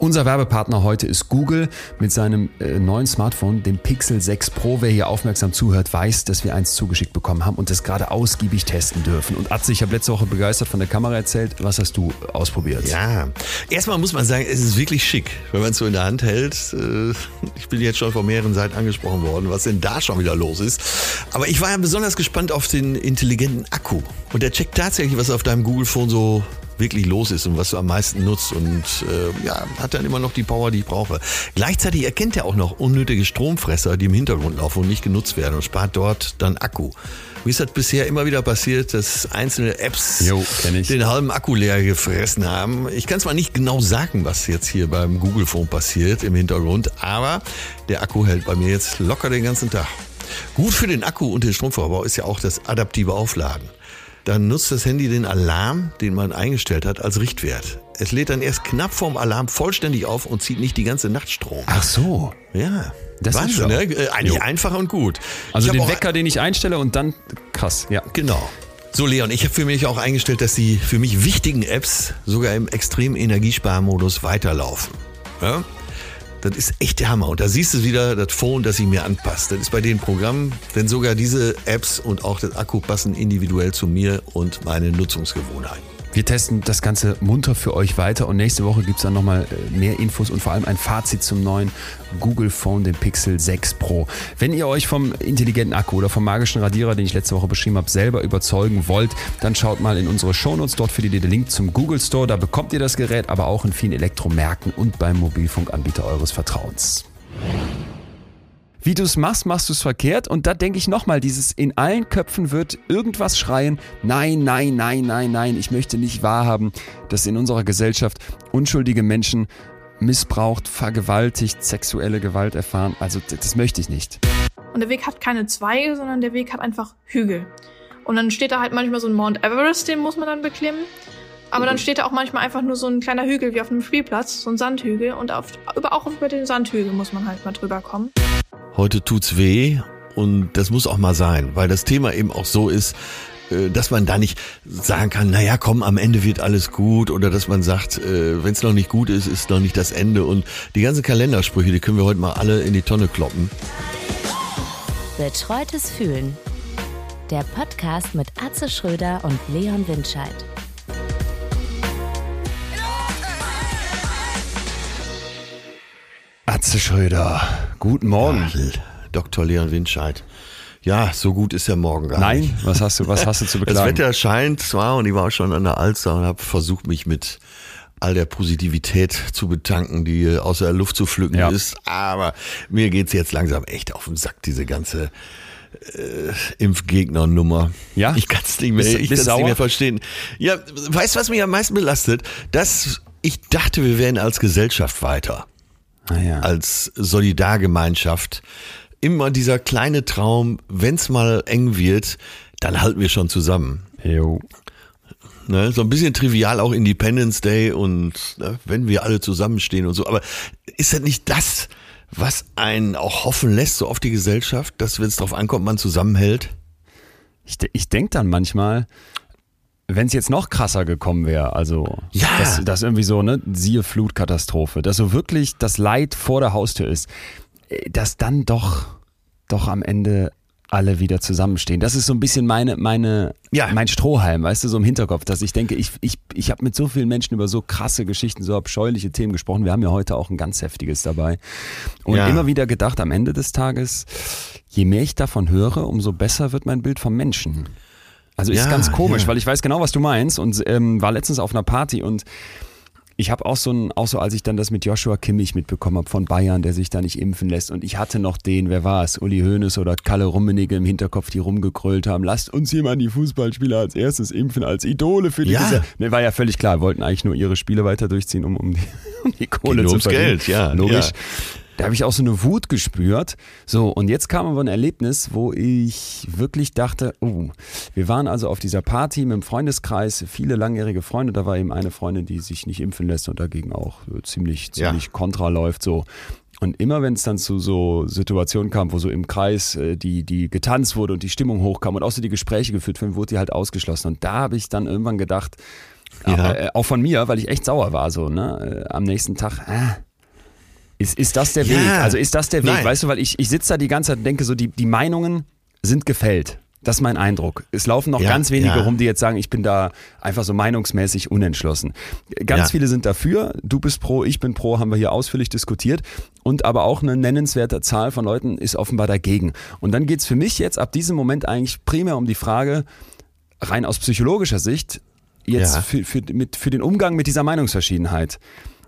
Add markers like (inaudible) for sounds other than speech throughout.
Unser Werbepartner heute ist Google mit seinem äh, neuen Smartphone, dem Pixel 6 Pro. Wer hier aufmerksam zuhört, weiß, dass wir eins zugeschickt bekommen haben und das gerade ausgiebig testen dürfen. Und Atze, ich habe letzte Woche begeistert von der Kamera erzählt. Was hast du ausprobiert? Ja, erstmal muss man sagen, es ist wirklich schick, wenn man es so in der Hand hält. Äh, ich bin jetzt schon von mehreren Seiten angesprochen worden, was denn da schon wieder los ist. Aber ich war ja besonders gespannt auf den intelligenten Akku. Und der checkt tatsächlich, was auf deinem Google-Phone so wirklich los ist und was du am meisten nutzt und äh, ja, hat dann immer noch die Power, die ich brauche. Gleichzeitig erkennt er auch noch unnötige Stromfresser, die im Hintergrund laufen und nicht genutzt werden und spart dort dann Akku. Wie ist das bisher immer wieder passiert, dass einzelne Apps Jo, den halben Akku leer gefressen haben? Ich kann zwar nicht genau sagen, was jetzt hier beim Google Phone passiert im Hintergrund, aber der Akku hält bei mir jetzt locker den ganzen Tag. Gut für den Akku und den Stromverbrauch ist ja auch das adaptive Aufladen. Dann nutzt das Handy den Alarm, den man eingestellt hat, als Richtwert. Es lädt dann erst knapp vorm Alarm vollständig auf und zieht nicht die ganze Nacht Strom. Ach so. Ja, Das ist Wahnsinn, ne? Äh, Eigentlich Jo. einfach und gut. Also den Wecker, den ich einstelle und dann krass, ja. Genau. So, Leon, ich habe für mich auch eingestellt, dass die für mich wichtigen Apps sogar im extremen Energiesparmodus weiterlaufen. Ja? Das ist echt der Hammer. Und da siehst du wieder das Phone, das sich mir anpasst. Das ist bei den Programmen, denn sogar diese Apps und auch das Akku passen individuell zu mir und meine Nutzungsgewohnheiten. Wir testen das Ganze munter für euch weiter und nächste Woche gibt's dann nochmal äh, mehr Infos und vor allem ein Fazit zum neuen Google Phone, dem Pixel 6 Pro. Wenn ihr euch vom intelligenten Akku oder vom magischen Radierer, den ich letzte Woche beschrieben habe, selber überzeugen wollt, dann schaut mal in unsere Shownotes. Dort findet ihr den Link zum Google Store. Da bekommt ihr das Gerät, aber auch in vielen Elektromärkten und beim Mobilfunkanbieter eures Vertrauens. Wie du es machst, machst du es verkehrt. Und da denke ich nochmal, dieses in allen Köpfen wird irgendwas schreien. Nein, nein, nein, nein, nein. Ich möchte nicht wahrhaben, dass in unserer Gesellschaft unschuldige Menschen missbraucht, vergewaltigt, sexuelle Gewalt erfahren. Also das möchte ich nicht. Und der Weg hat keine Zweige, sondern der Weg hat einfach Hügel. Und dann steht da halt manchmal so ein Mount Everest, den muss man dann beklimmen. Aber dann steht da auch manchmal einfach nur so ein kleiner Hügel wie auf einem Spielplatz, so ein Sandhügel. Und auf, über, auch über den Sandhügel muss man halt mal drüber kommen. Heute tut's weh und das muss auch mal sein, weil das Thema eben auch so ist, äh, dass man da nicht sagen kann, naja, komm, am Ende wird alles gut oder dass man sagt, wenn es noch nicht gut ist, ist noch nicht das Ende und die ganzen Kalendersprüche, die können wir heute mal alle in die Tonne kloppen. Betreutes Fühlen. Der Podcast mit Atze Schröder und Leon Windscheid. Atze Schröder, guten Morgen. Dr. Leon Windscheid. Ja, so gut ist der Morgen gar Nein, nicht. was hast du, was hast du zu (laughs) Das beklagen? Wetter scheint zwar und ich war auch schon an der Alster und habe versucht, mich mit all der Positivität zu betanken, die aus der Luft zu pflücken Ja. ist. Aber mir geht's jetzt langsam echt auf den Sack, diese ganze äh, Impfgegner-Nummer. Ja? Ich kann's nicht mehr, Bist- ich bist kann's nicht mehr verstehen. Ja, weißt du, was mich am meisten belastet? Dass ich dachte, wir wären als Gesellschaft weiter Naja. als Solidargemeinschaft. Immer dieser kleine Traum, wenn's mal eng wird, dann halten wir schon zusammen. Jo. Ne? So ein bisschen trivial auch Independence Day und ne, wenn wir alle zusammenstehen und so. Aber ist das nicht das, was einen auch hoffen lässt, so auf die Gesellschaft, dass wenn es drauf ankommt, man zusammenhält? Ich, ich denke dann manchmal, wenn es jetzt noch krasser gekommen wäre, also Ja. dass, dass irgendwie so, ne, siehe Flutkatastrophe, dass so wirklich das Leid vor der Haustür ist, äh, dass dann doch, doch am Ende alle wieder zusammenstehen. Das ist so ein bisschen meine, meine, Ja. mein Strohhalm, weißt du, so im Hinterkopf, dass ich denke, ich, ich, ich habe mit so vielen Menschen über so krasse Geschichten, so abscheuliche Themen gesprochen. Wir haben ja heute auch ein ganz heftiges dabei. Und Ja. immer wieder gedacht, am Ende des Tages, je mehr ich davon höre, umso besser wird mein Bild vom Menschen. Also ist Ja, ganz komisch, ja. weil ich weiß genau, was du meinst und ähm, war letztens auf einer Party und ich habe auch so ein, auch so, als ich dann das mit Joshua Kimmich mitbekommen habe von Bayern, der sich da nicht impfen lässt und ich hatte noch den, wer war es, Uli Hoeneß oder Kalle Rummenigge im Hinterkopf, die rumgegrölt haben, lasst uns jemand die Fußballspieler als erstes impfen, als Idole für die Ja. Gesellschaft. Ne, war ja völlig klar, wollten eigentlich nur ihre Spiele weiter durchziehen, um, um, die, (laughs) um die Kohle nur zu verdienen. Geld, ja, Logisch. ja. Da habe ich auch so eine Wut gespürt. So, und jetzt kam aber ein Erlebnis, wo ich wirklich dachte, oh, wir waren also auf dieser Party mit dem Freundeskreis, viele langjährige Freunde, da war eben eine Freundin, die sich nicht impfen lässt und dagegen auch äh, ziemlich, Ja. ziemlich kontra läuft, so. Und immer wenn es dann zu so Situationen kam, wo so im Kreis äh, die, die getanzt wurde und die Stimmung hochkam und auch so die Gespräche geführt wurden, wurde die halt ausgeschlossen. Und da habe ich dann irgendwann gedacht, Ja. Äh, auch von mir, weil ich echt sauer war, so, ne? Äh, am nächsten Tag. Äh, ist, ist das der Ja. Weg? Also ist das der Weg? Nein. Weißt du, weil ich, ich sitze da die ganze Zeit und denke so, die, die Meinungen sind gefällt. Das ist mein Eindruck. Es laufen noch Ja, ganz wenige ja. rum, die jetzt sagen, ich bin da einfach so meinungsmäßig unentschlossen. Ganz Ja. viele sind dafür. Du bist pro, ich bin pro, haben wir hier ausführlich diskutiert. Und aber auch eine nennenswerte Zahl von Leuten ist offenbar dagegen. Und dann geht's für mich jetzt ab diesem Moment eigentlich primär um die Frage, rein aus psychologischer Sicht, jetzt für, für, mit, für den Umgang mit dieser Meinungsverschiedenheit.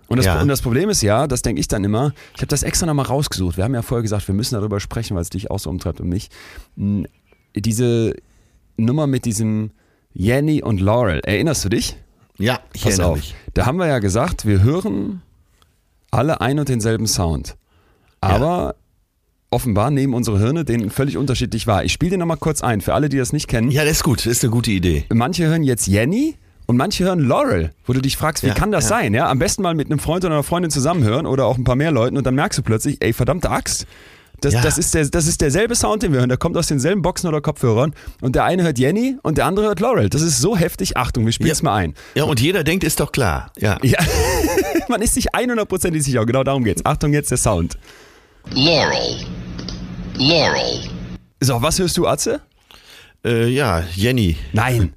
Und das, Ja. und das Problem ist ja, das denke ich dann immer, ich habe das extra nochmal rausgesucht. Wir haben ja vorher gesagt, wir müssen darüber sprechen, weil es dich auch so umtreibt und mich. Hm, Diese Nummer mit diesem Jenny und Laurel, erinnerst du dich? Ja, ich Pass erinnere auf. mich. Da haben wir ja gesagt, wir hören alle ein und denselben Sound. Aber offenbar nehmen unsere Hirne den völlig unterschiedlich wahr. Ich spiele den nochmal kurz ein, für alle, die das nicht kennen. Ja, das ist gut. Das ist eine gute Idee. Manche hören jetzt Jenny und manche hören Laurel, wo du dich fragst, wie Ja, kann das ja. sein? Ja, am besten mal mit einem Freund oder einer Freundin zusammenhören oder auch ein paar mehr Leuten und dann merkst du plötzlich, ey, verdammte Axt. Das, Ja. das, ist der, das ist derselbe Sound, den wir hören. Der kommt aus denselben Boxen oder Kopfhörern. Und der eine hört Jenny und der andere hört Laurel. Das ist so heftig. Achtung, wir spielen es Ja. mal ein. Ja, und jeder denkt, ist doch klar. Ja. Ja. (laughs) Man ist sich 100%ig sicher. Genau darum geht's. Achtung, jetzt der Sound. Laurel. Laurel. So, was hörst du, Atze? Äh, ja, Jenny. Nein.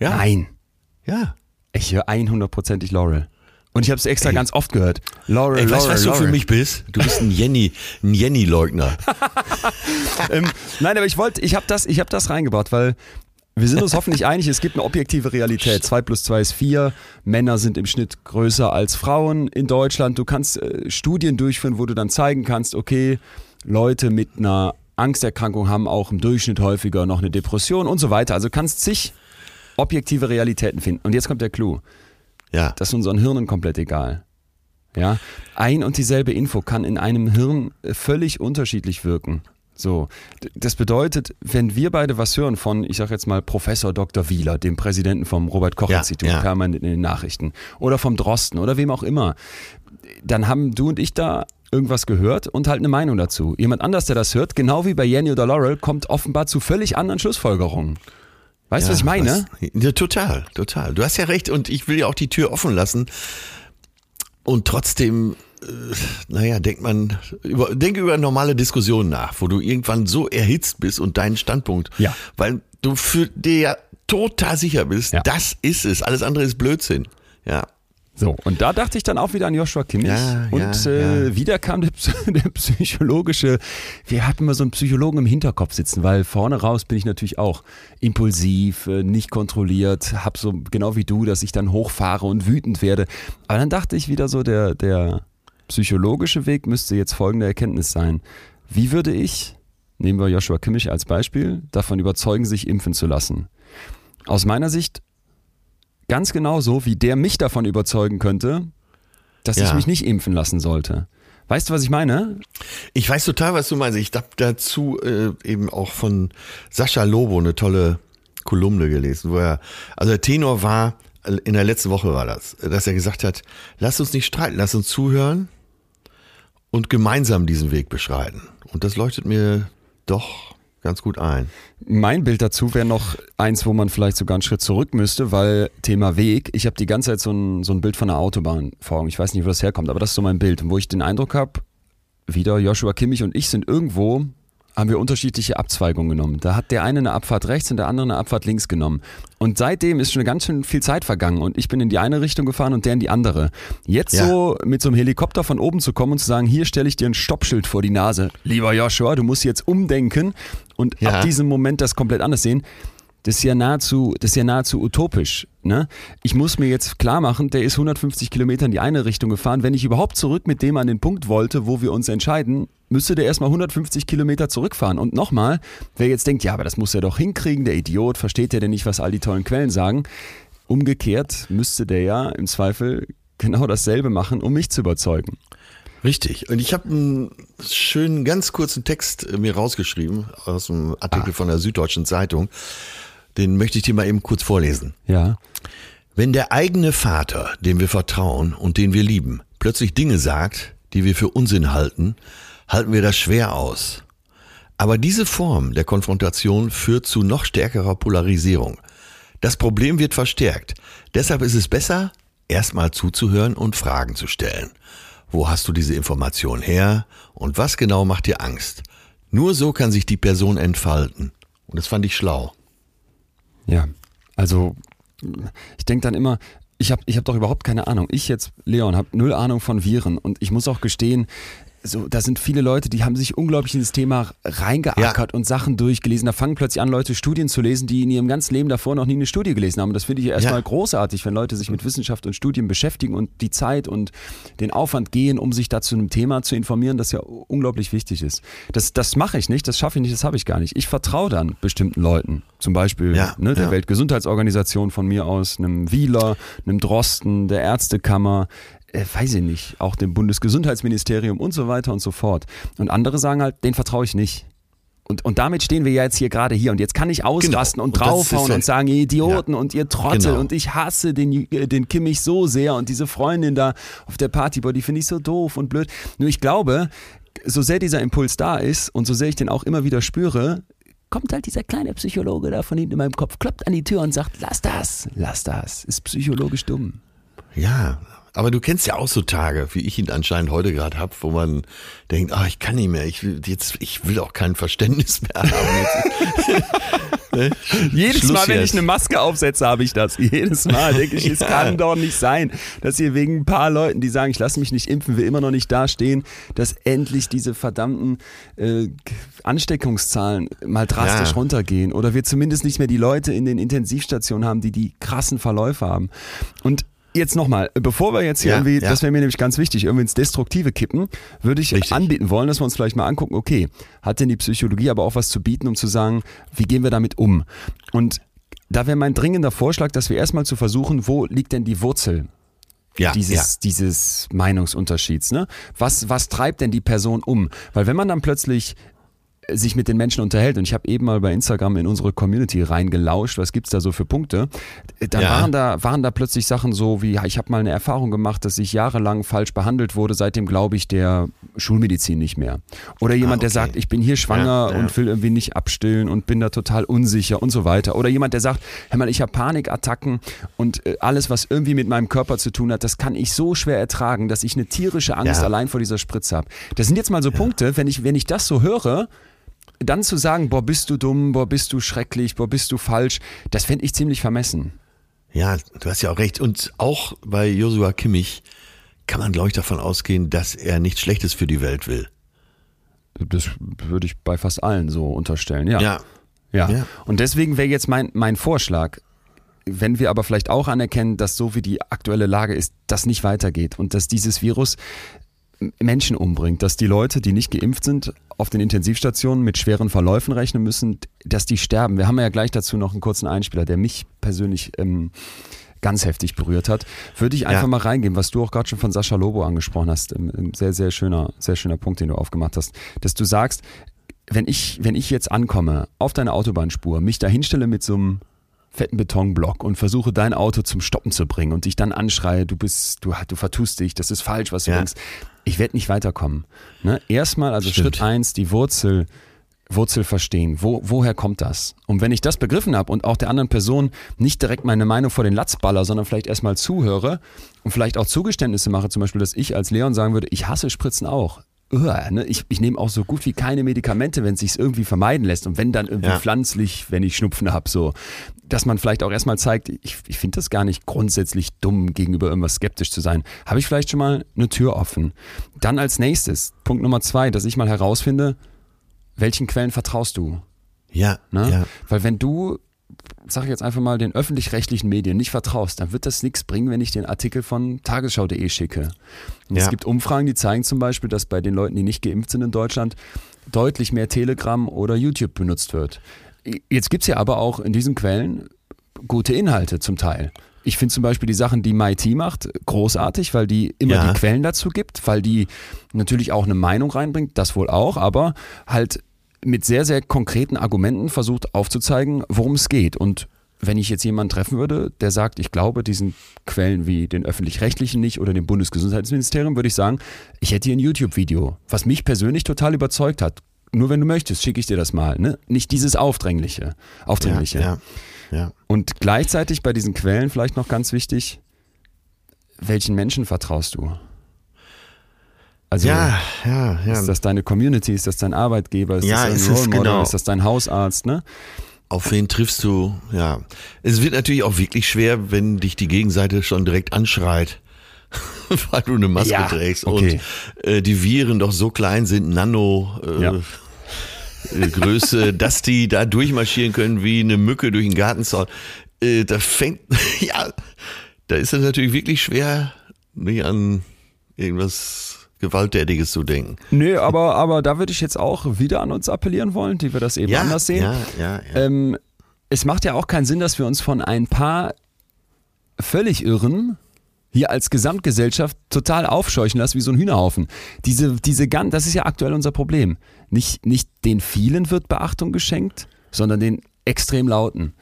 Ja. Nein. Ja. Ich höre 100%ig Laurel. Und ich habe es extra ganz oft gehört. Laurel, Ey, weißt Laurel, du, was du Laurel. für mich bist? Du bist ein Jenny, ein Jenny-Leugner. (laughs) ähm, nein, aber ich wollte, ich habe das, ich habe das reingebaut, weil wir sind uns hoffentlich einig, es gibt eine objektive Realität. 2 plus 2 ist 4. Männer sind im Schnitt größer als Frauen in Deutschland. Du kannst äh, Studien durchführen, wo du dann zeigen kannst, okay, Leute mit einer Angsterkrankung haben auch im Durchschnitt häufiger noch eine Depression und so weiter. Also du kannst zig objektive Realitäten finden. Und jetzt kommt der Clou. Ja. Das ist unseren Hirnen komplett egal. Ja, ein und dieselbe Info kann in einem Hirn äh, völlig unterschiedlich wirken. So, das bedeutet, wenn wir beide was hören von, ich sag jetzt mal Professor Dr. Wieler, dem Präsidenten vom Robert Koch Ja, Institut, ja. permanent in den Nachrichten, oder vom Drosten oder wem auch immer, dann haben du und ich da irgendwas gehört und halt eine Meinung dazu. Jemand anders, der das hört, genau wie bei Jenny oder Laurel, kommt offenbar zu völlig anderen Schlussfolgerungen. Weißt du, was ich meine? Was- Ja, total, total. Du hast ja recht und ich will ja auch die Tür offen lassen. Und trotzdem, äh, naja, denkt man, über, denke über normale Diskussionen nach, wo du irgendwann so erhitzt bist und deinen Standpunkt, Ja. weil du für dir ja total sicher bist, Ja. das ist es. Alles andere ist Blödsinn. Ja. So, und da dachte ich dann auch wieder an Joshua Kimmich. Ja, und ja, äh, ja. wieder kam der, (laughs) der psychologische, wir hatten immer so einen Psychologen im Hinterkopf sitzen, weil vorne raus bin ich natürlich auch impulsiv, äh, nicht kontrolliert, hab so genau wie du, dass ich dann hochfahre und wütend werde. Aber dann dachte ich wieder so, der, der psychologische Weg müsste jetzt folgende Erkenntnis sein. Wie würde ich, nehmen wir Joshua Kimmich als Beispiel, davon überzeugen, sich impfen zu lassen? Aus meiner Sicht ganz genau so, wie der mich davon überzeugen könnte, dass ich Ja. mich nicht impfen lassen sollte. Weißt du, was ich meine? Ich weiß total, was du meinst. Ich habe dazu äh, eben auch von Sascha Lobo eine tolle Kolumne gelesen, wo er, also der Tenor war, in der letzten Woche war das, dass er gesagt hat, lass uns nicht streiten, lass uns zuhören und gemeinsam diesen Weg beschreiten. Und das leuchtet mir doch ganz gut ein. Mein Bild dazu wäre noch eins, wo man vielleicht sogar einen Schritt zurück müsste, weil Thema Weg, ich habe die ganze Zeit so ein, so ein Bild von einer Autobahn vor Augen. Ich weiß nicht, wo das herkommt, aber das ist so mein Bild, wo ich den Eindruck habe, wieder Joshua Kimmich und ich sind irgendwo, haben wir unterschiedliche Abzweigungen genommen. Da hat der eine eine Abfahrt rechts und der andere eine Abfahrt links genommen. Und seitdem ist schon ganz schön viel Zeit vergangen und ich bin in die eine Richtung gefahren und der in die andere. Jetzt Ja. so mit so einem Helikopter von oben zu kommen und zu sagen, hier stelle ich dir ein Stoppschild vor die Nase. Lieber Joshua, du musst jetzt umdenken und Ja. ab diesem Moment das komplett anders sehen. Das ist ja nahezu, das ist ja nahezu utopisch. Ne? Ich muss mir jetzt klar machen, der ist 150 Kilometer in die eine Richtung gefahren. Wenn ich überhaupt zurück mit dem an den Punkt wollte, wo wir uns entscheiden, müsste der erstmal 150 Kilometer zurückfahren. Und nochmal, wer jetzt denkt, ja, aber das muss er doch hinkriegen, der Idiot, versteht ja denn nicht, was all die tollen Quellen sagen. Umgekehrt müsste der ja im Zweifel genau dasselbe machen, um mich zu überzeugen. Richtig. Und ich habe einen schönen, ganz kurzen Text äh, mir rausgeschrieben aus einem Artikel von der Süddeutschen Zeitung. Den möchte ich dir mal eben kurz vorlesen. Ja. Wenn der eigene Vater, dem wir vertrauen und den wir lieben, plötzlich Dinge sagt, die wir für Unsinn halten, halten wir das schwer aus. Aber diese Form der Konfrontation führt zu noch stärkerer Polarisierung. Das Problem wird verstärkt. Deshalb ist es besser, erstmal zuzuhören und Fragen zu stellen. Wo hast du diese Information her und was genau macht dir Angst? Nur so kann sich die Person entfalten. Und das fand ich schlau. Ja, also ich denke dann immer, ich habe ich hab doch überhaupt keine Ahnung. Ich jetzt, Leon, habe null Ahnung von Viren und ich muss auch gestehen, so, da sind viele Leute, die haben sich unglaublich in das Thema reingeackert Ja. und Sachen durchgelesen. Da fangen plötzlich an, Leute Studien zu lesen, die in ihrem ganzen Leben davor noch nie eine Studie gelesen haben. Und das finde ich erstmal Ja. großartig, wenn Leute sich mit Wissenschaft und Studien beschäftigen und die Zeit und den Aufwand gehen, um sich da zu einem Thema zu informieren, das ja unglaublich wichtig ist. Das, das mache ich nicht, das schaffe ich nicht, das habe ich gar nicht. Ich vertraue dann bestimmten Leuten. Zum Beispiel Ja, ne, der. Weltgesundheitsorganisation von mir aus, einem Wieler, einem Drosten, der Ärztekammer, äh, weiß ich nicht, auch dem Bundesgesundheitsministerium und so weiter und so fort. Und andere sagen halt, den vertraue ich nicht. Und, und damit stehen wir ja jetzt hier gerade hier. Und jetzt kann ich ausrasten Genau. und Und draufhauen ja- und sagen, ihr Idioten Ja. und ihr Trottel Genau. und ich hasse den, äh, den Kimmich so sehr und diese Freundin da auf der Party, boah, die finde ich so doof und blöd. Nur ich glaube, so sehr dieser Impuls da ist und so sehr ich den auch immer wieder spüre, kommt halt dieser kleine Psychologe da von hinten in meinem Kopf, kloppt an die Tür und sagt, lass das, lass das, ist psychologisch dumm. Ja, aber du kennst ja auch so Tage, wie ich ihn anscheinend heute gerade habe, wo man denkt, ah, ich kann nicht mehr, ich will jetzt, ich will auch kein Verständnis mehr haben. (laughs) Ne? Jedes Schluss Mal, wenn ich eine Maske aufsetze, habe ich das. Jedes Mal denke ich, es (laughs) Ja. kann doch nicht sein, dass hier wegen ein paar Leuten, die sagen, ich lasse mich nicht impfen, wir immer noch nicht dastehen, dass endlich diese verdammten äh, Ansteckungszahlen mal drastisch Ja. runtergehen oder wir zumindest nicht mehr die Leute in den Intensivstationen haben, die die krassen Verläufe haben. Und Jetzt nochmal, bevor wir jetzt hier Ja, irgendwie, ja. das wäre mir nämlich ganz wichtig, irgendwie ins Destruktive kippen, würde ich Richtig. anbieten wollen, dass wir uns vielleicht mal angucken, okay, hat denn die Psychologie aber auch was zu bieten, um zu sagen, wie gehen wir damit um? Und da wäre mein dringender Vorschlag, dass wir erstmal zu versuchen, wo liegt denn die Wurzel ja, dieses, ja. dieses Meinungsunterschieds. Ne? Was, was treibt denn die Person um? Weil wenn man dann plötzlich sich mit den Menschen unterhält und ich habe eben mal bei Instagram in unsere Community reingelauscht, was gibt's da so für Punkte, dann Ja. waren da waren da plötzlich Sachen so wie ich habe mal eine Erfahrung gemacht, dass ich jahrelang falsch behandelt wurde, seitdem glaube ich der Schulmedizin nicht mehr. Oder jemand, der okay. sagt, ich bin hier schwanger Ja, ja. und will irgendwie nicht abstillen und bin da total unsicher und so weiter. Oder jemand, der sagt, hör mal, ich habe Panikattacken und äh, alles, was irgendwie mit meinem Körper zu tun hat, das kann ich so schwer ertragen, dass ich eine tierische Angst allein vor dieser Spritze habe. Das sind jetzt mal so Punkte, wenn ich, wenn ich das so höre, dann zu sagen, boah, bist du dumm, boah, bist du schrecklich, boah, bist du falsch, das fände ich ziemlich vermessen. Ja, du hast ja auch recht. Und auch bei Joshua Kimmich kann man, glaube ich, davon ausgehen, dass er nichts Schlechtes für die Welt will. Das würde ich bei fast allen so unterstellen, ja. Ja. Ja. Ja. Und deswegen wäre jetzt mein, mein Vorschlag, wenn wir aber vielleicht auch anerkennen, dass so wie die aktuelle Lage ist, das nicht weitergeht und dass dieses Virus Menschen umbringt, dass die Leute, die nicht geimpft sind, auf den Intensivstationen mit schweren Verläufen rechnen müssen, dass die sterben. Wir haben ja gleich dazu noch einen kurzen Einspieler, der mich persönlich ähm, ganz heftig berührt hat. Würde ich einfach Ja. mal reingehen, was du auch gerade schon von Sascha Lobo angesprochen hast. Ähm, Ein sehr, sehr schöner, sehr schöner Punkt, den du aufgemacht hast. Dass du sagst, wenn ich, wenn ich jetzt ankomme auf deine Autobahnspur, mich da hinstelle mit so einem fetten Betonblock und versuche dein Auto zum Stoppen zu bringen und dich dann anschreie, du bist, du, du vertust dich, das ist falsch, was du Ja. denkst. Ich werde nicht weiterkommen. Ne? Erstmal, also Stimmt. Schritt eins, die Wurzel, Wurzel verstehen. Wo, woher kommt das? Und wenn ich das begriffen habe und auch der anderen Person nicht direkt meine Meinung vor den Latz baller, sondern vielleicht erstmal zuhöre und vielleicht auch Zugeständnisse mache, zum Beispiel, dass ich als Leon sagen würde, ich hasse Spritzen auch. Ne? Ich, ich nehme auch so gut wie keine Medikamente, wenn es sich irgendwie vermeiden lässt und wenn dann irgendwie Ja. pflanzlich, wenn ich Schnupfen habe, so. Dass man vielleicht auch erstmal zeigt, ich, ich finde das gar nicht grundsätzlich dumm, gegenüber irgendwas skeptisch zu sein. Habe ich vielleicht schon mal eine Tür offen. Dann als nächstes, Punkt Nummer zwei, dass ich mal herausfinde, welchen Quellen vertraust du? Ja, Ne? ja. Weil wenn du, sag ich jetzt einfach mal, den öffentlich-rechtlichen Medien nicht vertraust, dann wird das nichts bringen, wenn ich den Artikel von tagesschau.de schicke. Und Es Ja. gibt Umfragen, die zeigen zum Beispiel, dass bei den Leuten, die nicht geimpft sind in Deutschland, deutlich mehr Telegram oder YouTube benutzt wird. Jetzt gibt's ja aber auch in diesen Quellen gute Inhalte zum Teil. Ich finde zum Beispiel die Sachen, die MIT macht, großartig, weil die immer Ja. die Quellen dazu gibt, weil die natürlich auch eine Meinung reinbringt, das wohl auch, aber halt mit sehr, sehr konkreten Argumenten versucht aufzuzeigen, worum es geht. Und wenn ich jetzt jemanden treffen würde, der sagt, ich glaube diesen Quellen wie den öffentlich-rechtlichen nicht oder dem Bundesgesundheitsministerium, würde ich sagen, ich hätte hier ein YouTube-Video, was mich persönlich total überzeugt hat. Nur wenn du möchtest, schicke ich dir das mal. Ne? Nicht dieses Aufdrängliche. Aufdringliche. Ja, ja. ja. Und gleichzeitig bei diesen Quellen vielleicht noch ganz wichtig, welchen Menschen vertraust du? Also Ja, ja, ja. ist das deine Community, ist das dein Arbeitgeber, ist Ja, das ist dein Role Model, genau. ist das dein Hausarzt, ne? Auf wen triffst du? Ja. Es wird natürlich auch wirklich schwer, wenn dich die Gegenseite schon direkt anschreit, (laughs) weil du eine Maske Ja, trägst okay. und äh, die Viren doch so klein sind, Nano äh, Ja. äh, Größe, (laughs) dass die da durchmarschieren können wie eine Mücke durch den Gartenzaun. Äh, da fängt, (laughs) ja, da ist es natürlich wirklich schwer, nicht an irgendwas Gewalttätiges zu denken. Nö, aber, aber da würde ich jetzt auch wieder an uns appellieren wollen, die wir das eben Ja, anders sehen. ja, ja, ja. Ähm, es macht ja auch keinen Sinn, dass wir uns von ein paar völlig Irren hier als Gesamtgesellschaft total aufscheuchen lassen wie so ein Hühnerhaufen. Diese, diese gan- das ist ja aktuell unser Problem. Nicht, nicht den vielen wird Beachtung geschenkt, sondern den extrem lauten.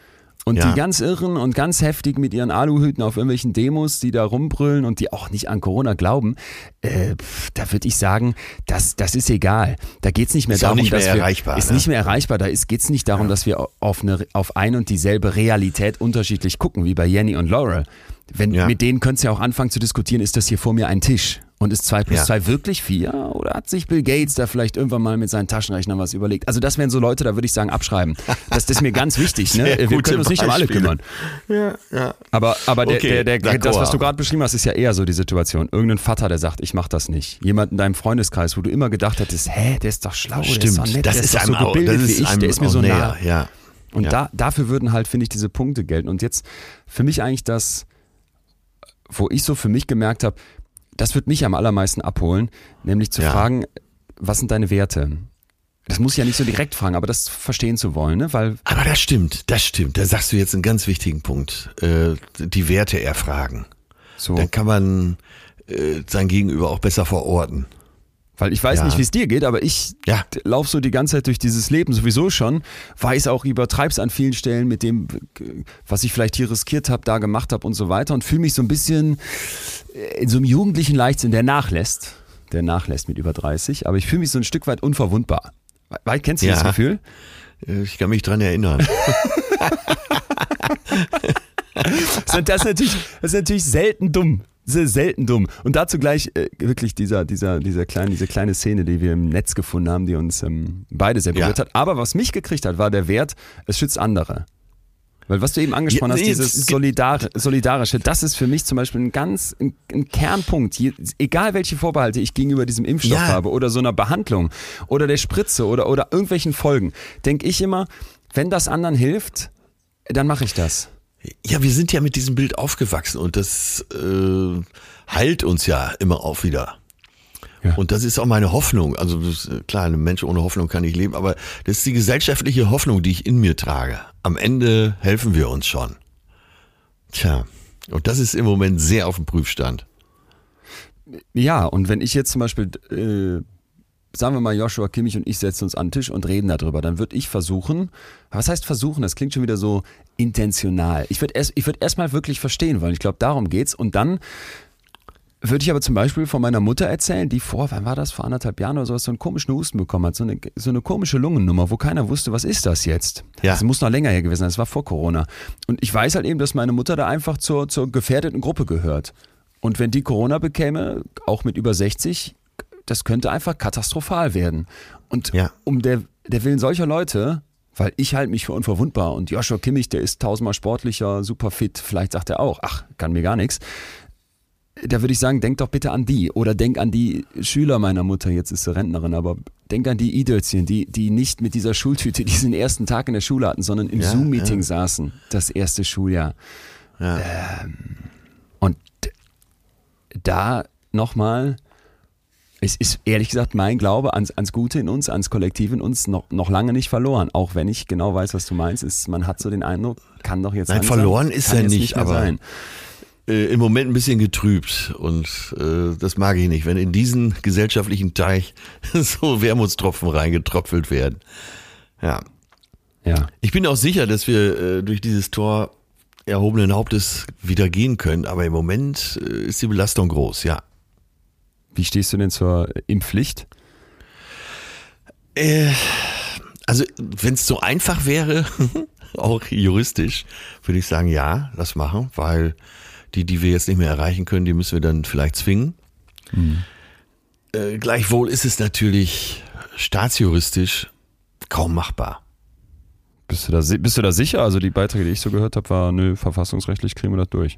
Und Ja. die ganz Irren und ganz heftig mit ihren Aluhüten auf irgendwelchen Demos, die da rumbrüllen und die auch nicht an Corona glauben, äh, da würde ich sagen, das, das ist egal. Da geht's nicht mehr Ist darum, nicht mehr dass wir, erreichbar, Ist ne? nicht mehr erreichbar. Da geht es nicht darum, dass wir auf, eine, auf ein und dieselbe Realität unterschiedlich gucken, wie bei Jenny und Laurel. Wenn, Ja. Mit denen könntest du ja auch anfangen zu diskutieren, ist das hier vor mir ein Tisch? Und ist 2 plus Ja. 2 wirklich 4? Oder hat sich Bill Gates da vielleicht irgendwann mal mit seinen Taschenrechnern was überlegt? Also das wären so Leute, da würde ich sagen, abschreiben. Das, das ist mir ganz wichtig. Ne? (laughs) Wir können uns nicht um alle Beispiele. kümmern. Ja, ja. Aber, aber der, Okay, der, der, das, was du gerade beschrieben hast, ist ja eher so die Situation. Irgendein Vater, der sagt, ich mach das nicht. Jemand in deinem Freundeskreis, wo du immer gedacht hättest, hä, der ist doch schlau, der ist doch Stimmt, nett, das der ist ist doch so auch, gebildet das wie ich, der ist mir auch so nah. näher, ja. Und Ja. da, dafür würden halt, finde ich, diese Punkte gelten. Und jetzt für mich eigentlich das, wo ich so für mich gemerkt habe, das wird mich am allermeisten abholen, nämlich zu Ja. fragen, was sind deine Werte? Das muss ich ja nicht so direkt fragen, aber das verstehen zu wollen, ne? Weil Aber das stimmt, das stimmt. Da sagst du jetzt einen ganz wichtigen Punkt. Äh, die Werte erfragen. so, Dann kann man äh, sein Gegenüber auch besser verorten. Weil ich weiß Ja. nicht, wie es dir geht, aber ich Ja. lauf so die ganze Zeit durch dieses Leben sowieso schon, weiß auch, übertreib's an vielen Stellen mit dem, was ich vielleicht hier riskiert habe, da gemacht habe und so weiter und fühle mich so ein bisschen äh, in so einem jugendlichen Leichtsinn, der nachlässt. Der nachlässt mit über 30, aber ich fühle mich so ein Stück weit unverwundbar. Weil, kennst du Ja. das Gefühl? Äh, Ich kann mich dran erinnern. (laughs) Das ist natürlich, das ist natürlich selten dumm. Selten dumm. Und dazu gleich äh, wirklich dieser, dieser, dieser kleine, diese kleine Szene, die wir im Netz gefunden haben, die uns ähm, beide sehr berührt Ja. hat. Aber was mich gekriegt hat, war der Wert, es schützt andere. Weil was du eben angesprochen Ja, hast, dieses es- Solidar Solidarische, das ist für mich zum Beispiel ein ganz ein, ein Kernpunkt. Je, egal welche Vorbehalte ich gegenüber diesem Impfstoff Ja. habe oder so einer Behandlung oder der Spritze oder, oder irgendwelchen Folgen, denke ich immer, wenn das anderen hilft, dann mache ich das. Ja, wir sind ja mit diesem Bild aufgewachsen und das äh, heilt uns ja immer auch wieder. Ja. Und das ist auch meine Hoffnung. Also äh, klar, ein Mensch ohne Hoffnung kann nicht leben, aber das ist die gesellschaftliche Hoffnung, die ich in mir trage. Am Ende helfen wir uns schon. Tja, und das ist im Moment sehr auf dem Prüfstand. Ja, und wenn ich jetzt zum Beispiel, äh, sagen wir mal, Joshua Kimmich und ich setzen uns an den Tisch und reden darüber, dann würde ich versuchen, was heißt versuchen? Das klingt schon wieder so intentional. Ich würde erst, ich würde erstmal wirklich verstehen wollen. Ich glaube, darum geht's. Und dann würde ich aber zum Beispiel von meiner Mutter erzählen, die vor, wann war das, vor anderthalb Jahren oder sowas, so einen komischen Husten bekommen hat, so eine, so eine komische Lungennummer, wo keiner wusste, was ist das jetzt? Ja. Das muss noch länger her gewesen sein, das war vor Corona. Und ich weiß halt eben, dass meine Mutter da einfach zur, zur gefährdeten Gruppe gehört. Und wenn die Corona bekäme, auch mit über 60, das könnte einfach katastrophal werden. Und Ja. um der, der Willen solcher Leute, weil ich halte mich für unverwundbar und Joshua Kimmich, der ist tausendmal sportlicher, super fit, vielleicht sagt er auch, ach, kann mir gar nichts. Da würde ich sagen, denk doch bitte an die. Oder denk an die Schüler meiner Mutter, jetzt ist sie Rentnerin, aber denk an die Idölzchen, die, die nicht mit dieser Schultüte diesen ersten Tag in der Schule hatten, sondern im Ja, Zoom-Meeting ja. saßen, das erste Schuljahr. Ja. Und da nochmal, es ist ehrlich gesagt mein Glaube ans, ans Gute in uns, ans Kollektiv in uns noch, noch lange nicht verloren. Auch wenn ich genau weiß, was du meinst, ist, man hat so den Eindruck, kann doch jetzt Nein, langsam- verloren ist er nicht, mehr aber- sein. Äh, Im Moment ein bisschen getrübt und äh, das mag ich nicht, wenn in diesen gesellschaftlichen Teich (laughs) so Wermutstropfen reingetropfelt werden. Ja. Ja. Ich bin auch sicher, dass wir äh, durch dieses Tor erhobenen Hauptes wieder gehen können, aber im Moment äh, ist die Belastung groß, ja. Wie stehst du denn zur Impfpflicht? Äh, also, wenn es so einfach wäre, (laughs) auch juristisch, würde ich sagen, ja, das machen, weil die, die wir jetzt nicht mehr erreichen können, die müssen wir dann vielleicht zwingen. Äh, gleichwohl ist es natürlich staatsjuristisch kaum machbar. Bist du, da, bist du da sicher? Also die Beiträge, die ich so gehört habe, war, nö, verfassungsrechtlich kriegen wir das durch.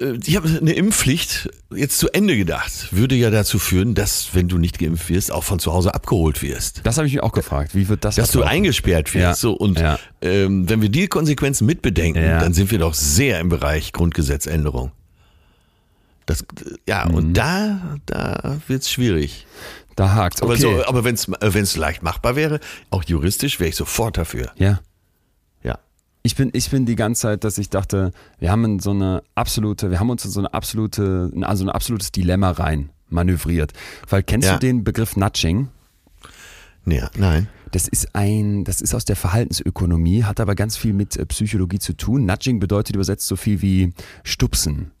Äh, Ich habe eine Impfpflicht jetzt zu Ende gedacht. Würde ja dazu führen, dass, wenn du nicht geimpft wirst, auch von zu Hause abgeholt wirst. Das habe ich mich auch gefragt. Wie wird das Dass du eingesperrt wirst. Ja, So, und ja. ähm, wenn wir die Konsequenzen mitbedenken, Ja. dann sind wir doch sehr im Bereich Grundgesetzänderung. Das, äh, ja, Mhm. und da, da wird's schwierig. Da hakt's. Aber, Okay. so, aber wenn es leicht machbar wäre, auch juristisch, wäre ich sofort dafür. ja. Ich bin, ich bin die ganze Zeit, dass ich dachte, wir haben so eine absolute, wir haben uns in so eine absolute, also ein absolutes Dilemma rein manövriert. Weil kennst Ja. du den Begriff Nudging? Ja, nein. Das ist ein, das ist aus der Verhaltensökonomie, hat aber ganz viel mit äh, Psychologie zu tun. Nudging bedeutet übersetzt so viel wie stupsen.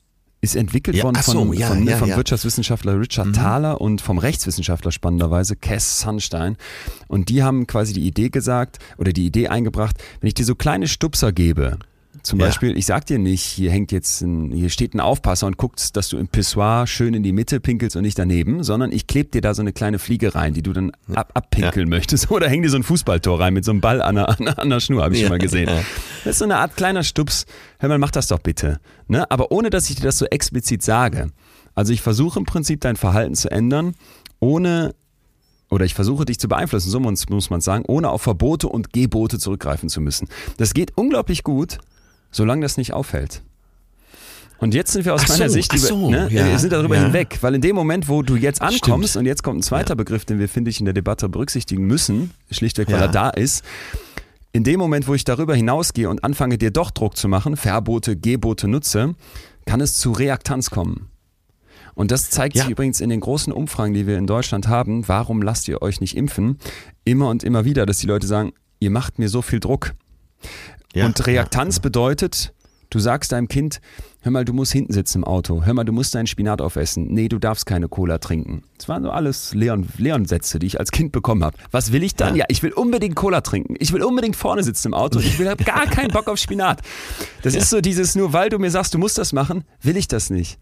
Ist entwickelt Ja, worden ach so, von, ja, von, ja, vom. Mhm. Wirtschaftswissenschaftler Richard Thaler und vom Rechtswissenschaftler spannenderweise Cass Sunstein. Und die haben quasi die Idee gesagt oder die Idee eingebracht, wenn ich dir so kleine Stupser gebe, zum Ja. Beispiel, ich sag dir nicht, hier hängt jetzt ein, hier steht ein Aufpasser und guckt, dass du im Pissoir schön in die Mitte pinkelst und nicht daneben, sondern ich kleb dir da so eine kleine Fliege rein, die du dann ab, abpinkeln möchtest. (laughs) Oder häng dir so ein Fußballtor rein mit so einem Ball an der, an der, an der Schnur, habe ich Ja, schon mal gesehen. ja. Das ist so eine Art kleiner Stups. Hör mal, mach das doch bitte. Ne? Aber ohne, dass ich dir das so explizit sage. Also ich versuche im Prinzip dein Verhalten zu ändern, ohne oder ich versuche dich zu beeinflussen, so muss muss man sagen, ohne auf Verbote und Gebote zurückgreifen zu müssen. Das geht unglaublich gut, solange das nicht auffällt. Und jetzt sind wir aus Ach meiner so, Sicht über, so, ne, ja, wir sind darüber ja. hinweg, weil in dem Moment, wo du jetzt ankommst Stimmt. und jetzt kommt ein zweiter Begriff, den wir finde ich in der Debatte berücksichtigen müssen, schlichtweg weil Ja. er da ist. In dem Moment, wo ich darüber hinausgehe und anfange, dir doch Druck zu machen, Verbote, Gebote nutze, kann es zu Reaktanz kommen. Und das zeigt Ja. sich übrigens in den großen Umfragen, die wir in Deutschland haben. Warum lasst ihr euch nicht impfen? Immer und immer wieder, dass die Leute sagen, ihr macht mir so viel Druck. Ja, und Reaktanz bedeutet, du sagst deinem Kind, hör mal, du musst hinten sitzen im Auto, hör mal, du musst deinen Spinat aufessen, nee, du darfst keine Cola trinken. Das waren so alles Leon, Leon-Sätze, die ich als Kind bekommen habe. Was will ich dann? Ja. ich will unbedingt Cola trinken, ich will unbedingt vorne sitzen im Auto, ich will hab gar keinen Bock auf Spinat. Das ist so dieses, nur weil du mir sagst, du musst das machen, will ich das nicht.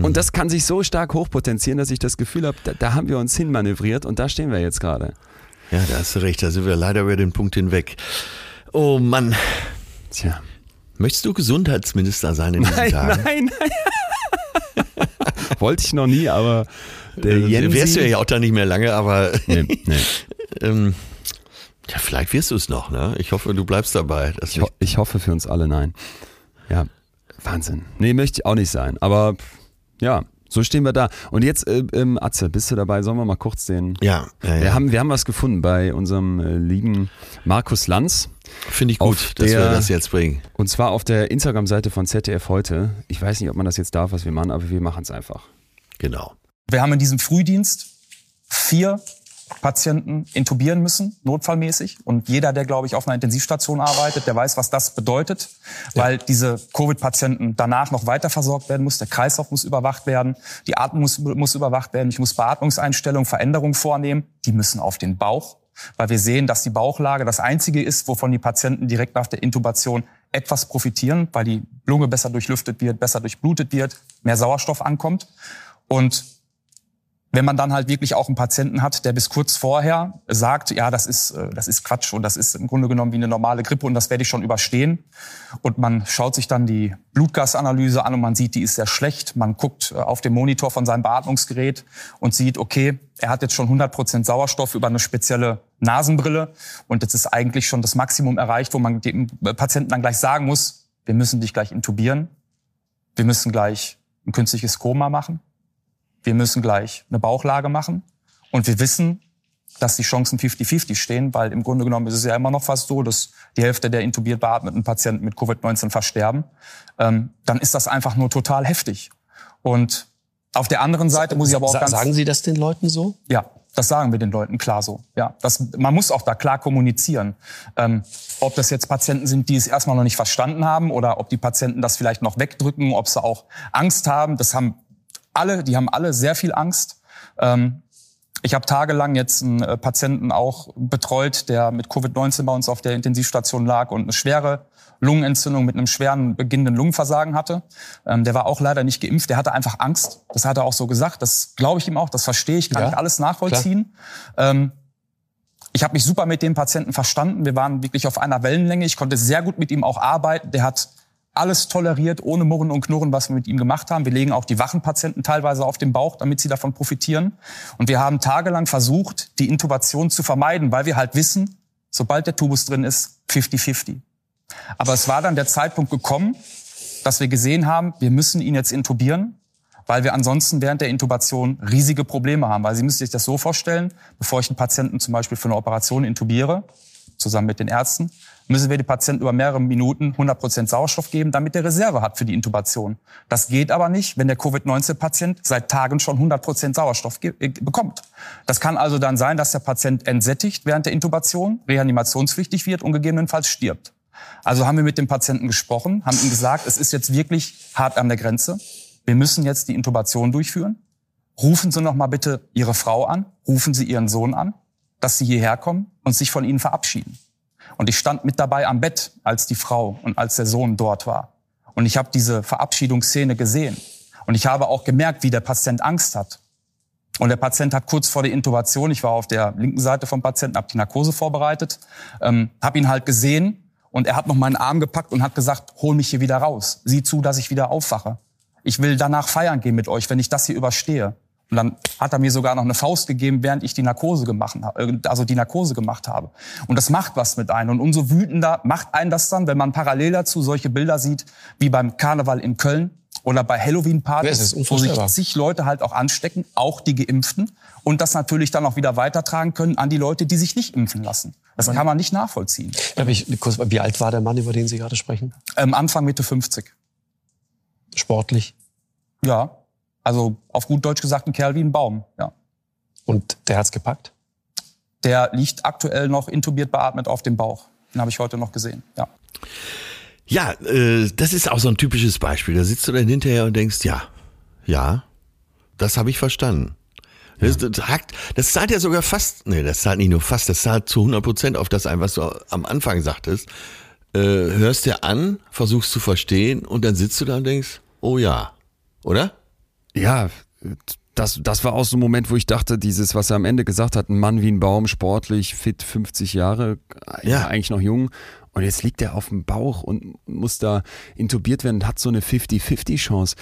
Und das kann sich so stark hochpotenzieren, dass ich das Gefühl habe, da, da haben wir uns hinmanövriert und da stehen wir jetzt gerade. Ja, da hast du recht, da sind wir leider über den Punkt hinweg. Oh Mann. Tja. Möchtest du Gesundheitsminister sein in diesen Nein, Tagen? nein, nein. (laughs) Wollte ich noch nie, aber der Äh, Jensi... Wärst du ja auch da nicht mehr lange, aber Nee, nee. (laughs) ähm, ja, vielleicht wirst du es noch, ne? Ich hoffe, du bleibst dabei. Ich, ho ich hoffe für uns alle nein. Ja, Wahnsinn. Nee, möchte ich auch nicht sein. Aber ja, so stehen wir da. Und jetzt, äh, ähm, Atze, bist du dabei? Sollen wir mal kurz den... ja, ja, ja. Wir, haben, wir haben was gefunden bei unserem äh, lieben Markus Lanz. finde ich gut, dass wir der- das jetzt bringen. Und zwar auf der Instagram-Seite von ZDF heute. Ich weiß nicht, ob man das jetzt darf, was wir machen, aber wir machen es einfach. Genau. Wir haben in diesem Frühdienst vier Patienten intubieren müssen, notfallmäßig. Und jeder, der, glaube ich, auf einer Intensivstation arbeitet, der weiß, was das bedeutet, weil diese Covid-Patienten danach noch weiter versorgt werden muss. Der Kreislauf muss überwacht werden, die Atmung muss, muss überwacht werden. Ich muss Beatmungseinstellungen, Veränderungen vornehmen. Die müssen auf den Bauch, weil wir sehen, dass die Bauchlage das Einzige ist, wovon die Patienten direkt nach der Intubation etwas profitieren, weil die Lunge besser durchlüftet wird, besser durchblutet wird, mehr Sauerstoff ankommt. Und wenn man dann halt wirklich auch einen Patienten hat, der bis kurz vorher sagt, ja, das ist, äh, das ist Quatsch und das ist im Grunde genommen wie eine normale Grippe und das werde ich schon überstehen. Und man schaut sich dann die Blutgasanalyse an und man sieht, die ist sehr schlecht. Man guckt äh, auf dem Monitor von seinem Beatmungsgerät und sieht, okay, er hat jetzt schon 100 Prozent Sauerstoff über eine spezielle Nasenbrille und jetzt ist eigentlich schon das Maximum erreicht, wo man dem Patienten dann gleich sagen muss, wir müssen dich gleich intubieren, wir müssen gleich ein künstliches Koma machen wir müssen gleich eine Bauchlage machen. Und wir wissen, dass die Chancen 50-50 stehen, weil im Grunde genommen ist es ja immer noch fast so, dass die Hälfte der intubiert beatmeten Patienten mit Covid-19 versterben. Ähm, dann ist das einfach nur total heftig. Und auf der anderen Seite muss ich aber auch Sa ganz... sagen Sie das den Leuten so? Ja, das sagen wir den Leuten klar so. Ja, das, man muss auch da klar kommunizieren. Ähm, ob das jetzt Patienten sind, die es erstmal noch nicht verstanden haben oder ob die Patienten das vielleicht noch wegdrücken, ob sie auch Angst haben. Das haben alle, die haben alle sehr viel Angst. Ähm, Ich habe tagelang jetzt einen äh, Patienten auch betreut, der mit Covid-19 bei uns auf der Intensivstation lag und eine schwere Lungenentzündung mit einem schweren beginnenden Lungenversagen hatte. Ähm, der war auch leider nicht geimpft, der hatte einfach Angst. Das hat er auch so gesagt. Das glaube ich ihm auch, das verstehe ich, kann Ja, ich alles nachvollziehen. Ähm, ich habe mich super mit dem Patienten verstanden. Wir waren wirklich auf einer Wellenlänge. Ich konnte sehr gut mit ihm auch arbeiten. Der hat alles toleriert, ohne Murren und Knurren, was wir mit ihm gemacht haben. Wir legen auch die wachen Patienten teilweise auf den Bauch, damit sie davon profitieren. Und wir haben tagelang versucht, die Intubation zu vermeiden, weil wir halt wissen, sobald der Tubus drin ist, 50-50. Aber es war dann der Zeitpunkt gekommen, dass wir gesehen haben, wir müssen ihn jetzt intubieren, weil wir ansonsten während der Intubation riesige Probleme haben. Weil Sie müssen sich das so vorstellen, bevor ich einen Patienten zum Beispiel für eine Operation intubiere, zusammen mit den Ärzten, müssen wir den Patienten über mehrere Minuten 100% Sauerstoff geben, damit er Reserve hat für die Intubation. Das geht aber nicht, wenn der Covid-19-Patient seit Tagen schon 100% Sauerstoff ge- äh, bekommt. Das kann also dann sein, dass der Patient entsättigt während der Intubation, reanimationspflichtig wird und gegebenenfalls stirbt. Also haben wir mit dem Patienten gesprochen, haben ihm gesagt, es ist jetzt wirklich hart an der Grenze. Wir müssen jetzt die Intubation durchführen. Rufen Sie noch mal bitte Ihre Frau an, rufen Sie Ihren Sohn an, dass Sie hierher kommen und sich von Ihnen verabschieden. Und ich stand mit dabei am Bett, als die Frau und als der Sohn dort war. Und ich habe diese Verabschiedungsszene gesehen. Und ich habe auch gemerkt, wie der Patient Angst hat. Und der Patient hat kurz vor der Intubation, ich war auf der linken Seite vom Patienten, habe die Narkose vorbereitet, ähm, habe ihn halt gesehen und er hat noch meinen Arm gepackt und hat gesagt, hol mich hier wieder raus. Sieh zu, dass ich wieder aufwache. Ich will danach feiern gehen mit euch, wenn ich das hier überstehe. Und dann hat er mir sogar noch eine Faust gegeben, während ich die Narkose gemacht habe, also die Narkose gemacht habe. Und das macht was mit einem. Und umso wütender macht einen das dann, wenn man parallel dazu solche Bilder sieht, wie beim Karneval in Köln oder bei Halloween-Partys, wo sich zig Leute halt auch anstecken, auch die Geimpften, und das natürlich dann auch wieder weitertragen können an die Leute, die sich nicht impfen lassen. Das kann man nicht nachvollziehen. Darf ich kurz, wie alt war der Mann, über den Sie gerade sprechen? Ähm, Anfang Mitte 50. Sportlich. Ja. Also auf gut Deutsch gesagt ein Kerl wie ein Baum. Ja. Und der hat's gepackt? Der liegt aktuell noch intubiert beatmet auf dem Bauch. Den habe ich heute noch gesehen. Ja. Ja, äh, das ist auch so ein typisches Beispiel. Da sitzt du dann hinterher und denkst, ja, ja, das habe ich verstanden. Das, das, hakt, das zahlt ja sogar fast, nee, das zahlt nicht nur fast, das zahlt zu 100 Prozent auf das ein, was du am Anfang sagtest. Äh, hörst dir an, versuchst zu verstehen und dann sitzt du da und denkst, oh ja, oder? Ja, das, das war auch so ein Moment, wo ich dachte, dieses, was er am Ende gesagt hat, ein Mann wie ein Baum, sportlich, fit, 50 Jahre, ja. Ja. eigentlich noch jung. Und jetzt liegt er auf dem Bauch und muss da intubiert werden und hat so eine 50-50-Chance.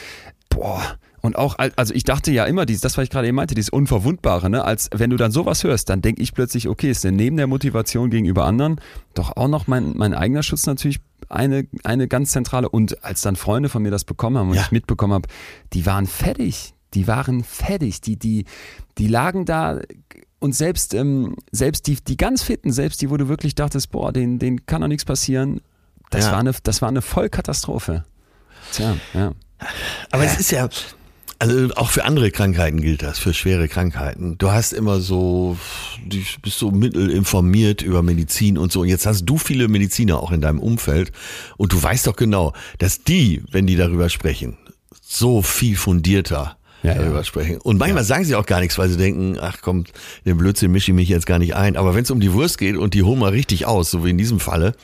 Boah. Und auch, al- also ich dachte ja immer, dieses, das, was ich gerade eben meinte, dieses Unverwundbare, ne? als wenn du dann sowas hörst, dann denke ich plötzlich, okay, ist denn neben der Motivation gegenüber anderen doch auch noch mein, mein eigener Schutz natürlich eine, eine ganz zentrale. Und als dann Freunde von mir das bekommen haben und Ja. ich mitbekommen habe, die waren fertig. Die waren fertig. Die, die, die lagen da und selbst, ähm, selbst die, die ganz Fitten, selbst die, wo du wirklich dachtest, boah, denen, denen kann doch nichts passieren, das, Ja. war eine, das war eine Vollkatastrophe. Tja, ja. Aber es ist ja, also auch für andere Krankheiten gilt das, für schwere Krankheiten. Du hast immer so, du bist so mittel informiert über Medizin und so. Und jetzt hast du viele Mediziner auch in deinem Umfeld und du weißt doch genau, dass die, wenn die darüber sprechen, so viel fundierter Ja, darüber ja. sprechen. Und manchmal sagen sie auch gar nichts, weil sie denken, ach komm, den Blödsinn mische ich mich jetzt gar nicht ein. Aber wenn es um die Wurst geht und die holen mal richtig aus, so wie in diesem Falle,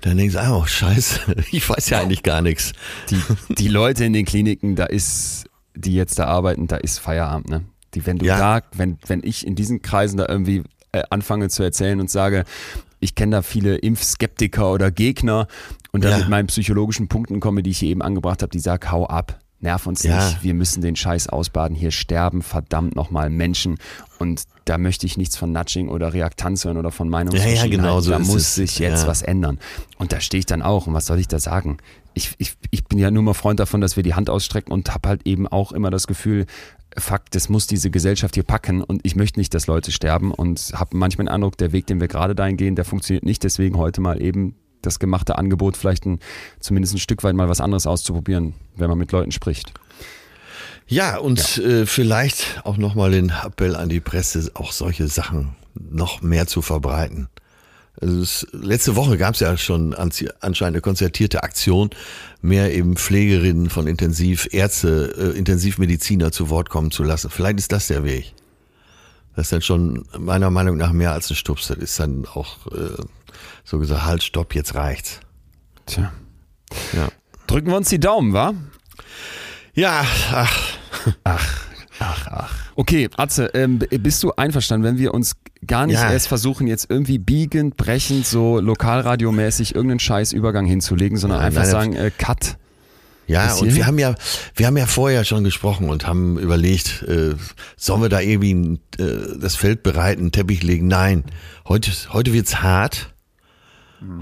dann denkst du, oh scheiße, (laughs) ich weiß ja eigentlich gar nichts. Die, die Leute in den Kliniken, da ist, die jetzt da arbeiten, da ist Feierabend, ne? Die, wenn du Ja. da, wenn, wenn ich in diesen Kreisen da irgendwie äh, anfange zu erzählen und sage, ich kenne da viele Impfskeptiker oder Gegner und dann Ja. mit meinen psychologischen Punkten komme, die ich hier eben angebracht habe, die sagen, hau ab, nerv uns Ja. nicht, wir müssen den Scheiß ausbaden, hier sterben verdammt nochmal Menschen und da möchte ich nichts von Nudging oder Reaktanz hören oder von Meinungsverschiedenheiten, genau so da muss es. sich jetzt Ja. was ändern. Und da stehe ich dann auch und was soll ich da sagen? Ich, ich, ich bin ja nur mal Freund davon, dass wir die Hand ausstrecken und habe halt eben auch immer das Gefühl, Fakt, das muss diese Gesellschaft hier packen und ich möchte nicht, dass Leute sterben und habe manchmal den Eindruck, der Weg, den wir gerade dahin gehen, der funktioniert nicht. Deswegen heute mal eben das gemachte Angebot, vielleicht ein, zumindest ein Stück weit mal was anderes auszuprobieren, wenn man mit Leuten spricht. Ja, und Äh, vielleicht auch nochmal den Appell an die Presse, auch solche Sachen noch mehr zu verbreiten. Also es, letzte Woche gab es ja schon anscheinend eine konzertierte Aktion, mehr eben Pflegerinnen von Intensivärzte, äh, Intensivmediziner zu Wort kommen zu lassen. Vielleicht ist das der Weg. Das ist dann schon meiner Meinung nach mehr als ein Stups. Das ist dann auch äh, so gesagt, halt, stopp, jetzt reicht's. Tja. Ja. Drücken wir uns die Daumen, wa? Ja, ach, Ach, ach, ach. Okay, Atze, ähm, bist du einverstanden, wenn wir uns gar nicht Ja. erst versuchen, jetzt irgendwie biegend, brechend, so lokalradiomäßig irgendeinen Scheißübergang hinzulegen, sondern Nein, einfach nein, sagen, äh, Cut. Ja, und wir haben ja, wir haben ja vorher schon gesprochen und haben überlegt, äh, sollen wir da irgendwie ein, äh, das Feld bereiten, einen Teppich legen? Nein, heute, heute wird's hart,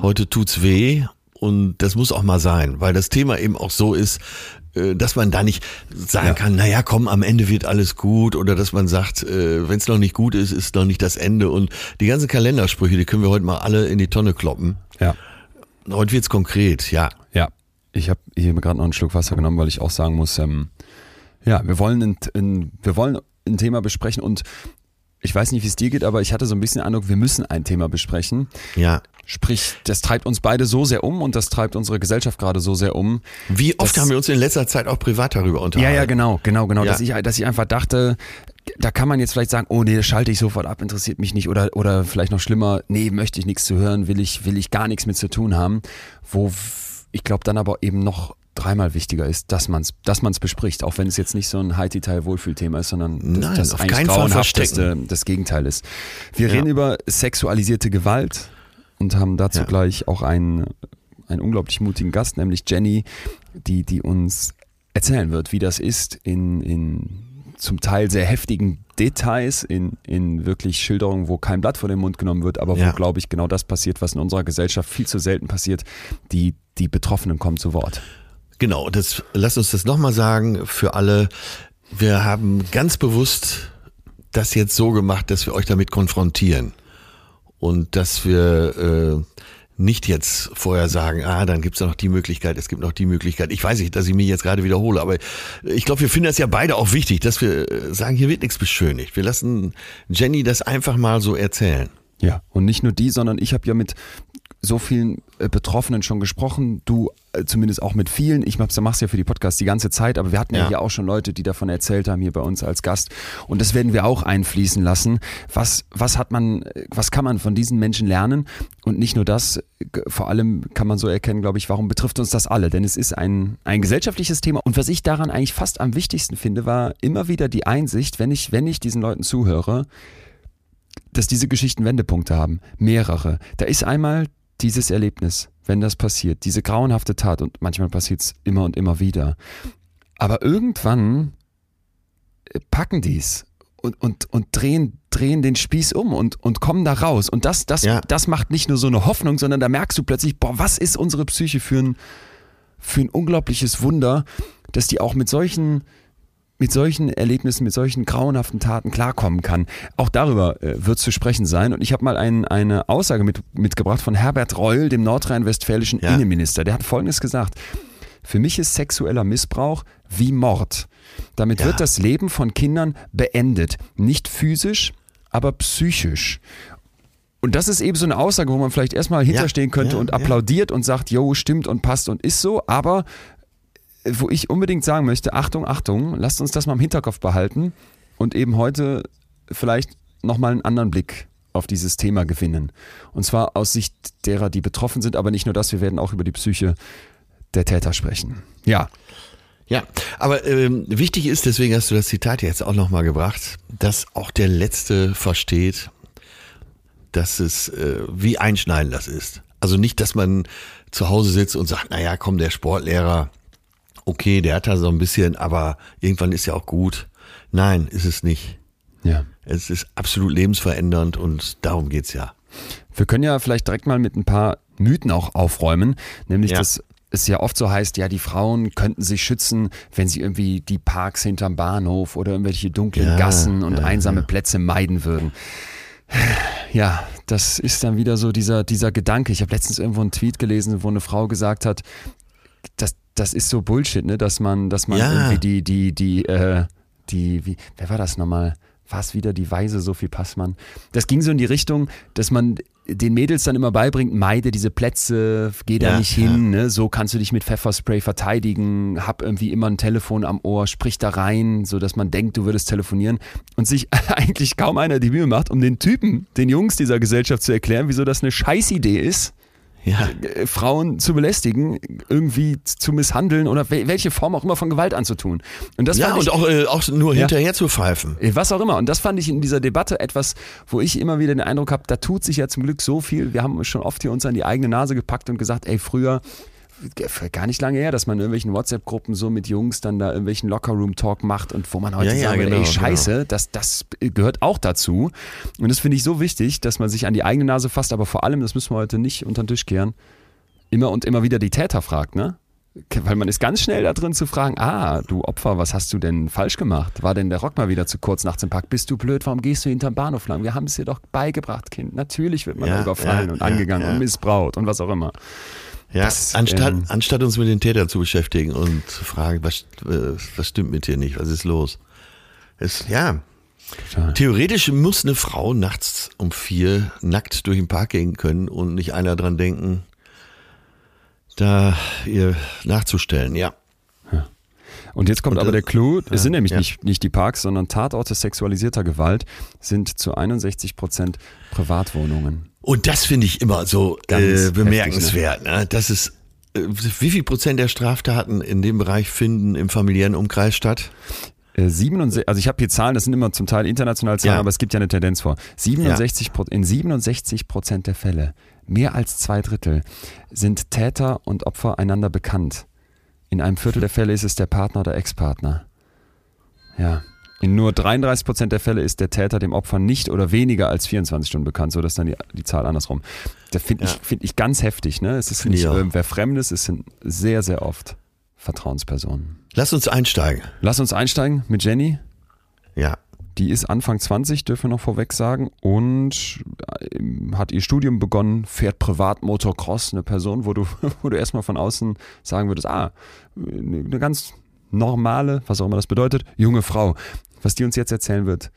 heute tut's weh und das muss auch mal sein, weil das Thema eben auch so ist, äh, dass man da nicht sagen Ja. kann, naja, komm, am Ende wird alles gut oder dass man sagt, äh, wenn es noch nicht gut ist, ist noch nicht das Ende und die ganzen Kalendersprüche, die können wir heute mal alle in die Tonne kloppen. Ja. Heute wird's konkret, ja. Ja, ich habe hier gerade noch einen Schluck Wasser genommen, weil ich auch sagen muss, ähm, ja, wir wollen ein, ein, wir wollen ein Thema besprechen und ich weiß nicht, wie es dir geht, aber ich hatte so ein bisschen den Eindruck, wir müssen ein Thema besprechen. Ja. Sprich, das treibt uns beide so sehr um und das treibt unsere Gesellschaft gerade so sehr um. Wie oft haben wir uns in letzter Zeit auch privat darüber unterhalten? Ja, ja, genau, genau, genau. Ja. Dass, ich, dass ich einfach dachte, da kann man jetzt vielleicht sagen, oh nee, das schalte ich sofort ab, interessiert mich nicht. Oder, oder vielleicht noch schlimmer, nee, möchte ich nichts zu hören, will ich, will ich gar nichts mit zu tun haben. Wo ich glaube dann aber eben noch dreimal wichtiger ist, dass man es dass man's bespricht, auch wenn es jetzt nicht so ein High-Detail-Wohlfühlthema ist, sondern das, Nein, das auf eigentlich keinen Fall grauenhafteste das Gegenteil ist. Wir Ja. reden über sexualisierte Gewalt und haben dazu Ja. gleich auch einen, einen unglaublich mutigen Gast, nämlich Jenny, die, die uns erzählen wird, wie das ist in, in zum Teil sehr heftigen Details, in, in wirklich Schilderungen, wo kein Blatt vor den Mund genommen wird, aber Ja. wo, glaube ich, genau das passiert, was in unserer Gesellschaft viel zu selten passiert. Die, die Betroffenen kommen zu Wort. Genau, das, lass uns das nochmal sagen für alle. Wir haben ganz bewusst das jetzt so gemacht, dass wir euch damit konfrontieren. Und dass wir äh, nicht jetzt vorher sagen, ah, dann gibt's ja noch die Möglichkeit, es gibt noch die Möglichkeit. Ich weiß nicht, dass ich mich jetzt gerade wiederhole, aber ich glaube, wir finden das ja beide auch wichtig, dass wir äh, sagen, hier wird nichts beschönigt. Wir lassen Jenny das einfach mal so erzählen. Ja, und nicht nur die, sondern ich habe ja mit so vielen äh, Betroffenen schon gesprochen, du äh, zumindest auch mit vielen. Ich mach's, mach's ja für die Podcasts die ganze Zeit, aber wir hatten ja. Ja. hier auch schon Leute, die davon erzählt haben hier bei uns als Gast. Und das werden wir auch einfließen lassen. Was, was hat man, äh, was kann man von diesen Menschen lernen? Und nicht nur das, vor allem kann man so erkennen, glaube ich, warum betrifft uns das alle? Denn es ist ein, ein gesellschaftliches Thema. Und was ich daran eigentlich fast am wichtigsten finde, war immer wieder die Einsicht, wenn ich, wenn ich diesen Leuten zuhöre, dass diese Geschichten Wendepunkte haben. Mehrere. Da ist einmal dieses Erlebnis, wenn das passiert, diese grauenhafte Tat und manchmal passiert es immer und immer wieder. Aber irgendwann äh, packen die's und, und, und drehen, drehen den Spieß um und, und kommen da raus. Und das, das, Ja. das macht nicht nur so eine Hoffnung, sondern da merkst du plötzlich, boah, was ist unsere Psyche für ein, für ein unglaubliches Wunder, dass die auch mit solchen mit solchen Erlebnissen, mit solchen grauenhaften Taten klarkommen kann. Auch darüber äh, wird zu sprechen sein. Und ich habe mal ein, eine Aussage mit, mitgebracht von Herbert Reul, dem nordrhein-westfälischen Ja. Innenminister. Der hat Folgendes gesagt. Für mich ist sexueller Missbrauch wie Mord. Damit Ja. wird das Leben von Kindern beendet. Nicht physisch, aber psychisch. Und das ist eben so eine Aussage, wo man vielleicht erstmal hinterstehen könnte ja, und ja. applaudiert und sagt, jo, stimmt und passt und ist so, aber wo ich unbedingt sagen möchte, Achtung, Achtung, lasst uns das mal im Hinterkopf behalten und eben heute vielleicht nochmal einen anderen Blick auf dieses Thema gewinnen. Und zwar aus Sicht derer, die betroffen sind, aber nicht nur das, wir werden auch über die Psyche der Täter sprechen. Ja, Ja, aber ähm, wichtig ist, deswegen hast du das Zitat jetzt auch nochmal gebracht, dass auch der Letzte versteht, dass es äh, wie einschneiden das ist. Also nicht, dass man zu Hause sitzt und sagt, naja, komm, der Sportlehrer, okay, der hat da so ein bisschen, aber irgendwann ist ja auch gut. Nein, ist es nicht. ja. Es ist absolut lebensverändernd und darum geht's ja. Wir können ja vielleicht direkt mal mit ein paar Mythen auch aufräumen, nämlich Ja. dass es ja oft so heißt, ja, die Frauen könnten sich schützen, wenn sie irgendwie die Parks hinterm Bahnhof oder irgendwelche dunklen Ja, Gassen und ja, einsame. Plätze meiden würden. Ja, das ist dann wieder so dieser, dieser Gedanke. Ich habe letztens irgendwo einen Tweet gelesen, wo eine Frau gesagt hat, das, das ist so Bullshit, ne, dass man, dass man Ja. irgendwie die, die, die, äh, die, wie, wer war das nochmal? War es wieder die Weise Sophie Passmann? Das ging so in die Richtung, dass man den Mädels dann immer beibringt, meide diese Plätze, geh da Ja, nicht hin, ne? so kannst du dich mit Pfefferspray verteidigen, hab irgendwie immer ein Telefon am Ohr, sprich da rein, so dass man denkt, du würdest telefonieren und sich (laughs) eigentlich kaum einer die Mühe macht, um den Typen, den Jungs dieser Gesellschaft zu erklären, wieso das eine Scheißidee ist, Ja. äh, Frauen zu belästigen, irgendwie zu misshandeln oder wel- welche Form auch immer von Gewalt anzutun. Und das Ja, ich, und auch, äh, auch nur Ja. hinterher zu pfeifen. äh, Was auch immer. Und das fand ich in dieser Debatte etwas, wo ich immer wieder den Eindruck habe, da tut sich ja zum Glück so viel. Wir haben schon oft hier uns an die eigene Nase gepackt und gesagt, ey, früher, gar nicht lange her, dass man in irgendwelchen WhatsApp-Gruppen so mit Jungs dann da irgendwelchen Lockerroom-Talk macht und wo man heute Ja, ja, sagen würde, genau, ey, scheiße, das, das gehört auch dazu. Und das finde ich so wichtig, dass man sich an die eigene Nase fasst, aber vor allem, das müssen wir heute nicht unter den Tisch kehren, immer und immer wieder die Täter fragt, ne? Weil man ist ganz schnell da drin zu fragen, ah, du Opfer, was hast du denn falsch gemacht? War denn der Rock mal wieder zu kurz nachts im Park? Bist du blöd? Warum gehst du hinterm Bahnhof lang? Wir haben es dir doch beigebracht, Kind. Natürlich wird man Ja, überfallen ja, und ja, angegangen ja. und missbraucht und was auch immer. Ja, Das, anstatt, ähm, anstatt uns mit den Tätern zu beschäftigen und zu fragen, was, äh, was stimmt mit dir nicht, was ist los? Es, ja, Total. theoretisch muss eine Frau nachts um vier nackt durch den Park gehen können und nicht einer dran denken, da ihr nachzustellen. Ja, Und jetzt kommt Und aber das- der Clou, es sind nämlich ja. nicht, nicht die Parks, sondern Tatorte sexualisierter Gewalt sind zu 61 Prozent Privatwohnungen. Und das finde ich immer so äh, heftig, bemerkenswert. Ne? Das ist, äh, wie viel Prozent der Straftaten in dem Bereich finden im familiären Umkreis statt? Äh, 67, also ich habe hier Zahlen, das sind immer zum Teil internationale Zahlen, Ja. aber es gibt ja eine Tendenz vor. 67 Pro- In 67 Prozent der Fälle, mehr als zwei Drittel, sind Täter und Opfer einander bekannt. In einem Viertel der Fälle ist es der Partner oder Ex-Partner. Ja. In nur 33 Prozent der Fälle ist der Täter dem Opfer nicht oder weniger als 24 Stunden bekannt, so dass dann die, die Zahl andersrum. Das finde ich, Ja. find ich ganz heftig. Ne? Es ist ich nicht auch. irgendwer Fremdes, es sind sehr, sehr oft Vertrauenspersonen. Lass uns einsteigen. Lass uns einsteigen mit Jenny. Ja. Die ist Anfang 20, dürfen wir noch vorweg sagen, und ähm, hat ihr Studium begonnen, fährt privat Motocross, eine Person, wo du, (laughs) wo du erstmal von außen sagen würdest, ah, eine ganz normale, was auch immer das bedeutet, junge Frau. Was die uns jetzt erzählen wird,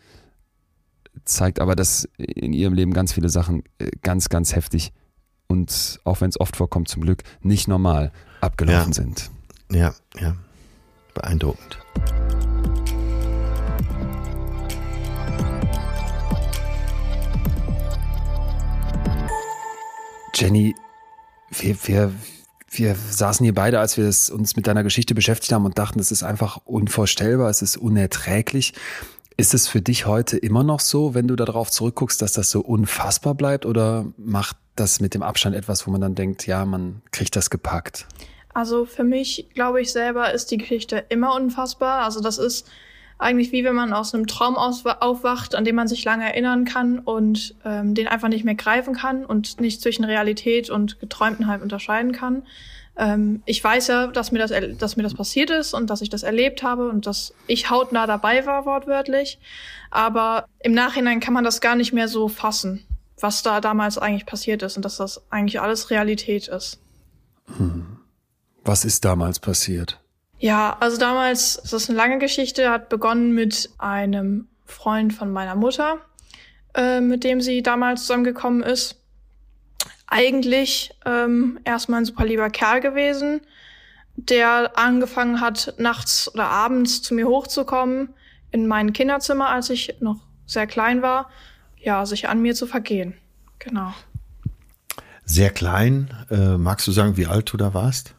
zeigt aber, dass in ihrem Leben ganz viele Sachen äh, ganz, ganz heftig und auch wenn es oft vorkommt, zum Glück nicht normal abgelaufen Ja. sind. Ja, ja. Beeindruckend. Jenny, wir, wir, wir saßen hier beide, als wir uns mit deiner Geschichte beschäftigt haben und dachten, es ist einfach unvorstellbar, es ist unerträglich. Ist es für dich heute immer noch so, wenn du darauf zurückguckst, dass das so unfassbar bleibt oder macht das mit dem Abstand etwas, wo man dann denkt, ja, man kriegt das gepackt? Also für mich, glaube ich selber, ist die Geschichte immer unfassbar. Also das ist eigentlich wie wenn man aus einem Traum aufwacht, an den man sich lange erinnern kann und ähm, den einfach nicht mehr greifen kann und nicht zwischen Realität und Geträumten halt unterscheiden kann. Ähm, ich weiß ja, dass mir das, dass mir das passiert ist und dass ich das erlebt habe und dass ich hautnah dabei war, wortwörtlich. Aber im Nachhinein kann man das gar nicht mehr so fassen, was da damals eigentlich passiert ist und dass das eigentlich alles Realität ist. Was ist damals passiert? Ja, also damals, das ist eine lange Geschichte, hat begonnen mit einem Freund von meiner Mutter, äh, mit dem sie damals zusammengekommen ist. Eigentlich ähm, erstmal ein super lieber Kerl gewesen, der angefangen hat, nachts oder abends zu mir hochzukommen in mein Kinderzimmer, als ich noch sehr klein war, ja, sich an mir zu vergehen. Genau. Sehr klein. Äh, magst du sagen, wie alt du da warst?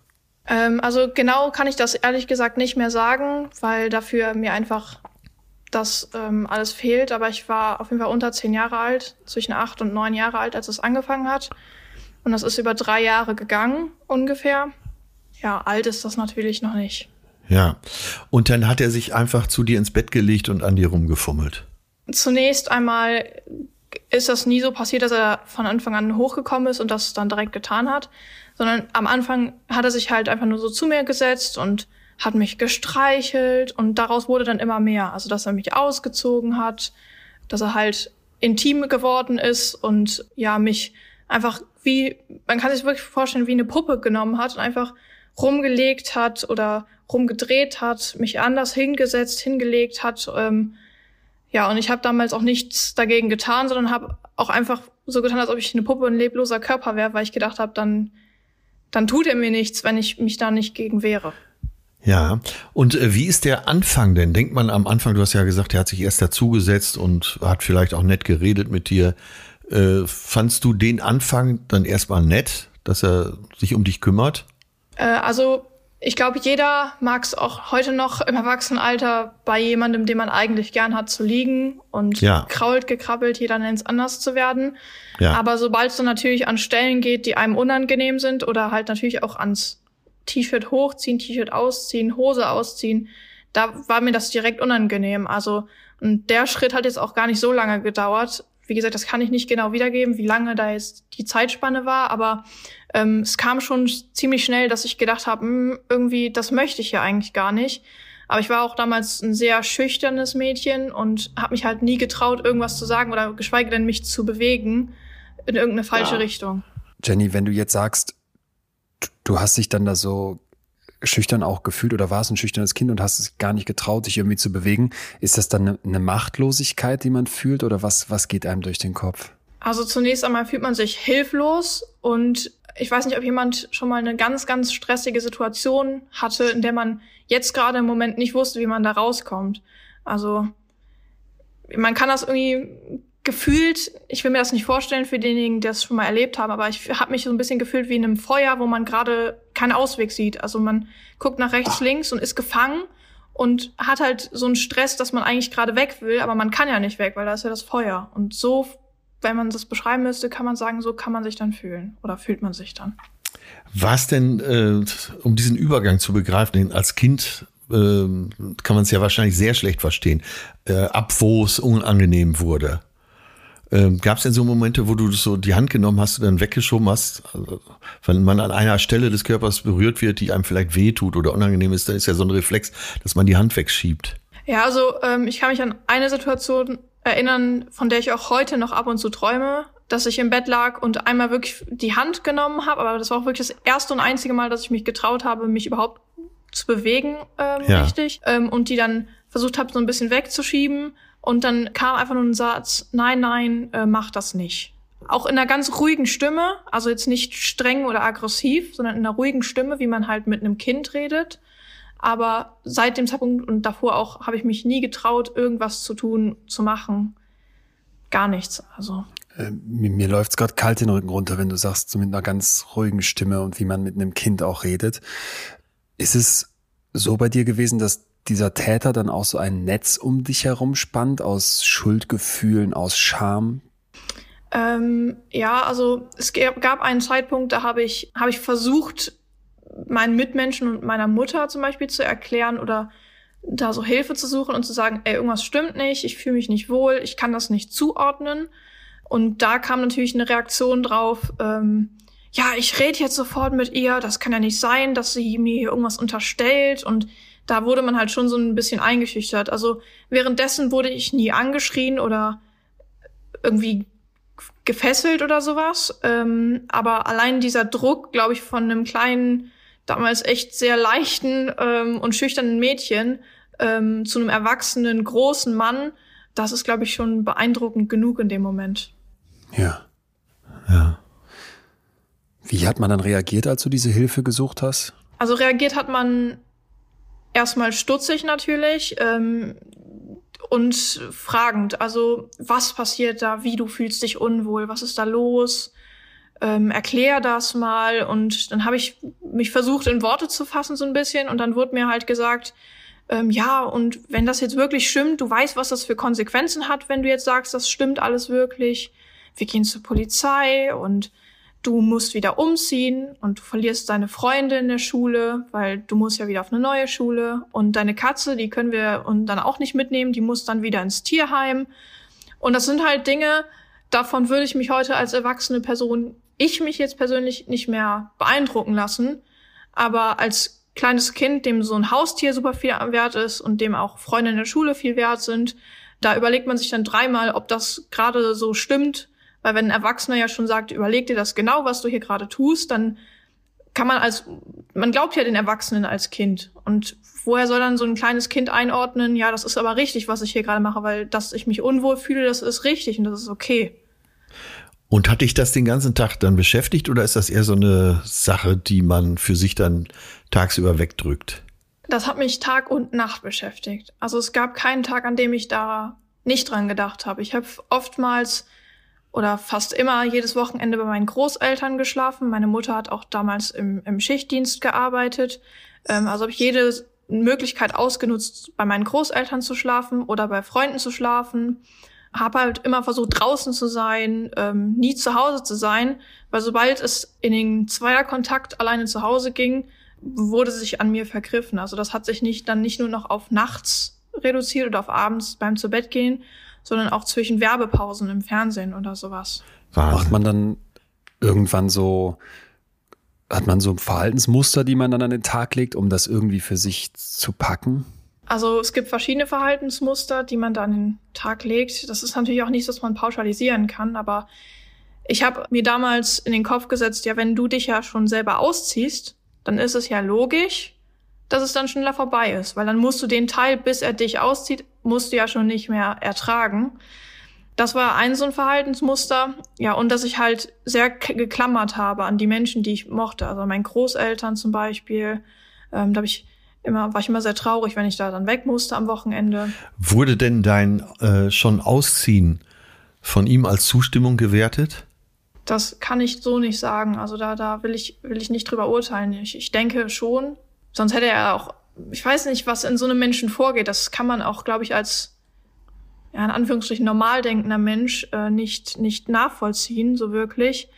Ähm, also genau kann ich das ehrlich gesagt nicht mehr sagen, weil dafür mir einfach das ähm, alles fehlt. Aber ich war auf jeden Fall unter zehn Jahre alt, zwischen acht und neun Jahre alt, als es angefangen hat. Und das ist über drei Jahre gegangen ungefähr. Ja, alt ist das natürlich noch nicht. Ja. Und dann hat er sich einfach zu dir ins Bett gelegt und an dir rumgefummelt. Zunächst einmal ist das nie so passiert, dass er von Anfang an hochgekommen ist und das dann direkt getan hat, sondern am Anfang hat er sich halt einfach nur so zu mir gesetzt und hat mich gestreichelt und daraus wurde dann immer mehr. Also, dass er mich ausgezogen hat, dass er halt intim geworden ist und ja, mich einfach wie, man kann sich wirklich vorstellen, wie eine Puppe genommen hat und einfach rumgelegt hat oder rumgedreht hat, mich anders hingesetzt, hingelegt hat, ähm, Ja, und ich habe damals auch nichts dagegen getan, sondern habe auch einfach so getan, als ob ich eine Puppe ein lebloser Körper wäre, weil ich gedacht habe, dann, dann tut er mir nichts, wenn ich mich da nicht gegen wehre. Ja, und äh, wie ist der Anfang denn? Denkt man am Anfang, du hast ja gesagt, er hat sich erst dazugesetzt und hat vielleicht auch nett geredet mit dir. Äh, fandst du den Anfang dann erstmal nett, dass er sich um dich kümmert? Äh, also ich glaube, jeder mag es auch heute noch im Erwachsenenalter bei jemandem, den man eigentlich gern hat, zu liegen und Ja. krault, gekrabbelt, jeder nennt es anders zu werden. Ja. Aber sobald es dann natürlich an Stellen geht, die einem unangenehm sind oder halt natürlich auch ans T-Shirt hochziehen, T-Shirt ausziehen, Hose ausziehen, da war mir das direkt unangenehm. Also, und der Schritt hat jetzt auch gar nicht so lange gedauert. Wie gesagt, das kann ich nicht genau wiedergeben, wie lange da jetzt die Zeitspanne war, aber ähm, es kam schon ziemlich schnell, dass ich gedacht habe, hm, irgendwie, das möchte ich ja eigentlich gar nicht. Aber ich war auch damals ein sehr schüchternes Mädchen und habe mich halt nie getraut, irgendwas zu sagen oder geschweige denn mich zu bewegen in irgendeine falsche Richtung. Jenny, wenn du jetzt sagst, du- hast dich dann da so schüchtern auch gefühlt oder warst ein schüchternes Kind und hast es gar nicht getraut, dich irgendwie zu bewegen, ist das dann eine, eine Machtlosigkeit, die man fühlt oder was, was geht einem durch den Kopf? Also zunächst einmal fühlt man sich hilflos und ich weiß nicht, ob jemand schon mal eine ganz, ganz stressige Situation hatte, in der man jetzt gerade im Moment nicht wusste, wie man da rauskommt. Also man kann das irgendwie gefühlt, ich will mir das nicht vorstellen für diejenigen, die das schon mal erlebt haben, aber ich habe mich so ein bisschen gefühlt wie in einem Feuer, wo man gerade keinen Ausweg sieht. Also man guckt nach rechts, links und ist gefangen und hat halt so einen Stress, dass man eigentlich gerade weg will, aber man kann ja nicht weg, weil da ist ja das Feuer. Und so, wenn man das beschreiben müsste, kann man sagen, so kann man sich dann fühlen oder fühlt man sich dann. War es denn, äh, um diesen Übergang zu begreifen, als Kind ähm, kann man es ja wahrscheinlich sehr schlecht verstehen, äh, ab wo es unangenehm wurde. Ähm, Gab es denn so Momente, wo du so die Hand genommen hast und dann weggeschoben hast? Also, wenn man an einer Stelle des Körpers berührt wird, die einem vielleicht wehtut oder unangenehm ist, dann ist ja so ein Reflex, dass man die Hand wegschiebt. Ja, also ähm, ich kann mich an eine Situation erinnern, von der ich auch heute noch ab und zu träume, dass ich im Bett lag und einmal wirklich die Hand genommen habe, aber das war auch wirklich das erste und einzige Mal, dass ich mich getraut habe, mich überhaupt zu bewegen, ähm, Ja. richtig, ähm, und die dann versucht habe, so ein bisschen wegzuschieben. Und dann kam einfach nur ein Satz, nein, nein, äh, mach das nicht. Auch in einer ganz ruhigen Stimme, also jetzt nicht streng oder aggressiv, sondern in einer ruhigen Stimme, wie man halt mit einem Kind redet. Aber seit dem Zeitpunkt und davor auch habe ich mich nie getraut, irgendwas zu tun, zu machen. Gar nichts. Also Äh, mir mir läuft's gerade kalt den Rücken runter, wenn du sagst, so mit einer ganz ruhigen Stimme und wie man mit einem Kind auch redet. Ist es so bei dir gewesen, dass dieser Täter dann auch so ein Netz um dich herum spannt aus Schuldgefühlen, aus Scham? Ähm, ja, also es gab gab einen Zeitpunkt, da habe ich, habe ich versucht, meinen Mitmenschen und meiner Mutter zum Beispiel zu erklären oder da so Hilfe zu suchen und zu sagen, ey, irgendwas stimmt nicht, ich fühle mich nicht wohl, ich kann das nicht zuordnen. Und da kam natürlich eine Reaktion drauf, ähm, ja, ich rede jetzt sofort mit ihr, das kann ja nicht sein, dass sie mir hier irgendwas unterstellt und da wurde man halt schon so ein bisschen eingeschüchtert. Also währenddessen wurde ich nie angeschrien oder irgendwie gefesselt oder sowas. Ähm, aber allein dieser Druck, glaube ich, von einem kleinen, damals echt sehr leichten ähm, und schüchternen Mädchen ähm, zu einem erwachsenen, großen Mann, das ist, glaube ich, schon beeindruckend genug in dem Moment. Ja. Ja. Wie hat man dann reagiert, als du diese Hilfe gesucht hast? Also reagiert hat man erstmal stutzig natürlich ähm, und fragend. Also was passiert da? Wie du fühlst dich unwohl? Was ist da los? Ähm, erklär das mal. Und dann habe ich mich versucht in Worte zu fassen so ein bisschen und dann wurde mir halt gesagt, ähm, ja und wenn das jetzt wirklich stimmt, du weißt, was das für Konsequenzen hat, wenn du jetzt sagst, das stimmt alles wirklich. Wir gehen zur Polizei und du musst wieder umziehen und du verlierst deine Freunde in der Schule, weil du musst ja wieder auf eine neue Schule und deine Katze, die können wir und dann auch nicht mitnehmen, die muss dann wieder ins Tierheim. Und das sind halt Dinge, davon würde ich mich heute als erwachsene Person, ich mich jetzt persönlich nicht mehr beeindrucken lassen, aber als kleines Kind, dem so ein Haustier super viel Wert ist und dem auch Freunde in der Schule viel wert sind, da überlegt man sich dann dreimal, ob das gerade so stimmt, weil wenn ein Erwachsener ja schon sagt, überleg dir das genau, was du hier gerade tust, dann kann man als, man glaubt ja den Erwachsenen als Kind. Und woher soll dann so ein kleines Kind einordnen, ja, das ist aber richtig, was ich hier gerade mache, weil dass ich mich unwohl fühle, das ist richtig und das ist okay. Und hat dich das den ganzen Tag dann beschäftigt oder ist das eher so eine Sache, die man für sich dann tagsüber wegdrückt? Das hat mich Tag und Nacht beschäftigt. Also es gab keinen Tag, an dem ich da nicht dran gedacht habe. Ich habe oftmals oder fast immer jedes Wochenende bei meinen Großeltern geschlafen. Meine Mutter hat auch damals im, im Schichtdienst gearbeitet. Ähm, also habe ich jede Möglichkeit ausgenutzt, bei meinen Großeltern zu schlafen oder bei Freunden zu schlafen. Habe halt immer versucht, draußen zu sein, ähm, nie zu Hause zu sein, weil sobald es in den Zweierkontakt alleine zu Hause ging, wurde sich an mir vergriffen. Also das hat sich nicht dann nicht nur noch auf nachts reduziert oder auf abends beim zu Bett gehen, sondern auch zwischen Werbepausen im Fernsehen oder sowas. Wahnsinn. Macht man dann irgendwann so, hat man so Verhaltensmuster, die man dann an den Tag legt, um das irgendwie für sich zu packen? Also es gibt verschiedene Verhaltensmuster, die man da an den Tag legt. Das ist natürlich auch nichts, was man pauschalisieren kann, aber ich habe mir damals in den Kopf gesetzt, ja, wenn du dich ja schon selber ausziehst, dann ist es ja logisch, dass es dann schneller vorbei ist, weil dann musst du den Teil, bis er dich auszieht, musst du ja schon nicht mehr ertragen. Das war ein so ein Verhaltensmuster, ja, und dass ich halt sehr geklammert habe an die Menschen, die ich mochte. Also meinen Großeltern zum Beispiel. Ähm, da habe ich immer, war ich immer sehr traurig, wenn ich da dann weg musste am Wochenende. Wurde denn dein äh, schon Ausziehen von ihm als Zustimmung gewertet? Das kann ich so nicht sagen. Also da, da will ich, will ich nicht drüber urteilen. Ich, ich denke schon, Sonst hätte er auch, ich weiß nicht, was in so einem Menschen vorgeht. Das kann man auch, glaube ich, als ja, in Anführungsstrichen normal denkender Mensch äh, nicht, nicht nachvollziehen, so wirklich.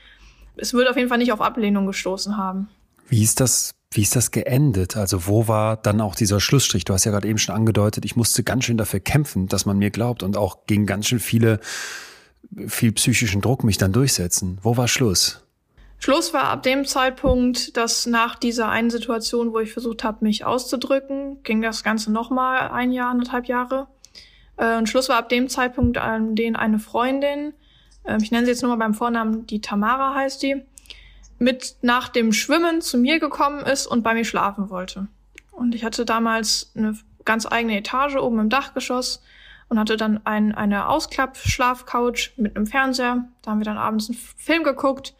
Es wird auf jeden Fall nicht auf Ablehnung gestoßen haben. Wie ist das, wie ist das geendet? Also wo war dann auch dieser Schlussstrich? Du hast ja gerade eben schon angedeutet, ich musste ganz schön dafür kämpfen, dass man mir glaubt und auch gegen ganz schön viele, viel psychischen Druck mich dann durchsetzen. Wo war Schluss? Schluss war ab dem Zeitpunkt, dass nach dieser einen Situation, wo ich versucht habe, mich auszudrücken, ging das Ganze nochmal ein Jahr, anderthalb Jahre. Äh, und Schluss war ab dem Zeitpunkt, an den eine Freundin, äh, ich nenne sie jetzt nur mal beim Vornamen, die Tamara heißt die, mit nach dem Schwimmen zu mir gekommen ist und bei mir schlafen wollte. Und ich hatte damals eine ganz eigene Etage oben im Dachgeschoss und hatte dann ein, eine Ausklapp-Schlafcouch mit einem Fernseher. Da haben wir dann abends einen Film geguckt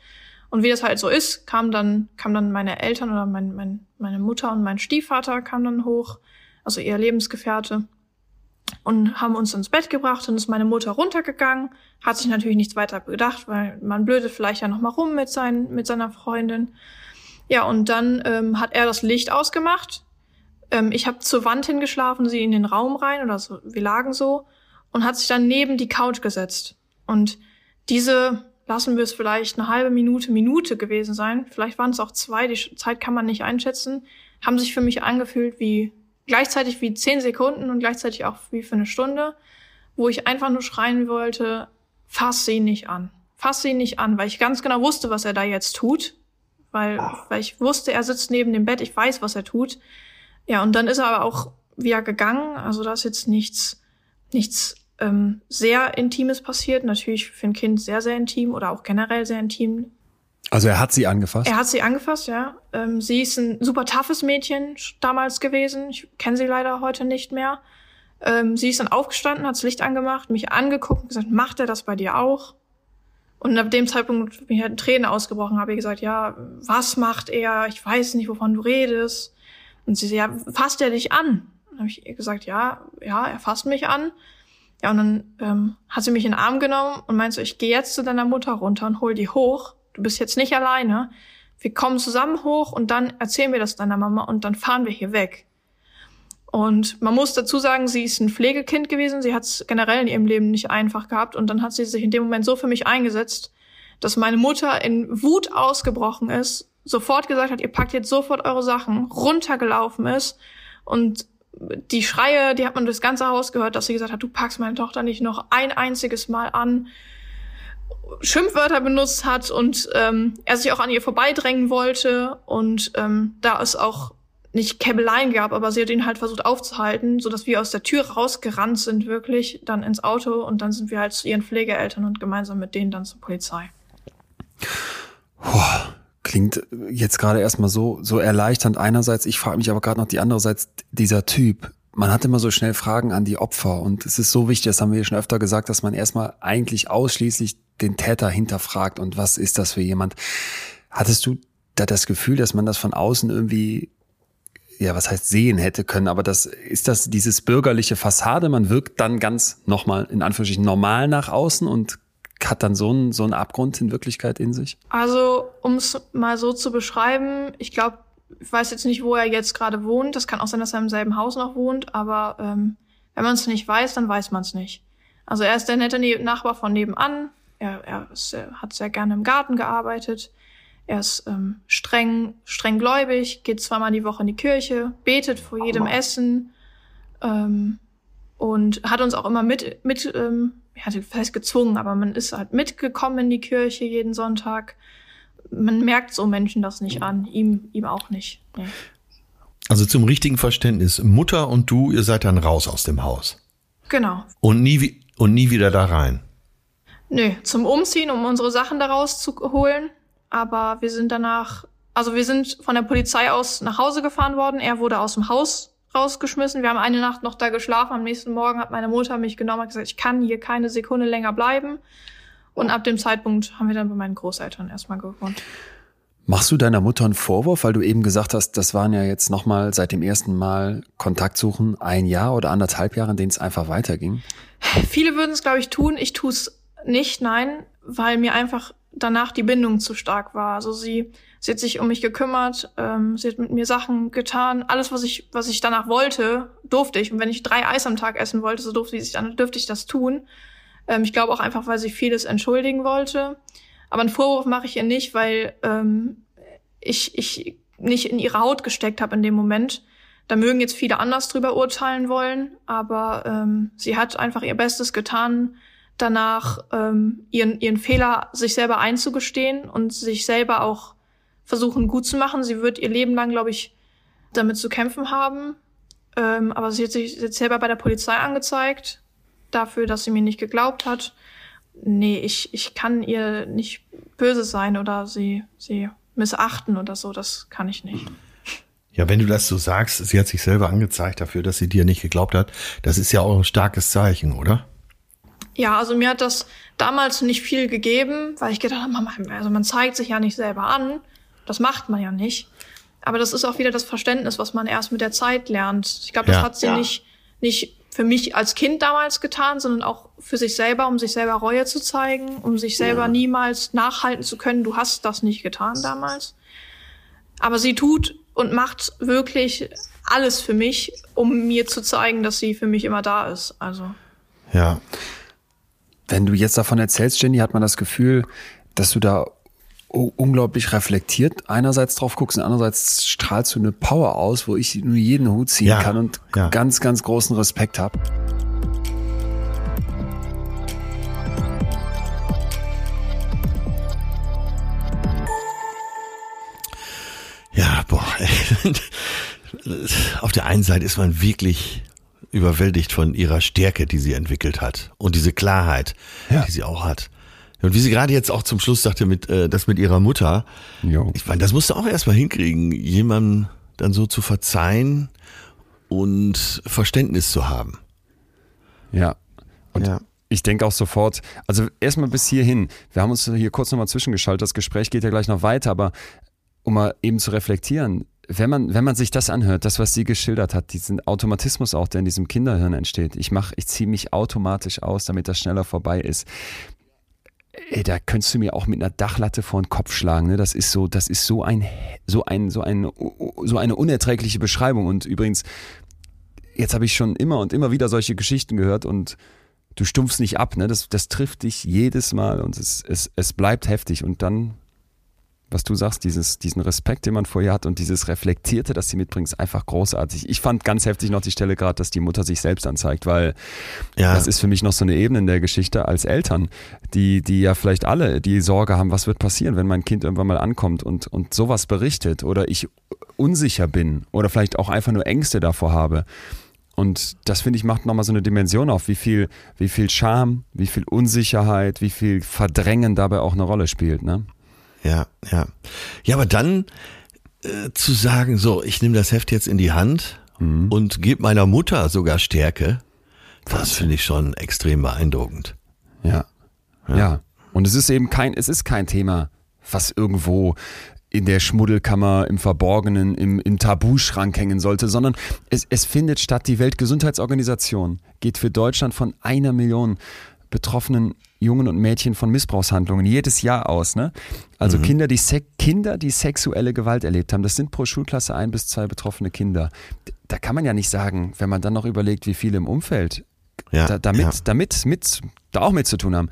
und wie das halt so ist, kam dann, kam dann meine Eltern oder mein, mein, meine Mutter und mein Stiefvater kamen dann hoch, also ihr Lebensgefährte, und haben uns ins Bett gebracht. Dann ist meine Mutter runtergegangen, hat sich natürlich nichts weiter gedacht, weil man blödet vielleicht ja noch mal rum mit, sein, mit seiner Freundin. Ja, und dann ähm, hat er das Licht ausgemacht. Ähm, ich habe zur Wand hingeschlafen, sie in den Raum rein oder so. Wir lagen so und hat sich dann neben die Couch gesetzt. Und diese lassen wir es vielleicht eine halbe Minute, Minute gewesen sein. Vielleicht waren es auch zwei, die Zeit kann man nicht einschätzen, haben sich für mich angefühlt wie gleichzeitig wie zehn Sekunden und gleichzeitig auch wie für eine Stunde, wo ich einfach nur schreien wollte, fass sie nicht an. Fass sie nicht an, weil ich ganz genau wusste, was er da jetzt tut. Weil, weil ich wusste, er sitzt neben dem Bett, ich weiß, was er tut. Ja, und dann ist er aber auch wieder gegangen. Also da ist jetzt nichts, nichts ähm, sehr Intimes passiert. Natürlich für ein Kind sehr, sehr intim oder auch generell sehr intim. Also er hat sie angefasst? Er hat sie angefasst, ja. Ähm, sie ist ein super toughes Mädchen damals gewesen. Ich kenne sie leider heute nicht mehr. Ähm, sie ist dann aufgestanden, hat das Licht angemacht, mich angeguckt und gesagt, macht er das bei dir auch? Und ab dem Zeitpunkt bin ich halt in Tränen ausgebrochen, habe ich gesagt, ja, was macht er? Ich weiß nicht, wovon du redest. Und sie so, ja, fasst er dich an? Dann habe ich gesagt, ja, ja, er fasst mich an. Ja, und dann ähm, hat sie mich in den Arm genommen und meinte ich gehe jetzt zu deiner Mutter runter und hol die hoch. Du bist jetzt nicht alleine. Wir kommen zusammen hoch und dann erzählen wir das deiner Mama und dann fahren wir hier weg. Und man muss dazu sagen, sie ist ein Pflegekind gewesen. Sie hat es generell in ihrem Leben nicht einfach gehabt. Und dann hat sie sich in dem Moment so für mich eingesetzt, dass meine Mutter in Wut ausgebrochen ist, sofort gesagt hat, ihr packt jetzt sofort eure Sachen, runtergelaufen ist und die Schreie, die hat man durchs ganze Haus gehört, dass sie gesagt hat, du packst meine Tochter nicht noch ein einziges Mal an. Schimpfwörter benutzt hat und ähm, er sich auch an ihr vorbeidrängen wollte und ähm, da es auch nicht Käbeleien gab, aber sie hat ihn halt versucht aufzuhalten, so dass wir aus der Tür rausgerannt sind, wirklich dann ins Auto und dann sind wir halt zu ihren Pflegeeltern und gemeinsam mit denen dann zur Polizei. Boah, klingt jetzt gerade erstmal so, so erleichternd einerseits. Ich frage mich aber gerade noch die andererseits, dieser Typ. Man hat immer so schnell Fragen an die Opfer und es ist so wichtig, das haben wir schon öfter gesagt, dass man erstmal eigentlich ausschließlich den Täter hinterfragt und was ist das für jemand. Hattest du da das Gefühl, dass man das von außen irgendwie ja, was heißt sehen hätte können, aber das ist das dieses bürgerliche Fassade, man wirkt dann ganz nochmal in Anführungsstrichen normal nach außen und hat dann so einen, so einen Abgrund in Wirklichkeit in sich? Also, um es mal so zu beschreiben, ich glaube, ich weiß jetzt nicht, wo er jetzt gerade wohnt. Das kann auch sein, dass er im selben Haus noch wohnt, aber ähm, wenn man es nicht weiß, dann weiß man es nicht. Also er ist der nette ne Nachbar von nebenan. Er, er, ist, er hat sehr gerne im Garten gearbeitet. Er ist ähm, streng, streng gläubig, geht zweimal die Woche in die Kirche, betet vor jedem Essen ähm, und hat uns auch immer mit, mit ähm, ja, fest gezwungen, aber man ist halt mitgekommen in die Kirche jeden Sonntag. Man merkt so Menschen das nicht an, ihm, ihm auch nicht. Nee. Also zum richtigen Verständnis, Mutter und du, ihr seid dann raus aus dem Haus. Genau. Und nie, und nie wieder da rein. Nö, zum Umziehen, um unsere Sachen daraus zu holen. Aber wir sind danach, also wir sind von der Polizei aus nach Hause gefahren worden. Er wurde aus dem Haus rausgeschmissen. Wir haben eine Nacht noch da geschlafen. Am nächsten Morgen hat meine Mutter mich genommen und gesagt, ich kann hier keine Sekunde länger bleiben. Und ab dem Zeitpunkt haben wir dann bei meinen Großeltern erstmal gewohnt. Machst du deiner Mutter einen Vorwurf, weil du eben gesagt hast, das waren ja jetzt nochmal seit dem ersten Mal Kontaktsuchen ein Jahr oder anderthalb Jahre, in denen es einfach weiterging? Viele würden es, glaube ich, tun. Ich tue es nicht, nein, weil mir einfach danach die Bindung zu stark war. Also sie Sie hat sich um mich gekümmert, ähm, sie hat mit mir Sachen getan. Alles, was ich, was ich danach wollte, durfte ich. Und wenn ich drei Eis am Tag essen wollte, so durfte ich, dann dürfte ich das tun. Ähm, ich glaube auch einfach, weil sie vieles entschuldigen wollte. Aber einen Vorwurf mache ich ihr nicht, weil ähm, ich, ich nicht in ihre Haut gesteckt habe in dem Moment. Da mögen jetzt viele anders drüber urteilen wollen, aber ähm, sie hat einfach ihr Bestes getan, danach ähm, ihren, ihren Fehler sich selber einzugestehen und sich selber auch versuchen gut zu machen. Sie wird ihr Leben lang, glaube ich, damit zu kämpfen haben. Ähm, aber sie hat sich jetzt selber bei der Polizei angezeigt, dafür, dass sie mir nicht geglaubt hat. Nee, ich, ich kann ihr nicht böse sein oder sie, sie missachten oder so, das kann ich nicht. Ja, wenn du das so sagst, sie hat sich selber angezeigt dafür, dass sie dir nicht geglaubt hat, das ist ja auch ein starkes Zeichen, oder? Ja, also mir hat das damals nicht viel gegeben, weil ich gedacht habe, also man zeigt sich ja nicht selber an. Das macht man ja nicht. Aber das ist auch wieder das Verständnis, was man erst mit der Zeit lernt. Ich glaube, das ja, hat sie ja. nicht, nicht für mich als Kind damals getan, sondern auch für sich selber, um sich selber Reue zu zeigen, um sich selber ja. niemals nachhalten zu können, du hast das nicht getan damals. Aber sie tut und macht wirklich alles für mich, um mir zu zeigen, dass sie für mich immer da ist. Also. Ja. Wenn du jetzt davon erzählst, Jenny, hat man das Gefühl, dass du da unglaublich reflektiert einerseits drauf guckst und andererseits strahlst du eine Power aus, wo ich nur jeden Hut ziehen ja, kann und ja. ganz, ganz großen Respekt habe. Ja, boah. (laughs) Auf der einen Seite ist man wirklich überwältigt von ihrer Stärke, die sie entwickelt hat und diese Klarheit, ja. die sie auch hat. Und wie sie gerade jetzt auch zum Schluss sagte, mit, äh, das mit ihrer Mutter. Jo. Ich meine, das musst du auch erstmal hinkriegen, jemandem dann so zu verzeihen und Verständnis zu haben. Ja. Und ja. ich denke auch sofort, also erstmal bis hierhin. Wir haben uns hier kurz nochmal zwischengeschaltet. Das Gespräch geht ja gleich noch weiter, aber um mal eben zu reflektieren, wenn man, wenn man sich das anhört, das, was sie geschildert hat, diesen Automatismus auch, der in diesem Kinderhirn entsteht. Ich mache, ich ziehe mich automatisch aus, damit das schneller vorbei ist ey, da könntest du mir auch mit einer Dachlatte vor den Kopf schlagen. Ne? Das ist so, das ist so ein, so ein, so ein, so eine unerträgliche Beschreibung. Und übrigens, jetzt habe ich schon immer und immer wieder solche Geschichten gehört und du stumpfst nicht ab. Ne? Das, das trifft dich jedes Mal und es, es, es bleibt heftig. Und dann was du sagst, dieses, diesen Respekt, den man vor ihr hat und dieses Reflektierte, das sie mitbringt, ist einfach großartig. Ich fand ganz heftig noch die Stelle gerade, dass die Mutter sich selbst anzeigt, weil ja. das ist für mich noch so eine Ebene in der Geschichte als Eltern, die, die ja vielleicht alle die Sorge haben, was wird passieren, wenn mein Kind irgendwann mal ankommt und, und sowas berichtet oder ich unsicher bin oder vielleicht auch einfach nur Ängste davor habe. Und das finde ich macht nochmal so eine Dimension auf, wie viel, wie viel Scham, wie viel Unsicherheit, wie viel Verdrängen dabei auch eine Rolle spielt, ne? Ja, ja. Ja, aber dann äh, zu sagen, so, ich nehme das Heft jetzt in die Hand und gebe meiner Mutter sogar Stärke, das finde ich schon extrem beeindruckend. Ja. ja. Und es ist eben kein, es ist kein Thema, was irgendwo in der Schmuddelkammer, im Verborgenen, im, im Tabuschrank hängen sollte, sondern es, es findet statt. Die Weltgesundheitsorganisation geht für Deutschland von einer Million betroffenen Jungen und Mädchen von Missbrauchshandlungen jedes Jahr aus. Ne? Also Kinder, die Kinder, die sexuelle Gewalt erlebt haben, das sind pro Schulklasse ein bis zwei betroffene Kinder. Da kann man ja nicht sagen, wenn man dann noch überlegt, wie viele im Umfeld Ja, da, damit, ja. damit mit, da auch mit zu tun haben,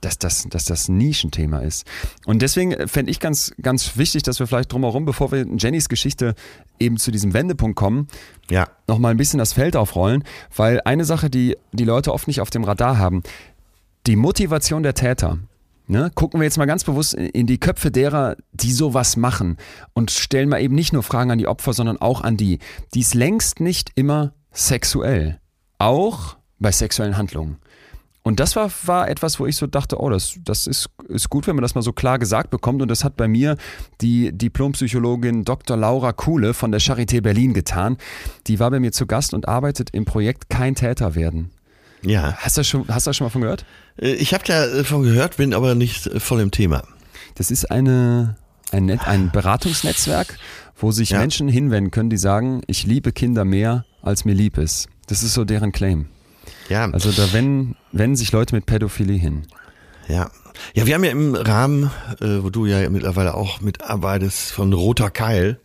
dass das, dass das ein Nischenthema ist. Und deswegen fände ich ganz, ganz wichtig, dass wir vielleicht drumherum, bevor wir in Jennys Geschichte eben zu diesem Wendepunkt kommen, Ja, noch mal ein bisschen das Feld aufrollen, weil eine Sache, die die Leute oft nicht auf dem Radar haben, die Motivation der Täter. Ne? Gucken wir jetzt mal ganz bewusst in die Köpfe derer, die sowas machen und stellen mal eben nicht nur Fragen an die Opfer, sondern auch an die. Die ist längst nicht immer sexuell. Auch bei sexuellen Handlungen. Und das war, war etwas, wo ich so dachte, oh, das, das ist, ist gut, wenn man das mal so klar gesagt bekommt. Und das hat bei mir die Diplompsychologin Dr. Laura Kuhle von der Charité Berlin getan. Die war bei mir zu Gast und arbeitet im Projekt Kein Täter werden. Ja. Hast du schon, hast du das schon mal von gehört? Äh, Ich habe davon gehört, bin aber nicht äh, voll im Thema. Das ist eine, ein, Net, ein Beratungsnetzwerk, wo sich Ja. Menschen hinwenden können, die sagen, ich liebe Kinder mehr, als mir lieb ist. Das ist so deren Claim. Ja, Also da wenden, wenden sich Leute mit Pädophilie hin. Ja. Ja, wir haben ja im Rahmen, äh, wo du ja mittlerweile auch mitarbeitest, von Roter Keil,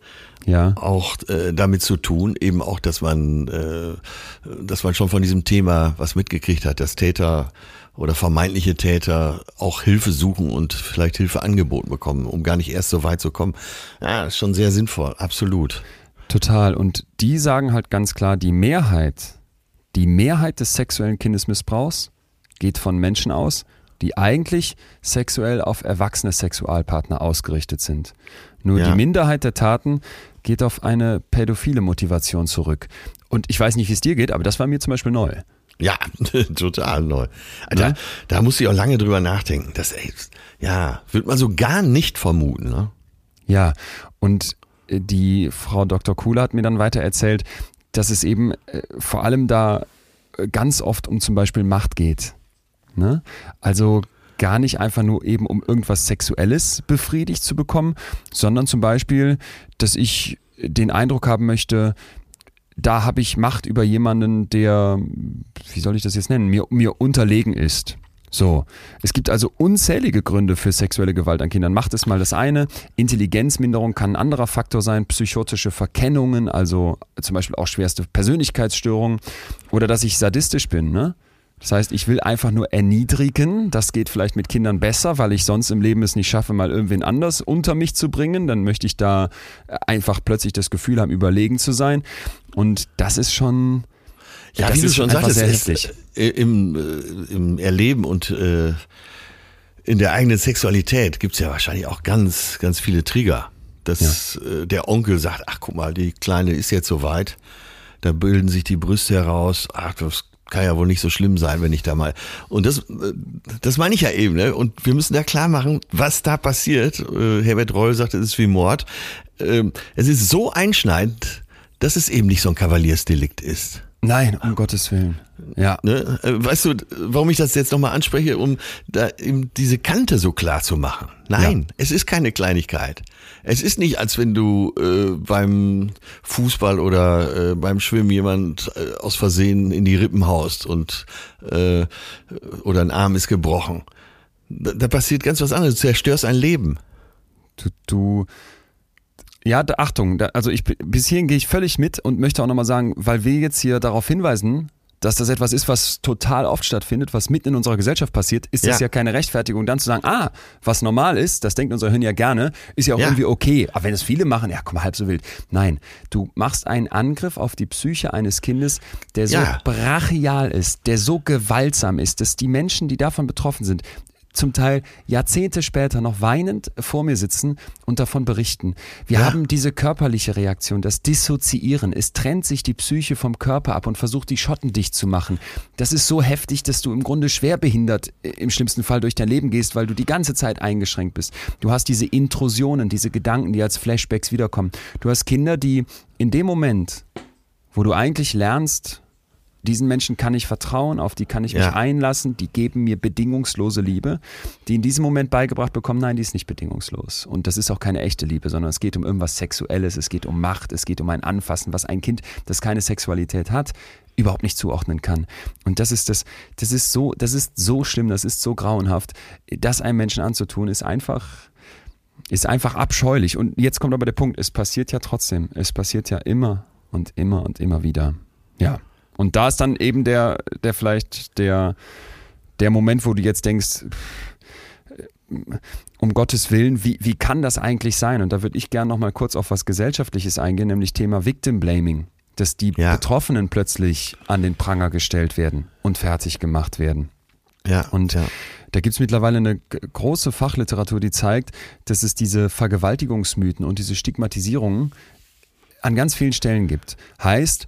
Ja. auch äh, damit zu tun, eben auch, dass man, äh, dass man schon von diesem Thema was mitgekriegt hat, dass Täter oder vermeintliche Täter auch Hilfe suchen und vielleicht Hilfe angeboten bekommen, um gar nicht erst so weit zu kommen. Ja, ist schon sehr sinnvoll, absolut. Total. Und die sagen halt ganz klar, die Mehrheit, die Mehrheit des sexuellen Kindesmissbrauchs geht von Menschen aus, die eigentlich sexuell auf erwachsene Sexualpartner ausgerichtet sind. Nur Ja. die Minderheit der Taten geht auf eine pädophile Motivation zurück. Und ich weiß nicht, wie es dir geht, aber das war mir zum Beispiel neu. Ja, (laughs) total neu. Da, Ne? da musste ich auch lange drüber nachdenken. Das, ey, ja, wird man so gar nicht vermuten, ne? Ja, und äh, die Frau Dr. Kuhle hat mir dann weiter erzählt, dass es eben äh, vor allem da äh, ganz oft um zum Beispiel Macht geht. Ne? Also gar nicht einfach nur eben um irgendwas Sexuelles befriedigt zu bekommen, sondern zum Beispiel, dass ich den Eindruck haben möchte, da habe ich Macht über jemanden, der, wie soll ich das jetzt nennen, mir, mir unterlegen ist. So, es gibt also unzählige Gründe für sexuelle Gewalt an Kindern. Macht es mal das eine. Intelligenzminderung kann ein anderer Faktor sein. Psychotische Verkennungen, also zum Beispiel auch schwerste Persönlichkeitsstörungen. Oder dass ich sadistisch bin. Ne? Das heißt, ich will einfach nur erniedrigen. Das geht vielleicht mit Kindern besser, weil ich sonst im Leben es nicht schaffe, mal irgendwen anders unter mich zu bringen. Dann möchte ich da einfach plötzlich das Gefühl haben, überlegen zu sein. Und das ist schon. Ja, das wie du ist schon einfach sagtest, sehr es, heftig. äh, im, äh, im Erleben und äh, in der eigenen Sexualität gibt's ja wahrscheinlich auch ganz, ganz viele Trigger. Dass äh, der Onkel sagt, ach guck mal, die Kleine ist jetzt soweit, da bilden sich die Brüste heraus, ach, das kann ja wohl nicht so schlimm sein, wenn ich da mal. Und das, äh, das meine ich ja eben, ne? Und wir müssen da klar machen, was da passiert. Äh, Herbert Reul sagt, es ist wie Mord. Ähm, es ist so einschneidend, dass es eben nicht so ein Kavaliersdelikt ist. Nein, um Gottes Willen. Ja. Ne? Äh, Weißt du, warum ich das jetzt nochmal anspreche, um da eben diese Kante so klar zu machen? Nein, es ist keine Kleinigkeit. Es ist nicht, als wenn du äh, beim Fußball oder äh, beim Schwimmen jemand äh, aus Versehen in die Rippen haust und äh, oder ein Arm ist gebrochen. Da, da passiert ganz was anderes. Du zerstörst ein Leben. Du, du ja, da, Achtung, da, also ich bis hierhin gehe ich völlig mit und möchte auch nochmal sagen, weil wir jetzt hier darauf hinweisen, dass das etwas ist, was total oft stattfindet, was mitten in unserer Gesellschaft passiert, ist das Ja. ja keine Rechtfertigung, dann zu sagen, ah, was normal ist, das denkt unser Hirn ja gerne, ist ja auch Ja. irgendwie okay. Aber wenn es viele machen, ja, komm mal, halb so wild. Nein, du machst einen Angriff auf die Psyche eines Kindes, der so Ja. brachial ist, der so gewaltsam ist, dass die Menschen, die davon betroffen sind, zum Teil Jahrzehnte später noch weinend vor mir sitzen und davon berichten. Wir haben diese körperliche Reaktion, das Dissoziieren. Es trennt sich die Psyche vom Körper ab und versucht die Schotten dicht zu machen. Das ist so heftig, dass du im Grunde schwerbehindert äh, im schlimmsten Fall durch dein Leben gehst, weil du die ganze Zeit eingeschränkt bist. Du hast diese Intrusionen, diese Gedanken, die als Flashbacks wiederkommen. Du hast Kinder, die in dem Moment, wo du eigentlich lernst, diesen Menschen kann ich vertrauen, auf die kann ich mich Ja. einlassen, die geben mir bedingungslose Liebe, die in diesem Moment beigebracht bekommen, nein, die ist nicht bedingungslos. Und das ist auch keine echte Liebe, sondern es geht um irgendwas Sexuelles, es geht um Macht, es geht um ein Anfassen, was ein Kind, das keine Sexualität hat, überhaupt nicht zuordnen kann. Und das ist das, das ist so, das ist so schlimm, das ist so grauenhaft. Das einem Menschen anzutun, ist einfach, ist einfach abscheulich. Und jetzt kommt aber der Punkt, es passiert ja trotzdem. Es passiert ja immer und immer und immer wieder. Ja. Und da ist dann eben der, der vielleicht der, der Moment, wo du jetzt denkst, um Gottes Willen, wie, wie kann das eigentlich sein? Und da würde ich gerne nochmal kurz auf was Gesellschaftliches eingehen, nämlich Thema Victim Blaming. Dass die Ja. Betroffenen plötzlich an den Pranger gestellt werden und fertig gemacht werden. Ja, Und ja. da gibt es mittlerweile eine große Fachliteratur, die zeigt, dass es diese Vergewaltigungsmythen und diese Stigmatisierungen an ganz vielen Stellen gibt. Heißt,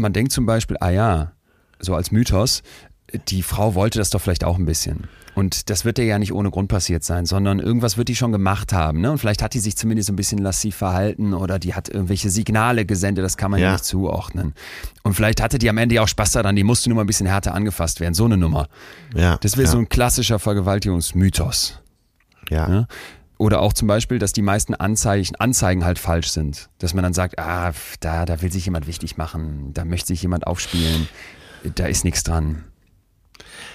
man denkt zum Beispiel, ah ja, so als Mythos, die Frau wollte das doch vielleicht auch ein bisschen. Und das wird ja nicht ohne Grund passiert sein, sondern irgendwas wird die schon gemacht haben. Ne? Und vielleicht hat die sich zumindest so ein bisschen lassiv verhalten oder die hat irgendwelche Signale gesendet, das kann man ja, Ja. nicht zuordnen. Und vielleicht hatte die am Ende ja auch Spaß daran, die musste nur mal ein bisschen härter angefasst werden, so eine Nummer. ja Das wäre ja, so ein klassischer Vergewaltigungsmythos. ja. Ne? Oder auch zum Beispiel, dass die meisten Anzeichen, Anzeigen halt falsch sind. Dass man dann sagt, ah, da, da will sich jemand wichtig machen, da möchte sich jemand aufspielen, da ist nichts dran.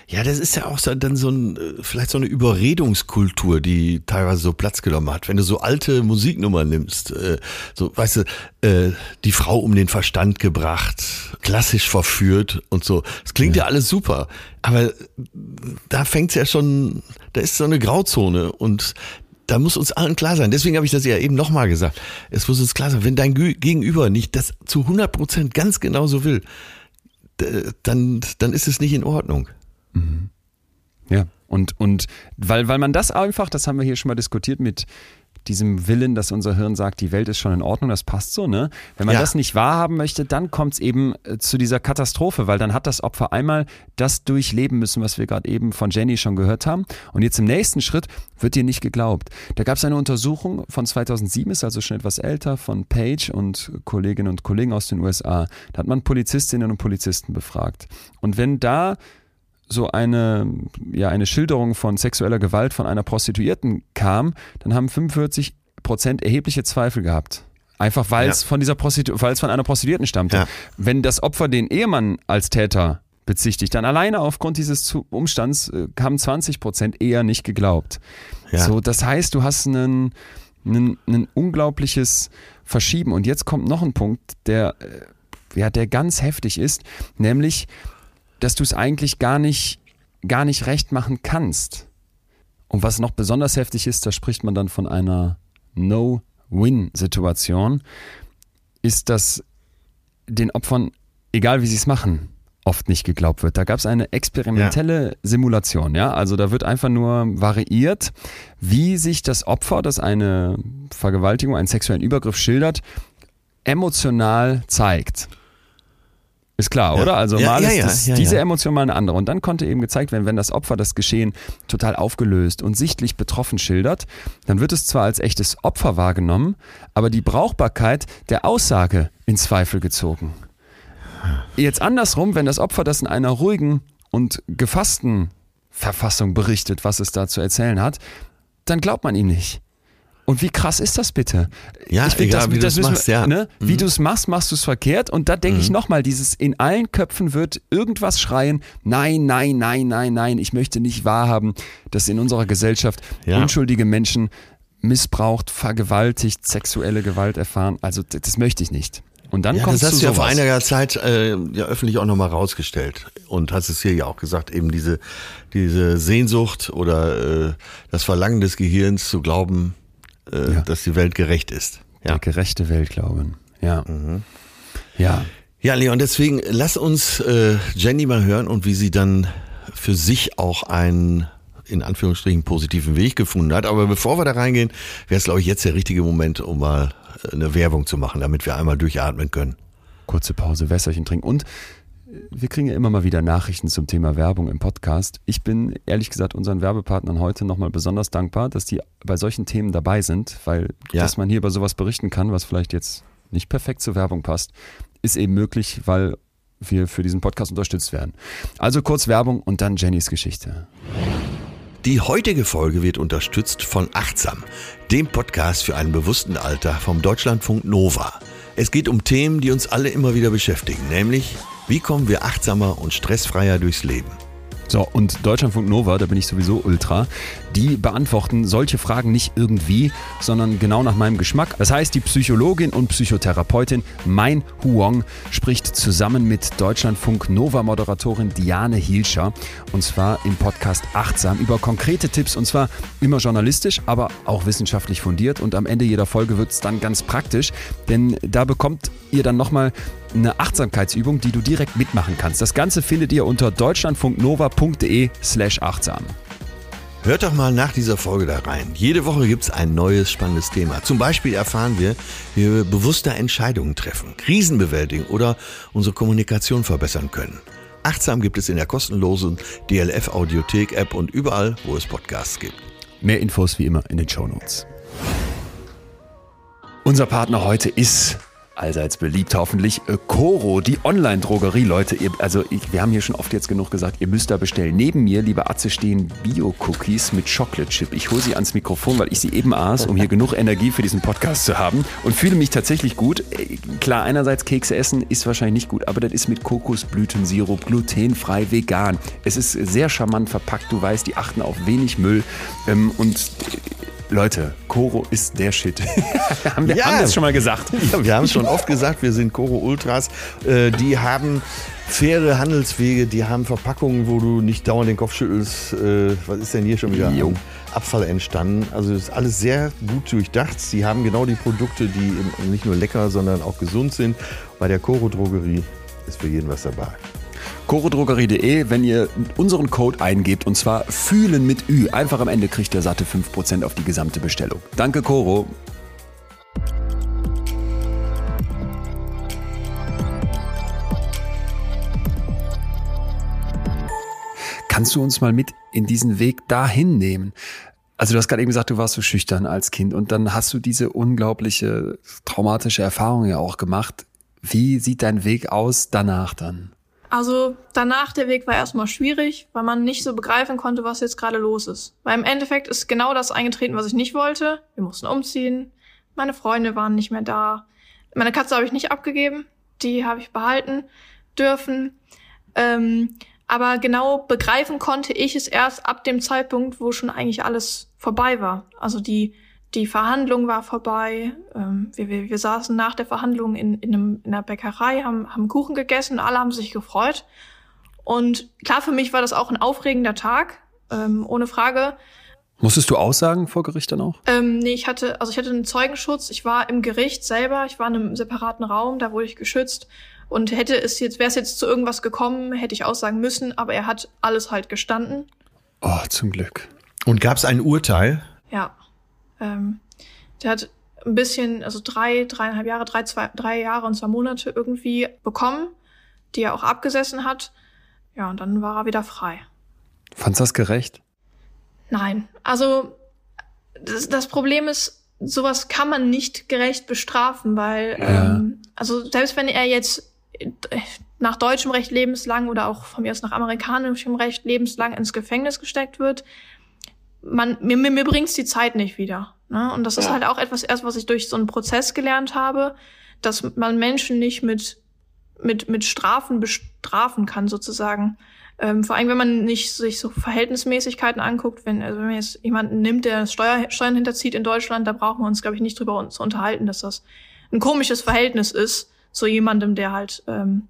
Ja, das ist ja auch so, dann so ein, äh, vielleicht so eine Überredungskultur, die teilweise so Platz genommen hat. Wenn du so alte Musiknummern nimmst, äh, so, weißt du, äh, die Frau um den Verstand gebracht, klassisch verführt und so. Das klingt ja, alles super, aber da fängt's ja schon, da ist so eine Grauzone und da muss uns allen klar sein. Deswegen habe ich das ja eben nochmal gesagt. Es muss uns klar sein, wenn dein Gegenüber nicht das zu 100 Prozent ganz genau so will, dann, dann ist es nicht in Ordnung. Ja. Und, und weil, weil man das einfach, das haben wir hier schon mal diskutiert mit diesem Willen, dass unser Hirn sagt, die Welt ist schon in Ordnung, das passt so, ne? Wenn man Ja. das nicht wahrhaben möchte, dann kommt es eben äh, zu dieser Katastrophe, weil dann hat das Opfer einmal das durchleben müssen, was wir gerade eben von Jenny schon gehört haben. Und jetzt im nächsten Schritt wird dir nicht geglaubt. Da gab es eine Untersuchung von 2007, ist also schon etwas älter, von Page und Kolleginnen und Kollegen aus den USA. Da hat man Polizistinnen und Polizisten befragt. Und wenn da so eine, ja, eine Schilderung von sexueller Gewalt von einer Prostituierten kam, dann haben 45 Prozent erhebliche Zweifel gehabt. Einfach weil es Ja. von dieser Prostitu weil es von einer Prostituierten stammte. Ja. Wenn das Opfer den Ehemann als Täter bezichtigt, dann alleine aufgrund dieses Umstands äh, haben 20 Prozent eher nicht geglaubt. Ja. So, das heißt, du hast einen, einen, ein unglaubliches Verschieben. Und jetzt kommt noch ein Punkt, der, äh, ja, der ganz heftig ist, nämlich, dass du es eigentlich gar nicht, gar nicht recht machen kannst. Und was noch besonders heftig ist, da spricht man dann von einer No-Win-Situation, ist, dass den Opfern, egal wie sie es machen, oft nicht geglaubt wird. Da gab es eine experimentelle Simulation, ja. Also da wird einfach nur variiert, wie sich das Opfer, das eine Vergewaltigung, einen sexuellen Übergriff schildert, emotional zeigt. Ist klar, Ja. oder? Also Ja, mal ja, ist das, diese. Emotion mal eine andere. Und dann konnte eben gezeigt werden, wenn das Opfer das Geschehen total aufgelöst und sichtlich betroffen schildert, dann wird es zwar als echtes Opfer wahrgenommen, aber die Brauchbarkeit der Aussage in Zweifel gezogen. Jetzt andersrum, wenn das Opfer das in einer ruhigen und gefassten Verfassung berichtet, was es da zu erzählen hat, dann glaubt man ihm nicht. Und wie krass ist das bitte? Ja, find, egal, wie du's müssen wir- machst, ja. Ne? Wie Mhm. du es machst, machst du es verkehrt. Und da denke ich nochmal, dieses in allen Köpfen wird irgendwas schreien, nein, nein, nein, nein, nein, ich möchte nicht wahrhaben, dass in unserer Gesellschaft Ja. unschuldige Menschen missbraucht, vergewaltigt, sexuelle Gewalt erfahren. Also d- das möchte ich nicht. Und dann Ja, kommt das hast du ja vor einiger Zeit äh, ja öffentlich auch nochmal rausgestellt und hast es hier ja auch gesagt, eben diese, diese Sehnsucht oder äh, das Verlangen des Gehirns zu glauben, äh, Ja. dass die Welt gerecht ist. Ja. Der gerechte Welt glauben. Ja. Ja. Ja, Leon, deswegen lass uns äh, Jenny mal hören und wie sie dann für sich auch einen in Anführungsstrichen positiven Weg gefunden hat. Aber bevor wir da reingehen, wäre es, glaube ich, jetzt der richtige Moment, um mal äh, eine Werbung zu machen, damit wir einmal durchatmen können. Kurze Pause, Wässerchen trinken und wir kriegen ja immer mal wieder Nachrichten zum Thema Werbung im Podcast. Ich bin ehrlich gesagt unseren Werbepartnern heute nochmal besonders dankbar, dass die bei solchen Themen dabei sind, weil Ja. dass man hier über sowas berichten kann, was vielleicht jetzt nicht perfekt zur Werbung passt, ist eben möglich, weil wir für diesen Podcast unterstützt werden. Also kurz Werbung und dann Jennys Geschichte. Die heutige Folge wird unterstützt von Achtsam, dem Podcast für einen bewussten Alter vom Deutschlandfunk Nova. Es geht um Themen, die uns alle immer wieder beschäftigen, nämlich wie kommen wir achtsamer und stressfreier durchs Leben. So, und Deutschlandfunk Nova, da bin ich sowieso ultra, die beantworten solche Fragen nicht irgendwie, sondern genau nach meinem Geschmack. Das heißt, die Psychologin und Psychotherapeutin Mein Huong spricht zusammen mit Deutschlandfunk Nova Moderatorin Diane Hielscher und zwar im Podcast Achtsam über konkrete Tipps. Und zwar immer journalistisch, aber auch wissenschaftlich fundiert. Und am Ende jeder Folge wird es dann ganz praktisch, denn da bekommt ihr dann nochmal eine Achtsamkeitsübung, die du direkt mitmachen kannst. Das Ganze findet ihr unter deutschlandfunknova.de slash achtsam. Hört doch mal nach dieser Folge da rein. Jede Woche gibt's ein neues spannendes Thema. Zum Beispiel erfahren wir, wie wir bewusster Entscheidungen treffen, Krisen bewältigen oder unsere Kommunikation verbessern können. Achtsam gibt es in der kostenlosen DLF Audiothek App und überall, wo es Podcasts gibt. Mehr Infos wie immer in den Shownotes. Unser Partner heute ist allseits beliebt hoffentlich äh, Coro, die Online-Drogerie, Leute. Ihr, also ich, wir haben hier schon oft jetzt genug gesagt, ihr müsst da bestellen. Neben mir, liebe Atze, stehen Bio-Cookies mit Chocolate Chip. Ich hole sie ans Mikrofon, weil ich sie eben aß, um hier genug Energie für diesen Podcast zu haben und fühle mich tatsächlich gut. Äh, Klar, einerseits Kekse essen ist wahrscheinlich nicht gut, aber das ist mit Kokosblütensirup, glutenfrei, vegan. Es ist sehr charmant verpackt. Du weißt, die achten auf wenig Müll ähm, und Leute, Koro ist der Shit. (laughs) haben wir Ja. haben das schon mal gesagt. Ja, wir haben es schon oft gesagt, wir sind Coro Ultras. Äh, die haben faire Handelswege, die haben Verpackungen, wo du nicht dauernd den Kopf schüttelst. Äh, was ist denn hier schon wieder Jo. Abfall entstanden? Also ist alles sehr gut durchdacht. Sie haben genau die Produkte, die nicht nur lecker, sondern auch gesund sind. Bei der Coro Drogerie ist für jeden was dabei. Chorodrogerie.de, wenn ihr unseren Code eingebt und zwar fühlen mit Ü, einfach am Ende kriegt ihr satte 5% auf die gesamte Bestellung. Danke Coro. Kannst du uns mal mit in diesen Weg dahin nehmen? Also du hast gerade eben gesagt, du warst so schüchtern als Kind und dann hast du diese unglaubliche traumatische Erfahrung ja auch gemacht. Wie sieht dein Weg aus danach dann? Also danach der Weg war erstmal schwierig, weil man nicht so begreifen konnte, was jetzt gerade los ist. Weil im Endeffekt ist genau das eingetreten, was ich nicht wollte. Wir mussten umziehen, meine Freunde waren nicht mehr da. Meine Katze habe ich nicht abgegeben, die habe ich behalten dürfen. Ähm, aber genau begreifen konnte ich es erst ab dem Zeitpunkt, wo schon eigentlich alles vorbei war. Also die die Verhandlung war vorbei. Ähm, wir, wir, wir saßen nach der Verhandlung in, in, einem, in einer Bäckerei, haben, haben Kuchen gegessen, alle haben sich gefreut. Und klar, für mich war das auch ein aufregender Tag, ähm, ohne Frage. Musstest du aussagen vor Gericht dann auch? Ähm, nee, ich hatte, also ich hatte einen Zeugenschutz. Ich war im Gericht selber. Ich war in einem separaten Raum, da wurde ich geschützt. Und hätte es jetzt, wäre es jetzt zu irgendwas gekommen, hätte ich aussagen müssen. Aber er hat alles halt gestanden. Oh, zum Glück. Und gab es ein Urteil? Ja. Ähm, der hat ein bisschen, also drei, dreieinhalb Jahre, drei, zwei, drei Jahre und zwei Monate irgendwie bekommen, die er auch abgesessen hat. Ja, und dann war er wieder frei. Fandst du das gerecht? Nein, also das, das Problem ist, sowas kann man nicht gerecht bestrafen, weil Ja. ähm, also selbst wenn er jetzt nach deutschem Recht lebenslang oder auch von mir aus nach amerikanischem Recht lebenslang ins Gefängnis gesteckt wird, man mir, mir, mir bringt's die Zeit nicht wieder. Ne? Und das ist halt auch etwas erst, was ich durch so einen Prozess gelernt habe, dass man Menschen nicht mit mit mit Strafen bestrafen kann sozusagen. Ähm, vor allem, wenn man nicht sich so Verhältnismäßigkeiten anguckt, wenn, also wenn man jetzt jemanden nimmt, der Steuer, Steuern hinterzieht in Deutschland, da brauchen wir uns, glaube ich, nicht drüber zu unterhalten, dass das ein komisches Verhältnis ist zu jemandem, der halt ähm,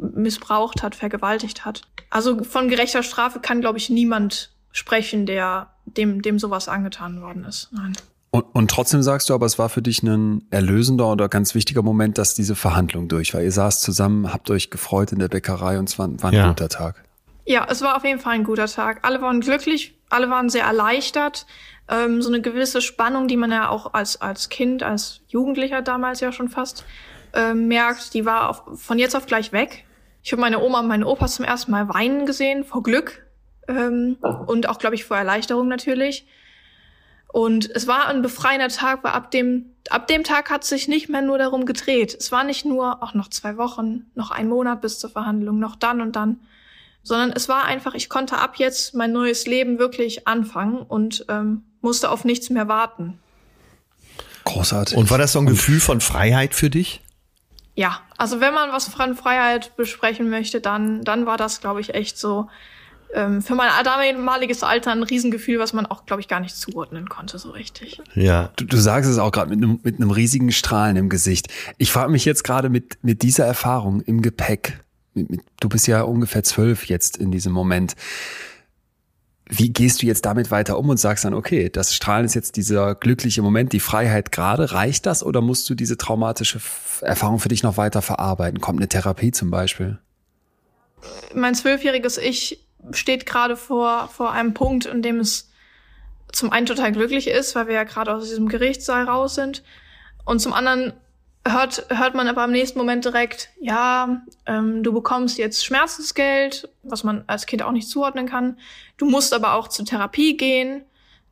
missbraucht hat, vergewaltigt hat. Also von gerechter Strafe kann, glaube ich, niemand sprechen, der dem, dem sowas angetan worden ist. Nein. Und, und trotzdem sagst du aber, es war für dich ein erlösender oder ganz wichtiger Moment, dass diese Verhandlung durch war. Ihr saßt zusammen, habt euch gefreut in der Bäckerei und es war, war ein Ja. guter Tag. Ja, es war auf jeden Fall ein guter Tag. Alle waren glücklich. alle waren sehr erleichtert. Ähm, so eine gewisse Spannung, die man ja auch als, als Kind, als Jugendlicher damals ja schon fast äh, merkt, die war auf, von jetzt auf gleich weg. Ich habe meine Oma und meine Opa zum ersten Mal weinen gesehen, vor Glück. Ähm, und auch, glaube ich, vor Erleichterung natürlich. Und es war ein befreiender Tag, weil ab dem, ab dem Tag hat sich nicht mehr nur darum gedreht. Es war nicht nur, auch noch zwei Wochen, noch ein Monat bis zur Verhandlung, noch dann und dann, sondern es war einfach, ich konnte ab jetzt mein neues Leben wirklich anfangen und ähm, musste auf nichts mehr warten. Großartig. Und war das so ein Gefühl von Freiheit für dich? Ja, also wenn man was von Freiheit besprechen möchte, dann, dann war das, glaube ich, echt so ähm, für mein damaliges Alter ein Riesengefühl, was man auch, glaube ich, gar nicht zuordnen konnte so richtig. Ja. Du, du sagst es auch gerade mit einem mit einem riesigen Strahlen im Gesicht. Ich frage mich jetzt gerade mit mit dieser Erfahrung im Gepäck. Mit, mit, du bist ja ungefähr zwölf jetzt in diesem Moment. Wie gehst du jetzt damit weiter um und sagst dann, okay, das Strahlen ist jetzt dieser glückliche Moment, die Freiheit gerade. Reicht das oder musst du diese traumatische Erfahrung für dich noch weiter verarbeiten? Kommt eine Therapie zum Beispiel? Mein zwölfjähriges Ich steht gerade vor, vor einem Punkt, in dem es zum einen total glücklich ist, weil wir ja gerade aus diesem Gerichtssaal raus sind. Und zum anderen hört, hört man aber im nächsten Moment direkt, ja, ähm, du bekommst jetzt Schmerzensgeld, was man als Kind auch nicht zuordnen kann. Du musst aber auch zur Therapie gehen.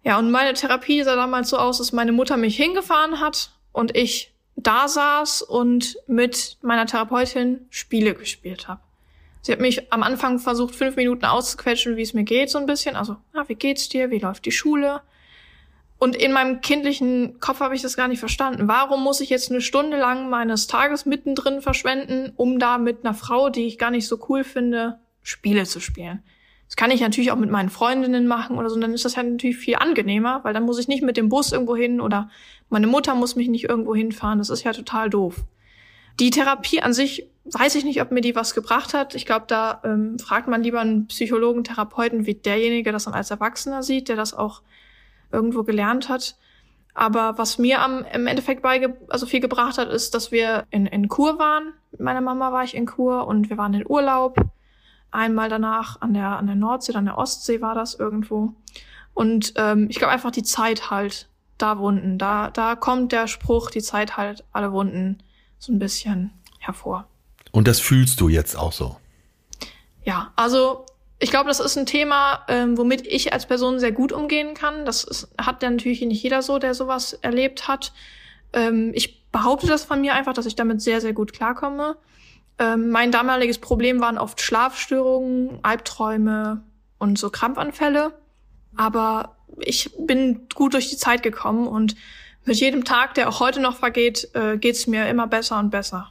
Ja, und meine Therapie sah damals so aus, dass meine Mutter mich hingefahren hat und ich da saß und mit meiner Therapeutin Spiele gespielt habe. Sie hat mich am Anfang versucht, fünf Minuten auszuquetschen, wie es mir geht, so ein bisschen. Also, ah, wie geht's dir? Wie läuft die Schule? Und in meinem kindlichen Kopf habe ich das gar nicht verstanden. Warum muss ich jetzt eine Stunde lang meines Tages mittendrin verschwenden, um da mit einer Frau, die ich gar nicht so cool finde, Spiele zu spielen? Das kann ich natürlich auch mit meinen Freundinnen machen oder so, und dann ist das halt natürlich viel angenehmer, weil dann muss ich nicht mit dem Bus irgendwo hin oder meine Mutter muss mich nicht irgendwo hinfahren. Das ist ja total doof. Die Therapie an sich weiß ich nicht, ob mir die was gebracht hat. Ich glaube, da ähm, fragt man lieber einen Psychologen, Therapeuten, wie derjenige das dann als Erwachsener sieht, der das auch irgendwo gelernt hat. Aber was mir am, im Endeffekt beige also viel gebracht hat, ist, dass wir in, in Kur waren. Mit meiner Mama war ich in Kur und wir waren in Urlaub. Einmal danach an der, an der Nordsee, an der Ostsee war das irgendwo. Und ähm, ich glaube einfach die Zeit halt da Wunden. Da, da kommt der Spruch, die Zeit halt alle Wunden so ein bisschen hervor. Und das fühlst du jetzt auch so? Ja, also ich glaube, das ist ein Thema, ähm, womit ich als Person sehr gut umgehen kann. Das ist, hat ja natürlich nicht jeder so, der sowas erlebt hat. Ähm, ich behaupte das von mir einfach, dass ich damit sehr, sehr gut klarkomme. Ähm, mein damaliges Problem waren oft Schlafstörungen, Albträume und so Krampfanfälle. Aber ich bin gut durch die Zeit gekommen und mit jedem Tag, der auch heute noch vergeht, äh, geht's mir immer besser und besser.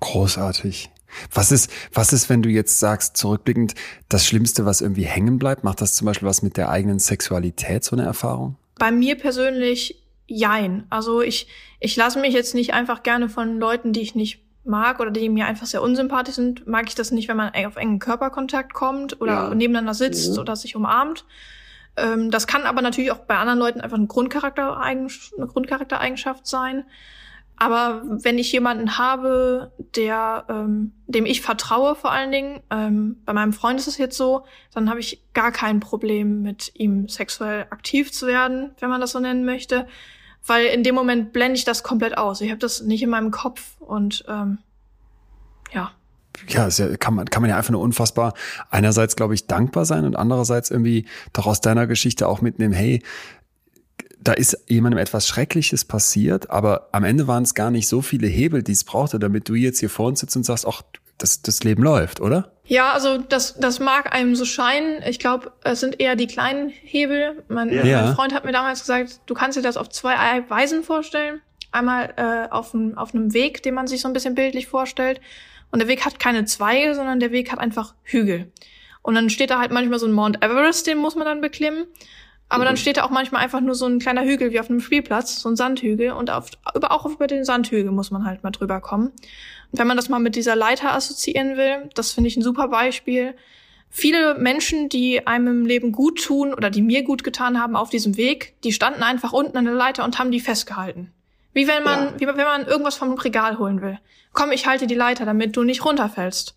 Großartig. Was ist, was ist, wenn du jetzt sagst, zurückblickend, das Schlimmste, was irgendwie hängen bleibt? Macht das zum Beispiel was mit der eigenen Sexualität, so eine Erfahrung? Bei mir persönlich, jein. Also ich, ich lasse mich jetzt nicht einfach gerne von Leuten, die ich nicht mag oder die mir einfach sehr unsympathisch sind, mag ich das nicht, wenn man auf engen Körperkontakt kommt oder ja. nebeneinander sitzt mhm. oder sich umarmt. Ähm, das kann aber natürlich auch bei anderen Leuten einfach eine, Grundcharaktereigenschaft, eine Grundcharaktereigenschaft sein. Aber wenn ich jemanden habe, der, ähm, dem ich vertraue vor allen Dingen, ähm, bei meinem Freund ist es jetzt so, dann habe ich gar kein Problem mit ihm sexuell aktiv zu werden, wenn man das so nennen möchte, weil in dem Moment blende ich das komplett aus. Ich habe das nicht in meinem Kopf und ähm, ja ja, ist ja, kann man, kann man ja einfach nur unfassbar einerseits, glaube ich, dankbar sein und andererseits irgendwie doch aus deiner Geschichte auch mitnehmen, hey, da ist jemandem etwas Schreckliches passiert, aber am Ende waren es gar nicht so viele Hebel, die es brauchte, damit du jetzt hier vor uns sitzt und sagst, ach, das, das Leben läuft, oder? Ja, also das, das mag einem so scheinen. Ich glaube, es sind eher die kleinen Hebel. Mein, ja. mein Freund hat mir damals gesagt, du kannst dir das auf zwei Weisen vorstellen. Einmal äh, auf, ein, auf einem Weg, den man sich so ein bisschen bildlich vorstellt. Und der Weg hat keine Zweige, sondern der Weg hat einfach Hügel. Und dann steht da halt manchmal so ein Mount Everest, den muss man dann beklimmen. Aber dann mhm. steht da auch manchmal einfach nur so ein kleiner Hügel wie auf einem Spielplatz, so ein Sandhügel. Und auf, über, auch über den Sandhügel muss man halt mal drüber kommen. Und wenn man das mal mit dieser Leiter assoziieren will, das finde ich ein super Beispiel. Viele Menschen, die einem im Leben gut tun oder die mir gut getan haben auf diesem Weg, die standen einfach unten an der Leiter und haben die festgehalten. Wie wenn man, ja. wie wenn man irgendwas vom Regal holen will. Komm, ich halte die Leiter, damit du nicht runterfällst.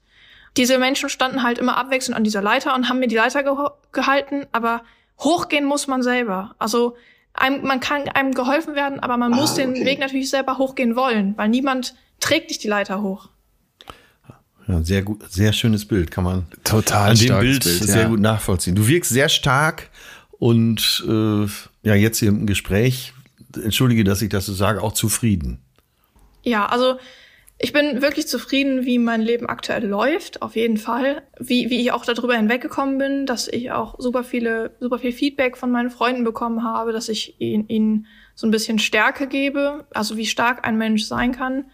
Diese Menschen standen halt immer abwechselnd an dieser Leiter und haben mir die Leiter ge gehalten, aber hochgehen muss man selber. Also einem, man kann einem geholfen werden, aber man muss den Weg natürlich selber hochgehen wollen, weil niemand trägt dich die Leiter hoch. Ja, sehr gut, sehr schönes Bild, kann man Total an dem Bild, Bild, sehr ja. gut nachvollziehen. Du wirkst sehr stark und äh, ja, jetzt hier im Gespräch, entschuldige, dass ich das so sage, auch zufrieden. Ja, also ich bin wirklich zufrieden, wie mein Leben aktuell läuft, auf jeden Fall. Wie, wie ich auch darüber hinweggekommen bin, dass ich auch super viele, super viel Feedback von meinen Freunden bekommen habe, dass ich ihnen, ihnen so ein bisschen Stärke gebe, also wie stark ein Mensch sein kann.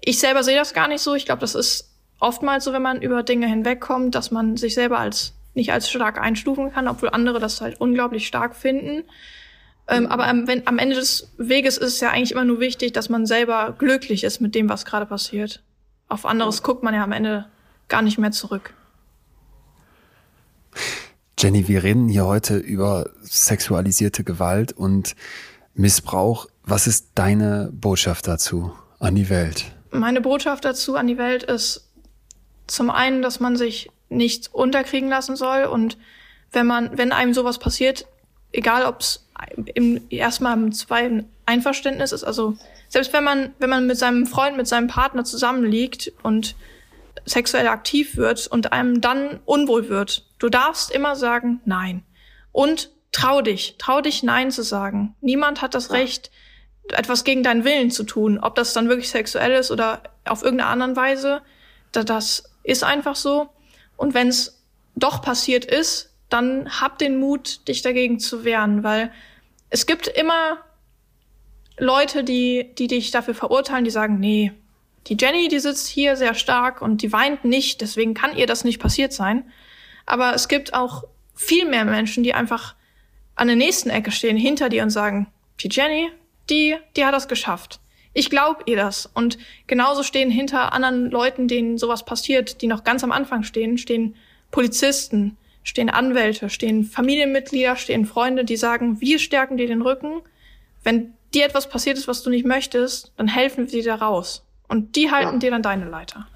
Ich selber sehe das gar nicht so. Ich glaube, das ist oftmals so, wenn man über Dinge hinwegkommt, dass man sich selber als nicht als stark einstufen kann, obwohl andere das halt unglaublich stark finden. Ähm, aber am, wenn, am Ende des Weges ist es ja eigentlich immer nur wichtig, dass man selber glücklich ist mit dem, was gerade passiert. Auf anderes guckt man ja am Ende gar nicht mehr zurück. Jenny, wir reden hier heute über sexualisierte Gewalt und Missbrauch. Was ist deine Botschaft dazu an die Welt? Meine Botschaft dazu an die Welt ist zum einen, dass man sich nicht unterkriegen lassen soll und wenn man, wenn einem sowas passiert, egal ob es im erstmal im zweiten Einverständnis ist, also selbst wenn man, wenn man mit seinem Freund, mit seinem Partner zusammenliegt und sexuell aktiv wird und einem dann unwohl wird, du darfst immer sagen Nein. Und trau dich, trau dich Nein zu sagen. Niemand hat das Recht, etwas gegen deinen Willen zu tun, ob das dann wirklich sexuell ist oder auf irgendeine andere Weise. Da- Das ist einfach so. Und wenn es doch passiert ist, dann hab den Mut, dich dagegen zu wehren, weil es gibt immer Leute, die, die dich dafür verurteilen, die sagen, nee, die Jenny, die sitzt hier sehr stark und die weint nicht, deswegen kann ihr das nicht passiert sein. Aber es gibt auch viel mehr Menschen, die einfach an der nächsten Ecke stehen, hinter dir und sagen, die Jenny, die, die hat das geschafft. Ich glaube ihr das. Und genauso stehen hinter anderen Leuten, denen sowas passiert, die noch ganz am Anfang stehen, stehen Polizisten, stehen Anwälte, stehen Familienmitglieder, stehen Freunde, die sagen, wir stärken dir den Rücken. Wenn dir etwas passiert ist, was du nicht möchtest, dann helfen wir dir da raus. Und die halten dir dann deine Leiter.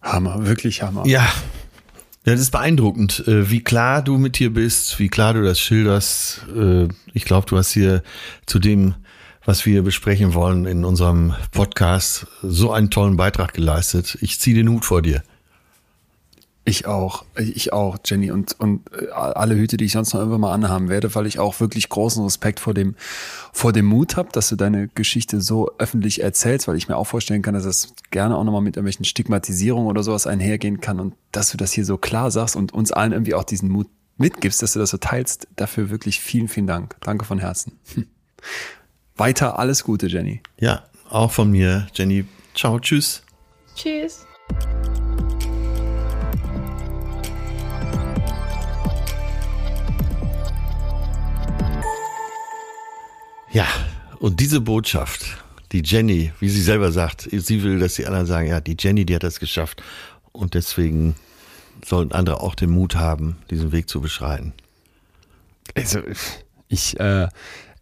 Hammer, wirklich Hammer. Ja. Ja, das ist beeindruckend, äh, wie klar du mit dir bist, wie klar du das schilderst. Äh, Ich glaube, du hast hier zu dem, was wir besprechen wollen in unserem Podcast, so einen tollen Beitrag geleistet. Ich ziehe den Hut vor dir. Ich auch, ich auch, Jenny. Und, und äh, alle Hüte, die ich sonst noch irgendwann mal anhaben werde, weil ich auch wirklich großen Respekt vor dem, vor dem Mut habe, dass du deine Geschichte so öffentlich erzählst, weil ich mir auch vorstellen kann, dass das gerne auch nochmal mit irgendwelchen Stigmatisierungen oder sowas einhergehen kann und dass du das hier so klar sagst und uns allen irgendwie auch diesen Mut mitgibst, dass du das so teilst. Dafür wirklich vielen, vielen Dank. Danke von Herzen. Hm. Weiter alles Gute, Jenny. Ja, auch von mir, Jenny. Ciao, tschüss. Tschüss. Ja, und diese Botschaft, die Jenny, wie sie selber sagt, sie will, dass die anderen sagen, ja, die Jenny, die hat das geschafft. Und deswegen sollten andere auch den Mut haben, diesen Weg zu beschreiten. Also, ich äh,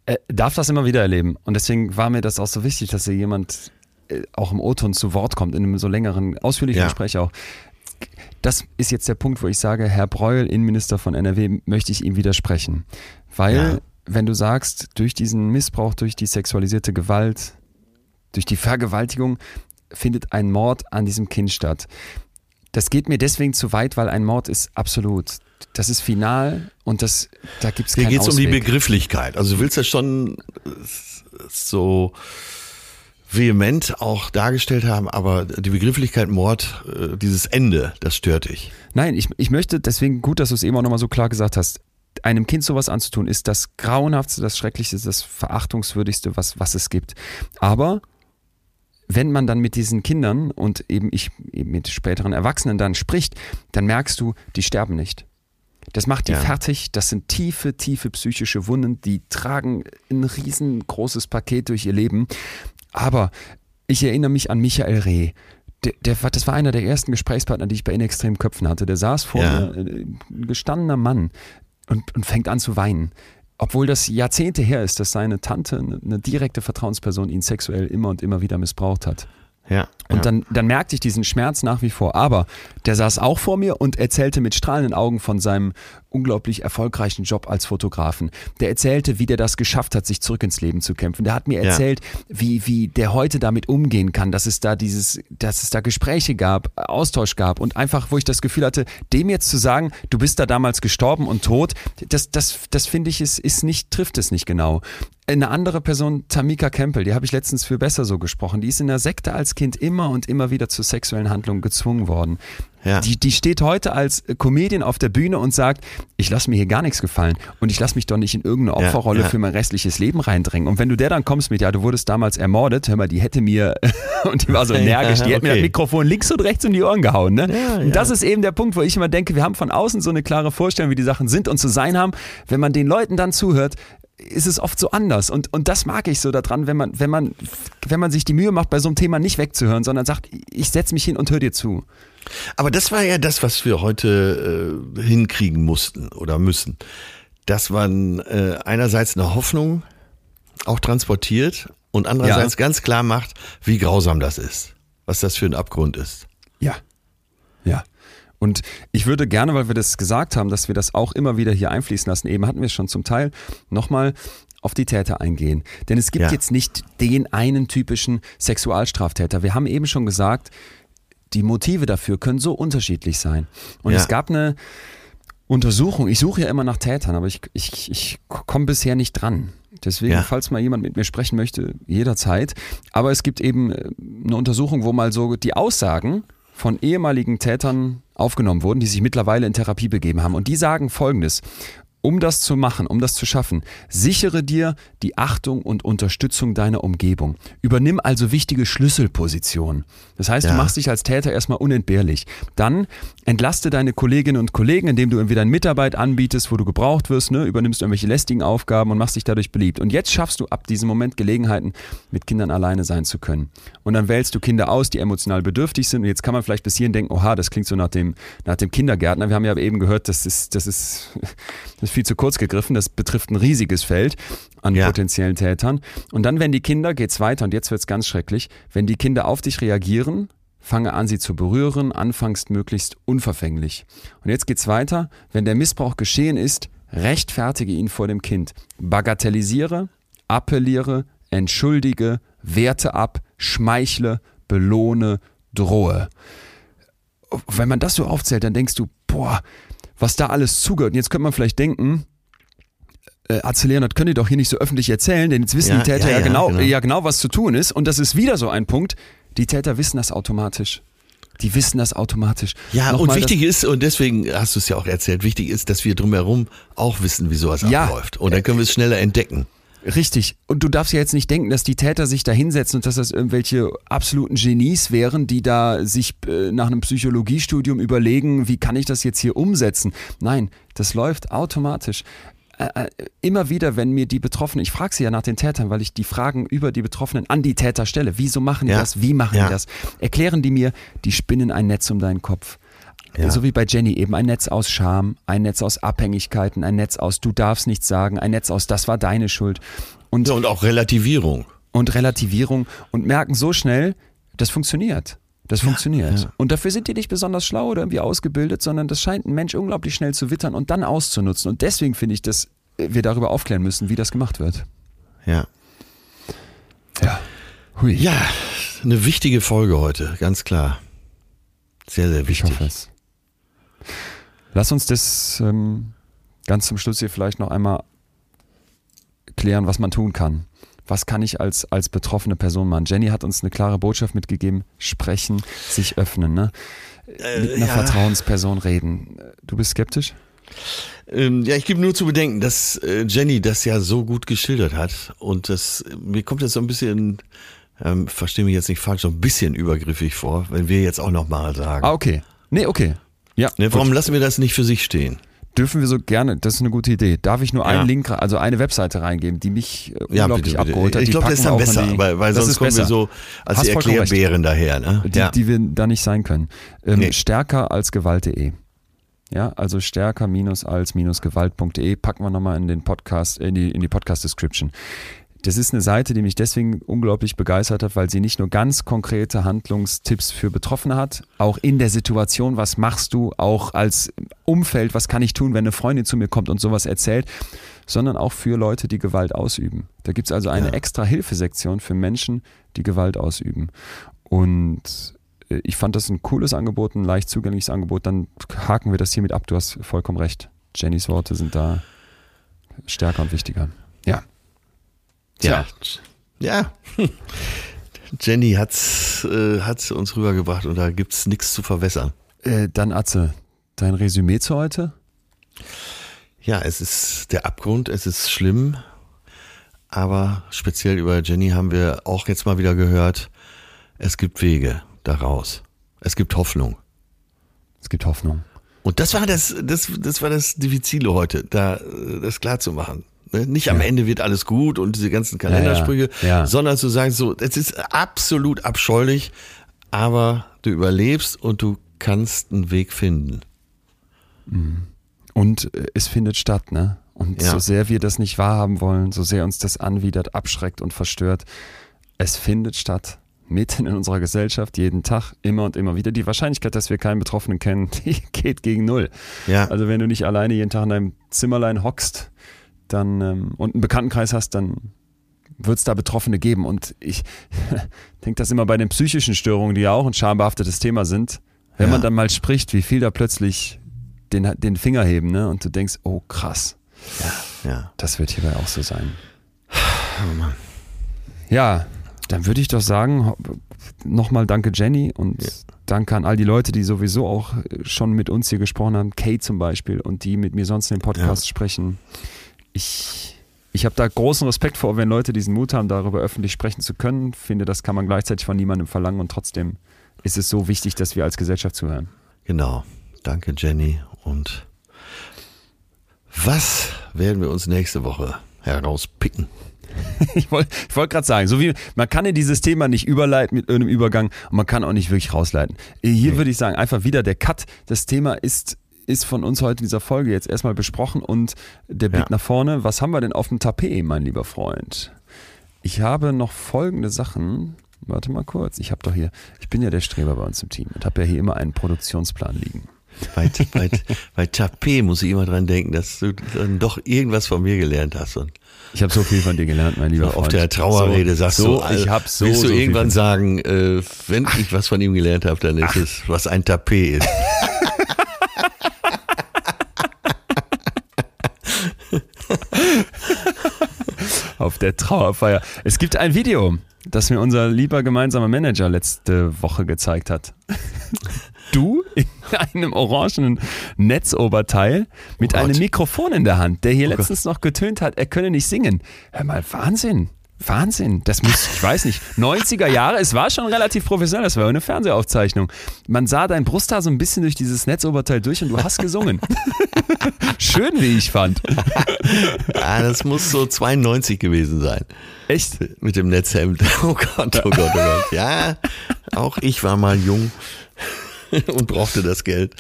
äh, darf das immer wieder erleben. Und deswegen war mir das auch so wichtig, dass hier jemand äh, auch im O-Ton zu Wort kommt, in einem so längeren, ausführlichen Ja. Gespräch auch. Das ist jetzt der Punkt, wo ich sage, Herr Breuel, Innenminister von NRW, möchte ich ihm widersprechen. Weil, Ja. Wenn du sagst, durch diesen Missbrauch, durch die sexualisierte Gewalt, durch die Vergewaltigung findet ein Mord an diesem Kind statt. Das geht mir deswegen zu weit, weil ein Mord ist absolut. Das ist final und das, da gibt es Hier keinen geht es um die. Begrifflichkeit. Also du willst ja schon so vehement auch dargestellt haben, aber die Begrifflichkeit Mord, äh, dieses Ende, das stört dich. Nein, ich, ich möchte, deswegen gut, dass du es eben auch nochmal so klar gesagt hast, einem Kind sowas anzutun, ist das Grauenhaftste, das Schrecklichste, das Verachtungswürdigste, was, was es gibt. Aber wenn man dann mit diesen Kindern und eben ich eben mit späteren Erwachsenen dann spricht, dann merkst du, die sterben nicht. Das macht die Ja. fertig. Das sind tiefe, tiefe psychische Wunden. Die tragen ein riesengroßes Paket durch ihr Leben. Aber ich erinnere mich an Michael Reh. Der, der, das war einer der ersten Gesprächspartner, die ich bei In extremen Köpfen hatte. Der saß vor Ja. mir, äh, ein gestandener Mann, und, und fängt an zu weinen. Obwohl das Jahrzehnte her ist, dass seine Tante, eine, eine direkte Vertrauensperson, ihn sexuell immer und immer wieder missbraucht hat. Ja. Und ja. dann, dann merkte ich diesen Schmerz nach wie vor. Aber der saß auch vor mir und erzählte mit strahlenden Augen von seinem unglaublich erfolgreichen Job als Fotografen. Der erzählte, wie der das geschafft hat, sich zurück ins Leben zu kämpfen. Der hat mir Ja. erzählt, wie, wie der heute damit umgehen kann, dass es da dieses, dass es da Gespräche gab, Austausch gab und einfach, wo ich das Gefühl hatte, dem jetzt zu sagen, du bist da damals gestorben und tot, das, das, das finde ich, ist, ist nicht, trifft es nicht genau. Eine andere Person, Tamika Campbell, die habe ich letztens für besser so gesprochen, die ist in der Sekte als Kind immer und immer wieder zu sexuellen Handlungen gezwungen worden. Ja. Die, die steht heute als Comedian auf der Bühne und sagt, ich lasse mir hier gar nichts gefallen und ich lasse mich doch nicht in irgendeine Ja, Opferrolle ja. für mein restliches Leben reindrängen. Und wenn du der dann kommst mit, ja, du wurdest damals ermordet, hör mal, die hätte mir, (laughs) und die war so Ja, energisch, die hätte mir okay. das Mikrofon links und rechts um die Ohren gehauen. Ne? Ja, Und das ja. ist eben der Punkt, wo ich immer denke, wir haben von außen so eine klare Vorstellung, wie die Sachen sind und zu sein haben. Wenn man den Leuten dann zuhört, ist es oft so anders. Und, und das mag ich so daran, wenn man, wenn, man, wenn man sich die Mühe macht, bei so einem Thema nicht wegzuhören, sondern sagt, ich setze mich hin und höre dir zu. Aber das war ja das, was wir heute äh, hinkriegen mussten oder müssen. Dass man äh, einerseits eine Hoffnung auch transportiert und andererseits Ja. ganz klar macht, wie grausam das ist. Was das für ein Abgrund ist. Ja. Ja. Und ich würde gerne, weil wir das gesagt haben, dass wir das auch immer wieder hier einfließen lassen, eben hatten wir es schon zum Teil, nochmal auf die Täter eingehen. Denn es gibt Ja. jetzt nicht den einen typischen Sexualstraftäter. Wir haben eben schon gesagt, die Motive dafür können so unterschiedlich sein. Und Ja. es gab eine Untersuchung, ich suche ja immer nach Tätern, aber ich, ich, ich komme bisher nicht dran. Deswegen, Ja. falls mal jemand mit mir sprechen möchte, jederzeit. Aber es gibt eben äh, eine Untersuchung, wo mal so die Aussagen von ehemaligen Tätern aufgenommen wurden, die sich mittlerweile in Therapie begeben haben. Und die sagen Folgendes. Um das zu machen, um das zu schaffen, sichere dir die Achtung und Unterstützung deiner Umgebung. Übernimm also wichtige Schlüsselpositionen. Das heißt, Ja. du machst dich als Täter erstmal unentbehrlich. Dann entlaste deine Kolleginnen und Kollegen, indem du irgendwie deine Mitarbeit anbietest, wo du gebraucht wirst, ne? übernimmst irgendwelche lästigen Aufgaben und machst dich dadurch beliebt. Und jetzt schaffst du ab diesem Moment Gelegenheiten, mit Kindern alleine sein zu können. Und dann wählst du Kinder aus, die emotional bedürftig sind. Und jetzt kann man vielleicht bis hierhin denken, oha, das klingt so nach dem, nach dem Kindergärtner. Wir haben ja eben gehört, das ist, das ist, (laughs) das ist viel zu kurz gegriffen. Das betrifft ein riesiges Feld an Ja. potenziellen Tätern. Und dann, wenn die Kinder, geht's weiter und jetzt wird's ganz schrecklich, wenn die Kinder auf dich reagieren, fange an, sie zu berühren, anfangs möglichst unverfänglich. Und jetzt geht's weiter, wenn der Missbrauch geschehen ist, rechtfertige ihn vor dem Kind. Bagatellisiere, appelliere, entschuldige, werte ab, schmeichle, belohne, drohe. Wenn man das so aufzählt, dann denkst du, boah, was da alles zugehört. Und jetzt könnte man vielleicht denken, äh, Atze Leonard können die doch hier nicht so öffentlich erzählen, denn jetzt wissen Ja, die Täter ja, ja, genau, genau. ja genau, was zu tun ist. Und das ist wieder so ein Punkt. Die Täter wissen das automatisch. Die wissen das automatisch. Ja, und Nochmal wichtig ist, und deswegen hast du es ja auch erzählt, wichtig ist, dass wir drumherum auch wissen, wie sowas Ja. abläuft. Und dann können wir es schneller entdecken. Richtig. Und du darfst ja jetzt nicht denken, dass die Täter sich da hinsetzen und dass das irgendwelche absoluten Genies wären, die da sich äh, nach einem Psychologiestudium überlegen, wie kann ich das jetzt hier umsetzen. Nein, das läuft automatisch. Äh, äh, immer wieder, wenn mir die Betroffenen, ich frage sie ja nach den Tätern, weil ich die Fragen über die Betroffenen an die Täter stelle. Wieso machen die Ja. das? Wie machen Ja. die das? Erklären die mir, die spinnen ein Netz um deinen Kopf. Ja. So wie bei Jenny eben ein Netz aus Scham, ein Netz aus Abhängigkeiten, ein Netz aus du darfst nichts sagen, ein Netz aus das war deine Schuld und, Ja, und auch Relativierung. und Relativierung und merken so schnell, das funktioniert. Das funktioniert. ja. Und dafür sind die nicht besonders schlau oder irgendwie ausgebildet, sondern das scheint ein Mensch unglaublich schnell zu wittern und dann auszunutzen. Und deswegen finde ich, dass wir darüber aufklären müssen, wie das gemacht wird. Ja. Ja. Hui. Ja, eine wichtige Folge heute, ganz klar. Sehr, sehr Ich wichtig. hoffe es. Lass uns das ähm, ganz zum Schluss hier vielleicht noch einmal klären, was man tun kann. Was kann ich als, als betroffene Person machen? Jenny hat uns eine klare Botschaft mitgegeben. Sprechen, sich öffnen, ne? Mit einer ja. Vertrauensperson reden. Du bist skeptisch? Ähm, ja, ich gebe nur zu bedenken, dass äh, Jenny das ja so gut geschildert hat und das mir kommt das so ein bisschen, ähm, verstehe mich jetzt nicht falsch, so ein bisschen übergriffig vor, wenn wir jetzt auch noch mal sagen. Ah, okay. Nee, okay. Ja. ne, gut. warum lassen wir das nicht für sich stehen? Dürfen wir so gerne, das ist eine gute Idee. Darf ich nur Ja. einen Link, also eine Webseite reingeben, die mich äh, Ja, unglaublich bitte, bitte. abgeholt hat? Ich glaube, das ist dann wir besser, die- weil, weil sonst kommen wir besser. so als Hast. Erklärbären daher. Ne? die, ja. die wir da nicht sein können. Ähm, Nee. Stärker als Gewalt.de. Ja, also stärker minus als minus Gewalt.de packen wir nochmal in den Podcast, in die, in die Podcast-Description. Das ist eine Seite, die mich deswegen unglaublich begeistert hat, weil sie nicht nur ganz konkrete Handlungstipps für Betroffene hat, auch in der Situation, was machst du, auch als Umfeld, was kann ich tun, wenn eine Freundin zu mir kommt und sowas erzählt, sondern auch für Leute, die Gewalt ausüben. Da gibt es also eine Ja. extra Hilfesektion für Menschen, die Gewalt ausüben. Und äh, ich fand das ein cooles Angebot, ein leicht zugängliches Angebot. Dann haken wir das hiermit ab. Du hast vollkommen recht. Jennys Worte sind da stärker und wichtiger. Ja. Ja. Ja. (laughs) Jenny hat's, äh, hat's uns rübergebracht und da gibt's nichts zu verwässern. Äh, dann Atze, dein Resümee zu heute? Ja, es ist der Abgrund, es ist schlimm, aber speziell über Jenny haben wir auch jetzt mal wieder gehört, es gibt Wege daraus. Es gibt Hoffnung. Es gibt Hoffnung. Und das war das, das, das war das Diffizile heute, da das klar zu machen. Ne? Nicht am Ende wird alles gut und diese ganzen Kalendersprüche, Ja, ja. sondern zu sagen, so, es ist absolut abscheulich, aber du überlebst und du kannst einen Weg finden. Und äh, es findet statt, ne? Und Ja. so sehr wir das nicht wahrhaben wollen, so sehr uns das anwidert, abschreckt und verstört, es findet statt. Mitten in unserer Gesellschaft, jeden Tag, immer und immer wieder. Die Wahrscheinlichkeit, dass wir keinen Betroffenen kennen, (laughs) die geht gegen null. Ja, Also wenn du nicht alleine jeden Tag in deinem Zimmerlein hockst dann, ähm, und einen Bekanntenkreis hast, dann wird es da Betroffene geben. Und ich (laughs) denke das immer bei den psychischen Störungen, die ja auch ein schambehaftetes Thema sind, wenn Ja. man dann mal spricht, wie viel da plötzlich den, den Finger heben ne? und du denkst, oh krass, ja. das wird hierbei auch so sein. Oh Mann. Ja, dann würde ich doch sagen, nochmal danke Jenny und Ja. danke an all die Leute, die sowieso auch schon mit uns hier gesprochen haben, Kate zum Beispiel und die mit mir sonst den Podcast sprechen. Ich, ich habe da großen Respekt vor, wenn Leute diesen Mut haben, darüber öffentlich sprechen zu können. Finde, das kann man gleichzeitig von niemandem verlangen und trotzdem ist es so wichtig, dass wir als Gesellschaft zuhören. Genau. Danke, Jenny. Und was werden wir uns nächste Woche herauspicken? (laughs) Ich wollte wollt gerade sagen, so wie man kann in dieses Thema nicht überleiten mit irgendeinem Übergang und man kann auch nicht wirklich rausleiten. Hier würde ich sagen, einfach wieder der Cut. Das Thema ist ist von uns heute in dieser Folge jetzt erstmal besprochen und der Blick Ja. nach vorne. Was haben wir denn auf dem Tapet, mein lieber Freund? Ich habe noch folgende Sachen. Warte mal kurz. Ich habe doch hier, ich bin ja der Streber bei uns im Team und habe ja hier immer einen Produktionsplan liegen. Bei, bei, bei Tapet muss ich immer dran denken, dass du dann doch irgendwas von mir gelernt hast. Und Ich habe so viel von dir gelernt, mein lieber Freund. auf der Trauerrede so, sagst so, du, ich habe so, willst du so irgendwann sagen, äh, wenn ich was von ihm gelernt habe, dann ist es, was ein Tapet ist. (laughs) auf der Trauerfeier. Es gibt ein Video, das mir unser lieber gemeinsamer Manager letzte Woche gezeigt hat. (laughs) Du in einem orangenen Netzoberteil mit Oh Gott. einem Mikrofon in der Hand, der hier Gott. letztens noch getönt hat, er könne nicht singen. Hör mal, Wahnsinn. Wahnsinn, das muss, ich weiß nicht, (laughs) 90er Jahre, es war schon relativ professionell, das war eine Fernsehaufzeichnung. Man sah dein Brusthaar so ein bisschen durch dieses Netzoberteil durch und du hast gesungen. (laughs) Schön, wie ich fand. Ah, das muss so 92 gewesen sein. Echt? Mit dem Netzhemd. (laughs) Oh Gott, oh Gott, oh Gott. Ja, auch ich war mal jung und brauchte das Geld.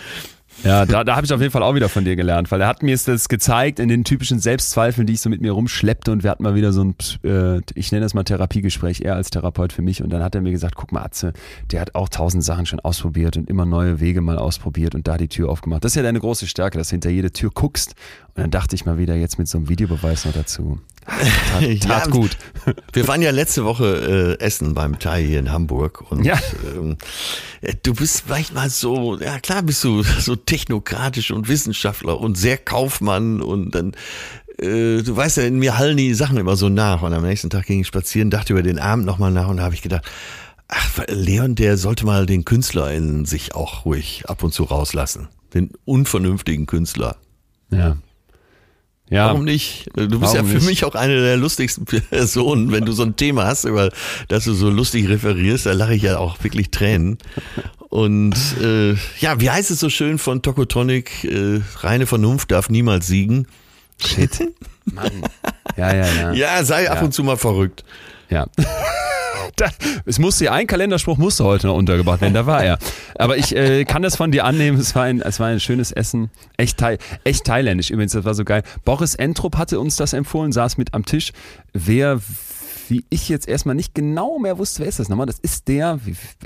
Ja, da, da habe ich auf jeden Fall auch wieder von dir gelernt, weil er hat mir das gezeigt in den typischen Selbstzweifeln, die ich so mit mir rumschleppte und wir hatten mal wieder so ein, äh, ich nenne das mal Therapiegespräch, er als Therapeut für mich und dann hat er mir gesagt, guck mal Atze, der hat auch tausend Sachen schon ausprobiert und immer neue Wege mal ausprobiert und da die Tür aufgemacht. Das ist ja deine große Stärke, dass du hinter jede Tür guckst und dann dachte ich mal wieder jetzt mit so einem Videobeweis noch dazu. Tat, tat (laughs) Ja, gut. Wir waren ja letzte Woche äh, essen beim Thai hier in Hamburg und Ja. ähm, äh, du bist manchmal so, ja klar bist du so technokratisch und Wissenschaftler und sehr Kaufmann und dann äh, du weißt ja, in mir hallen die Sachen immer so nach und am nächsten Tag ging ich spazieren, dachte über den Abend nochmal nach und da habe ich gedacht, ach, Leon, der sollte mal den Künstler in sich auch ruhig ab und zu rauslassen. Den unvernünftigen Künstler. Ja. Ja. Warum nicht? Du bist ja Warum für nicht? mich auch eine der lustigsten Personen. Wenn du so ein Thema hast, über das du so lustig referierst, da lache ich ja auch wirklich Tränen. Und äh, ja, wie heißt es so schön von Tokotronic? Äh, reine Vernunft darf niemals siegen. Shit. (laughs) Mann. Ja, ja, ja. Ja, sei ab Ja. und zu mal verrückt. Ja. (laughs) Da, es musste ja ein Kalenderspruch musste heute noch untergebracht werden, da war er. Aber ich äh, kann das von dir annehmen. Es war ein, es war ein schönes Essen, echt, Thai, echt thailändisch übrigens. Das war so geil. Boris Entrup hatte uns das empfohlen, saß mit am Tisch. Wer wie ich jetzt erstmal nicht genau mehr wusste, wer ist das nochmal? Das ist der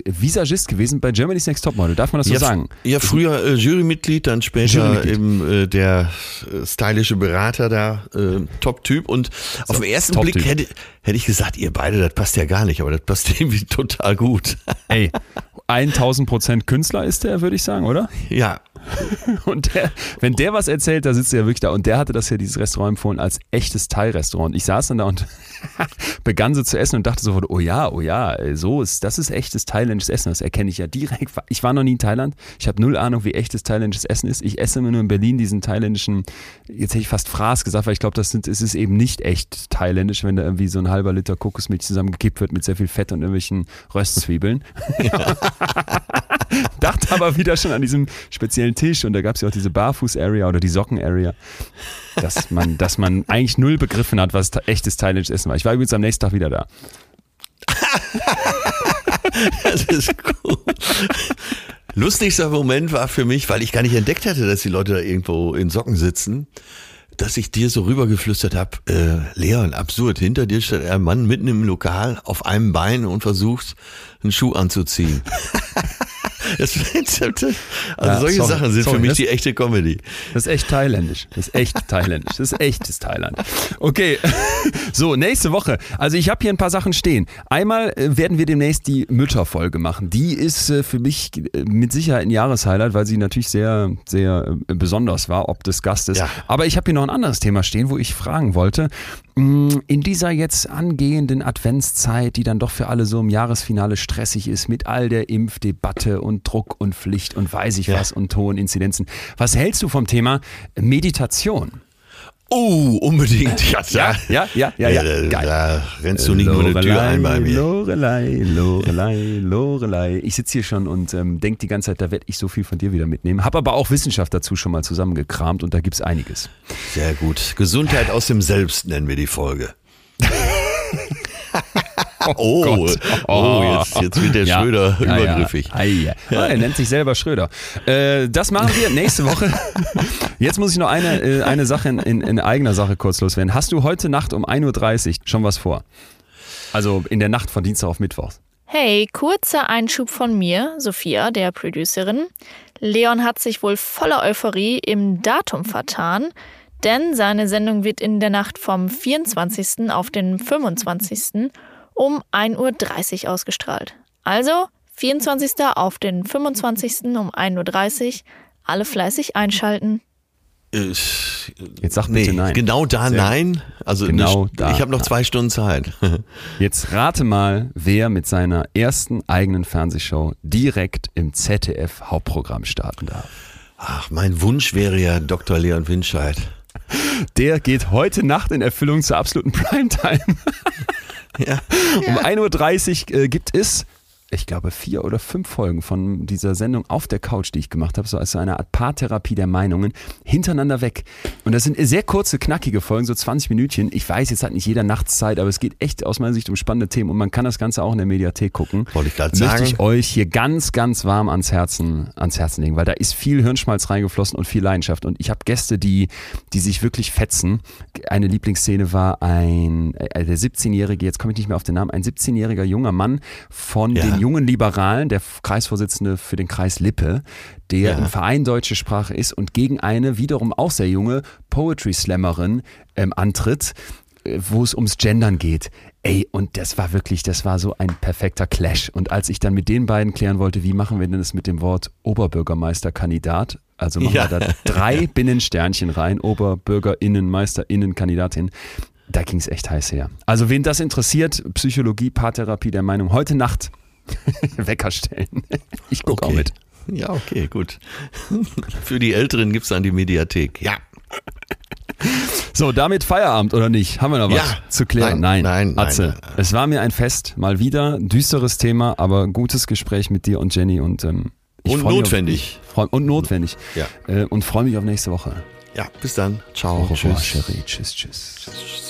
Visagist gewesen bei Germany's Next Topmodel, darf man das so ja, sagen? Ja, früher äh, Jurymitglied, dann später Jurymitglied. eben äh, der äh, stylische Berater da, äh, Top-Typ. Und auf den ersten. Blick hätte, hätte ich gesagt, ihr beide, das passt ja gar nicht, aber das passt (laughs) irgendwie total gut. Ey, 1000 Prozent Künstler ist der, würde ich sagen, oder? ja, (laughs) Und der, wenn der was erzählt, da sitzt er wirklich da. Und der hatte das ja, dieses Restaurant empfohlen, als echtes Thai-Restaurant. Ich saß dann da und (laughs) begann so zu essen und dachte sofort, oh ja, oh ja, so ist, das ist echtes thailändisches Essen. Das erkenne ich ja direkt. (laughs) Ich war noch nie in Thailand. Ich habe null Ahnung, wie echtes thailändisches Essen ist. Ich esse immer nur in Berlin diesen thailändischen, jetzt hätte ich fast Fraß gesagt, weil ich glaube, das sind, es ist eben nicht echt thailändisch, wenn da irgendwie so ein halber Liter Kokosmilch zusammengekippt wird mit sehr viel Fett und irgendwelchen Röstzwiebeln. (laughs) dachte aber wieder schon an diesem speziellen Tisch und da gab es ja auch diese Barfuß-Area oder die Socken-Area, dass man, dass man eigentlich null begriffen hat, was echtes thailändisches Essen war. Ich war übrigens am nächsten Tag wieder da. (laughs) das ist cool. Lustigster Moment war für mich, weil ich gar nicht entdeckt hatte, dass die Leute da irgendwo in Socken sitzen, dass ich dir so rübergeflüstert habe, äh, Leon, absurd, hinter dir steht ein Mann mitten im Lokal auf einem Bein und versucht, einen Schuh anzuziehen. (laughs) Das, (laughs) also Ja, solche sorry, Sachen sind sorry, für mich die echte Comedy. Das ist echt thailändisch. Das ist echt thailändisch. Das ist echtes Thailand. Okay, (laughs) so, nächste Woche. Also ich habe hier ein paar Sachen stehen. Einmal äh, werden wir demnächst die Mütterfolge machen. Die ist äh, für mich äh, mit Sicherheit ein Jahreshighlight, weil sie natürlich sehr, sehr besonders war, ob des Gastes. Ja. Aber ich habe hier noch ein anderes Thema stehen, wo ich fragen wollte. Mh, In dieser jetzt angehenden Adventszeit, die dann doch für alle so im Jahresfinale stressig ist, mit all der Impfdebatte und Druck und Pflicht und weiß ich Ja. was und hohen Inzidenzen. Was hältst du vom Thema Meditation? Oh, unbedingt. Ja, Ja, ja, ja, ja, ja. da, Geil. da rennst du nicht nur eine Tür ein bei mir. Lorelei, Lorelei, Lorelei. Ich sitze hier schon und ähm, denke die ganze Zeit, da werde ich so viel von dir wieder mitnehmen. Habe aber auch Wissenschaft dazu schon mal zusammengekramt und da gibt's einiges. Sehr gut. Gesundheit aus dem Selbst nennen wir die Folge. (laughs) oh, (laughs) Gott. oh, jetzt, jetzt wird der Ja. Schröder Ja, ja. übergriffig. Ja. Ah, er nennt sich selber Schröder. Äh, das machen wir nächste Woche. (laughs) Jetzt muss ich noch eine, äh, eine Sache in, in, in eigener Sache kurz loswerden. Hast du heute Nacht um 1.30 Uhr schon was vor? Also in der Nacht von Dienstag auf Mittwoch. Hey, kurzer Einschub von mir, Sophia, der Producerin. Leon hat sich wohl voller Euphorie im Datum vertan, denn seine Sendung wird in der Nacht vom 24. auf den 25. um 1.30 Uhr ausgestrahlt. Also 24. auf den 25. um 1.30 Uhr. Alle fleißig einschalten. Jetzt sag nee, bitte nein. Genau da Sehr nein. Also Genau nicht, da ich habe noch nein. zwei Stunden Zeit. (laughs) Jetzt rate mal, wer mit seiner ersten eigenen Fernsehshow direkt im ZDF Hauptprogramm starten darf. Ach, mein Wunsch wäre ja Dr. Leon Winscheid. Der geht heute Nacht in Erfüllung zur absoluten Primetime. (laughs) Ja. Um 1.30 Uhr äh, gibt es, ich glaube, vier oder fünf Folgen von dieser Sendung auf der Couch, die ich gemacht habe, so als so eine Art Paartherapie der Meinungen, hintereinander weg. Und das sind sehr kurze, knackige Folgen, so 20 Minütchen. Ich weiß, jetzt hat nicht jeder Nachtszeit, aber es geht echt aus meiner Sicht um spannende Themen und man kann das Ganze auch in der Mediathek gucken. Wollte ich gerade Möchte sagen. ich euch hier ganz, ganz warm ans Herzen, ans Herzen legen, weil da ist viel Hirnschmalz reingeflossen und viel Leidenschaft. Und ich habe Gäste, die, die sich wirklich fetzen. Eine Lieblingsszene war ein, äh, der 17-jährige, jetzt komme ich nicht mehr auf den Namen, ein 17-jähriger junger Mann von Ja. den jungen Liberalen, der Kreisvorsitzende für den Kreis Lippe, der Ja. im Verein Deutsche Sprache ist und gegen eine wiederum auch sehr junge Poetry Slammerin ähm, antritt, äh, wo es ums Gendern geht. Ey, und das war wirklich, das war so ein perfekter Clash. Und als ich dann mit den beiden klären wollte, wie machen wir denn das mit dem Wort Oberbürgermeisterkandidat? Also machen Ja. wir da drei (laughs) Binnensternchen rein, Oberbürgerinnen, Meisterinnen, Kandidatin. Da ging es echt heiß her. Also wen das interessiert, Psychologie, Paartherapie der Meinung, heute Nacht (laughs) Wecker stellen. (laughs) Ich gucke auch mit. Ja, okay, gut. (laughs) Für die Älteren gibt's dann die Mediathek. Ja. So, damit Feierabend oder nicht? Haben wir noch was Ja. zu klären? Nein, nein, nein, Atze, nein, nein. es war mir ein Fest, mal wieder. Düsteres Thema, aber gutes Gespräch mit dir und Jenny und ähm, Und notwendig. Auf, freu, und notwendig. Ja. Äh, und freue mich auf nächste Woche. Ja, bis dann. Ciao. Tschüss. Cherie. Tschüss, tschüss.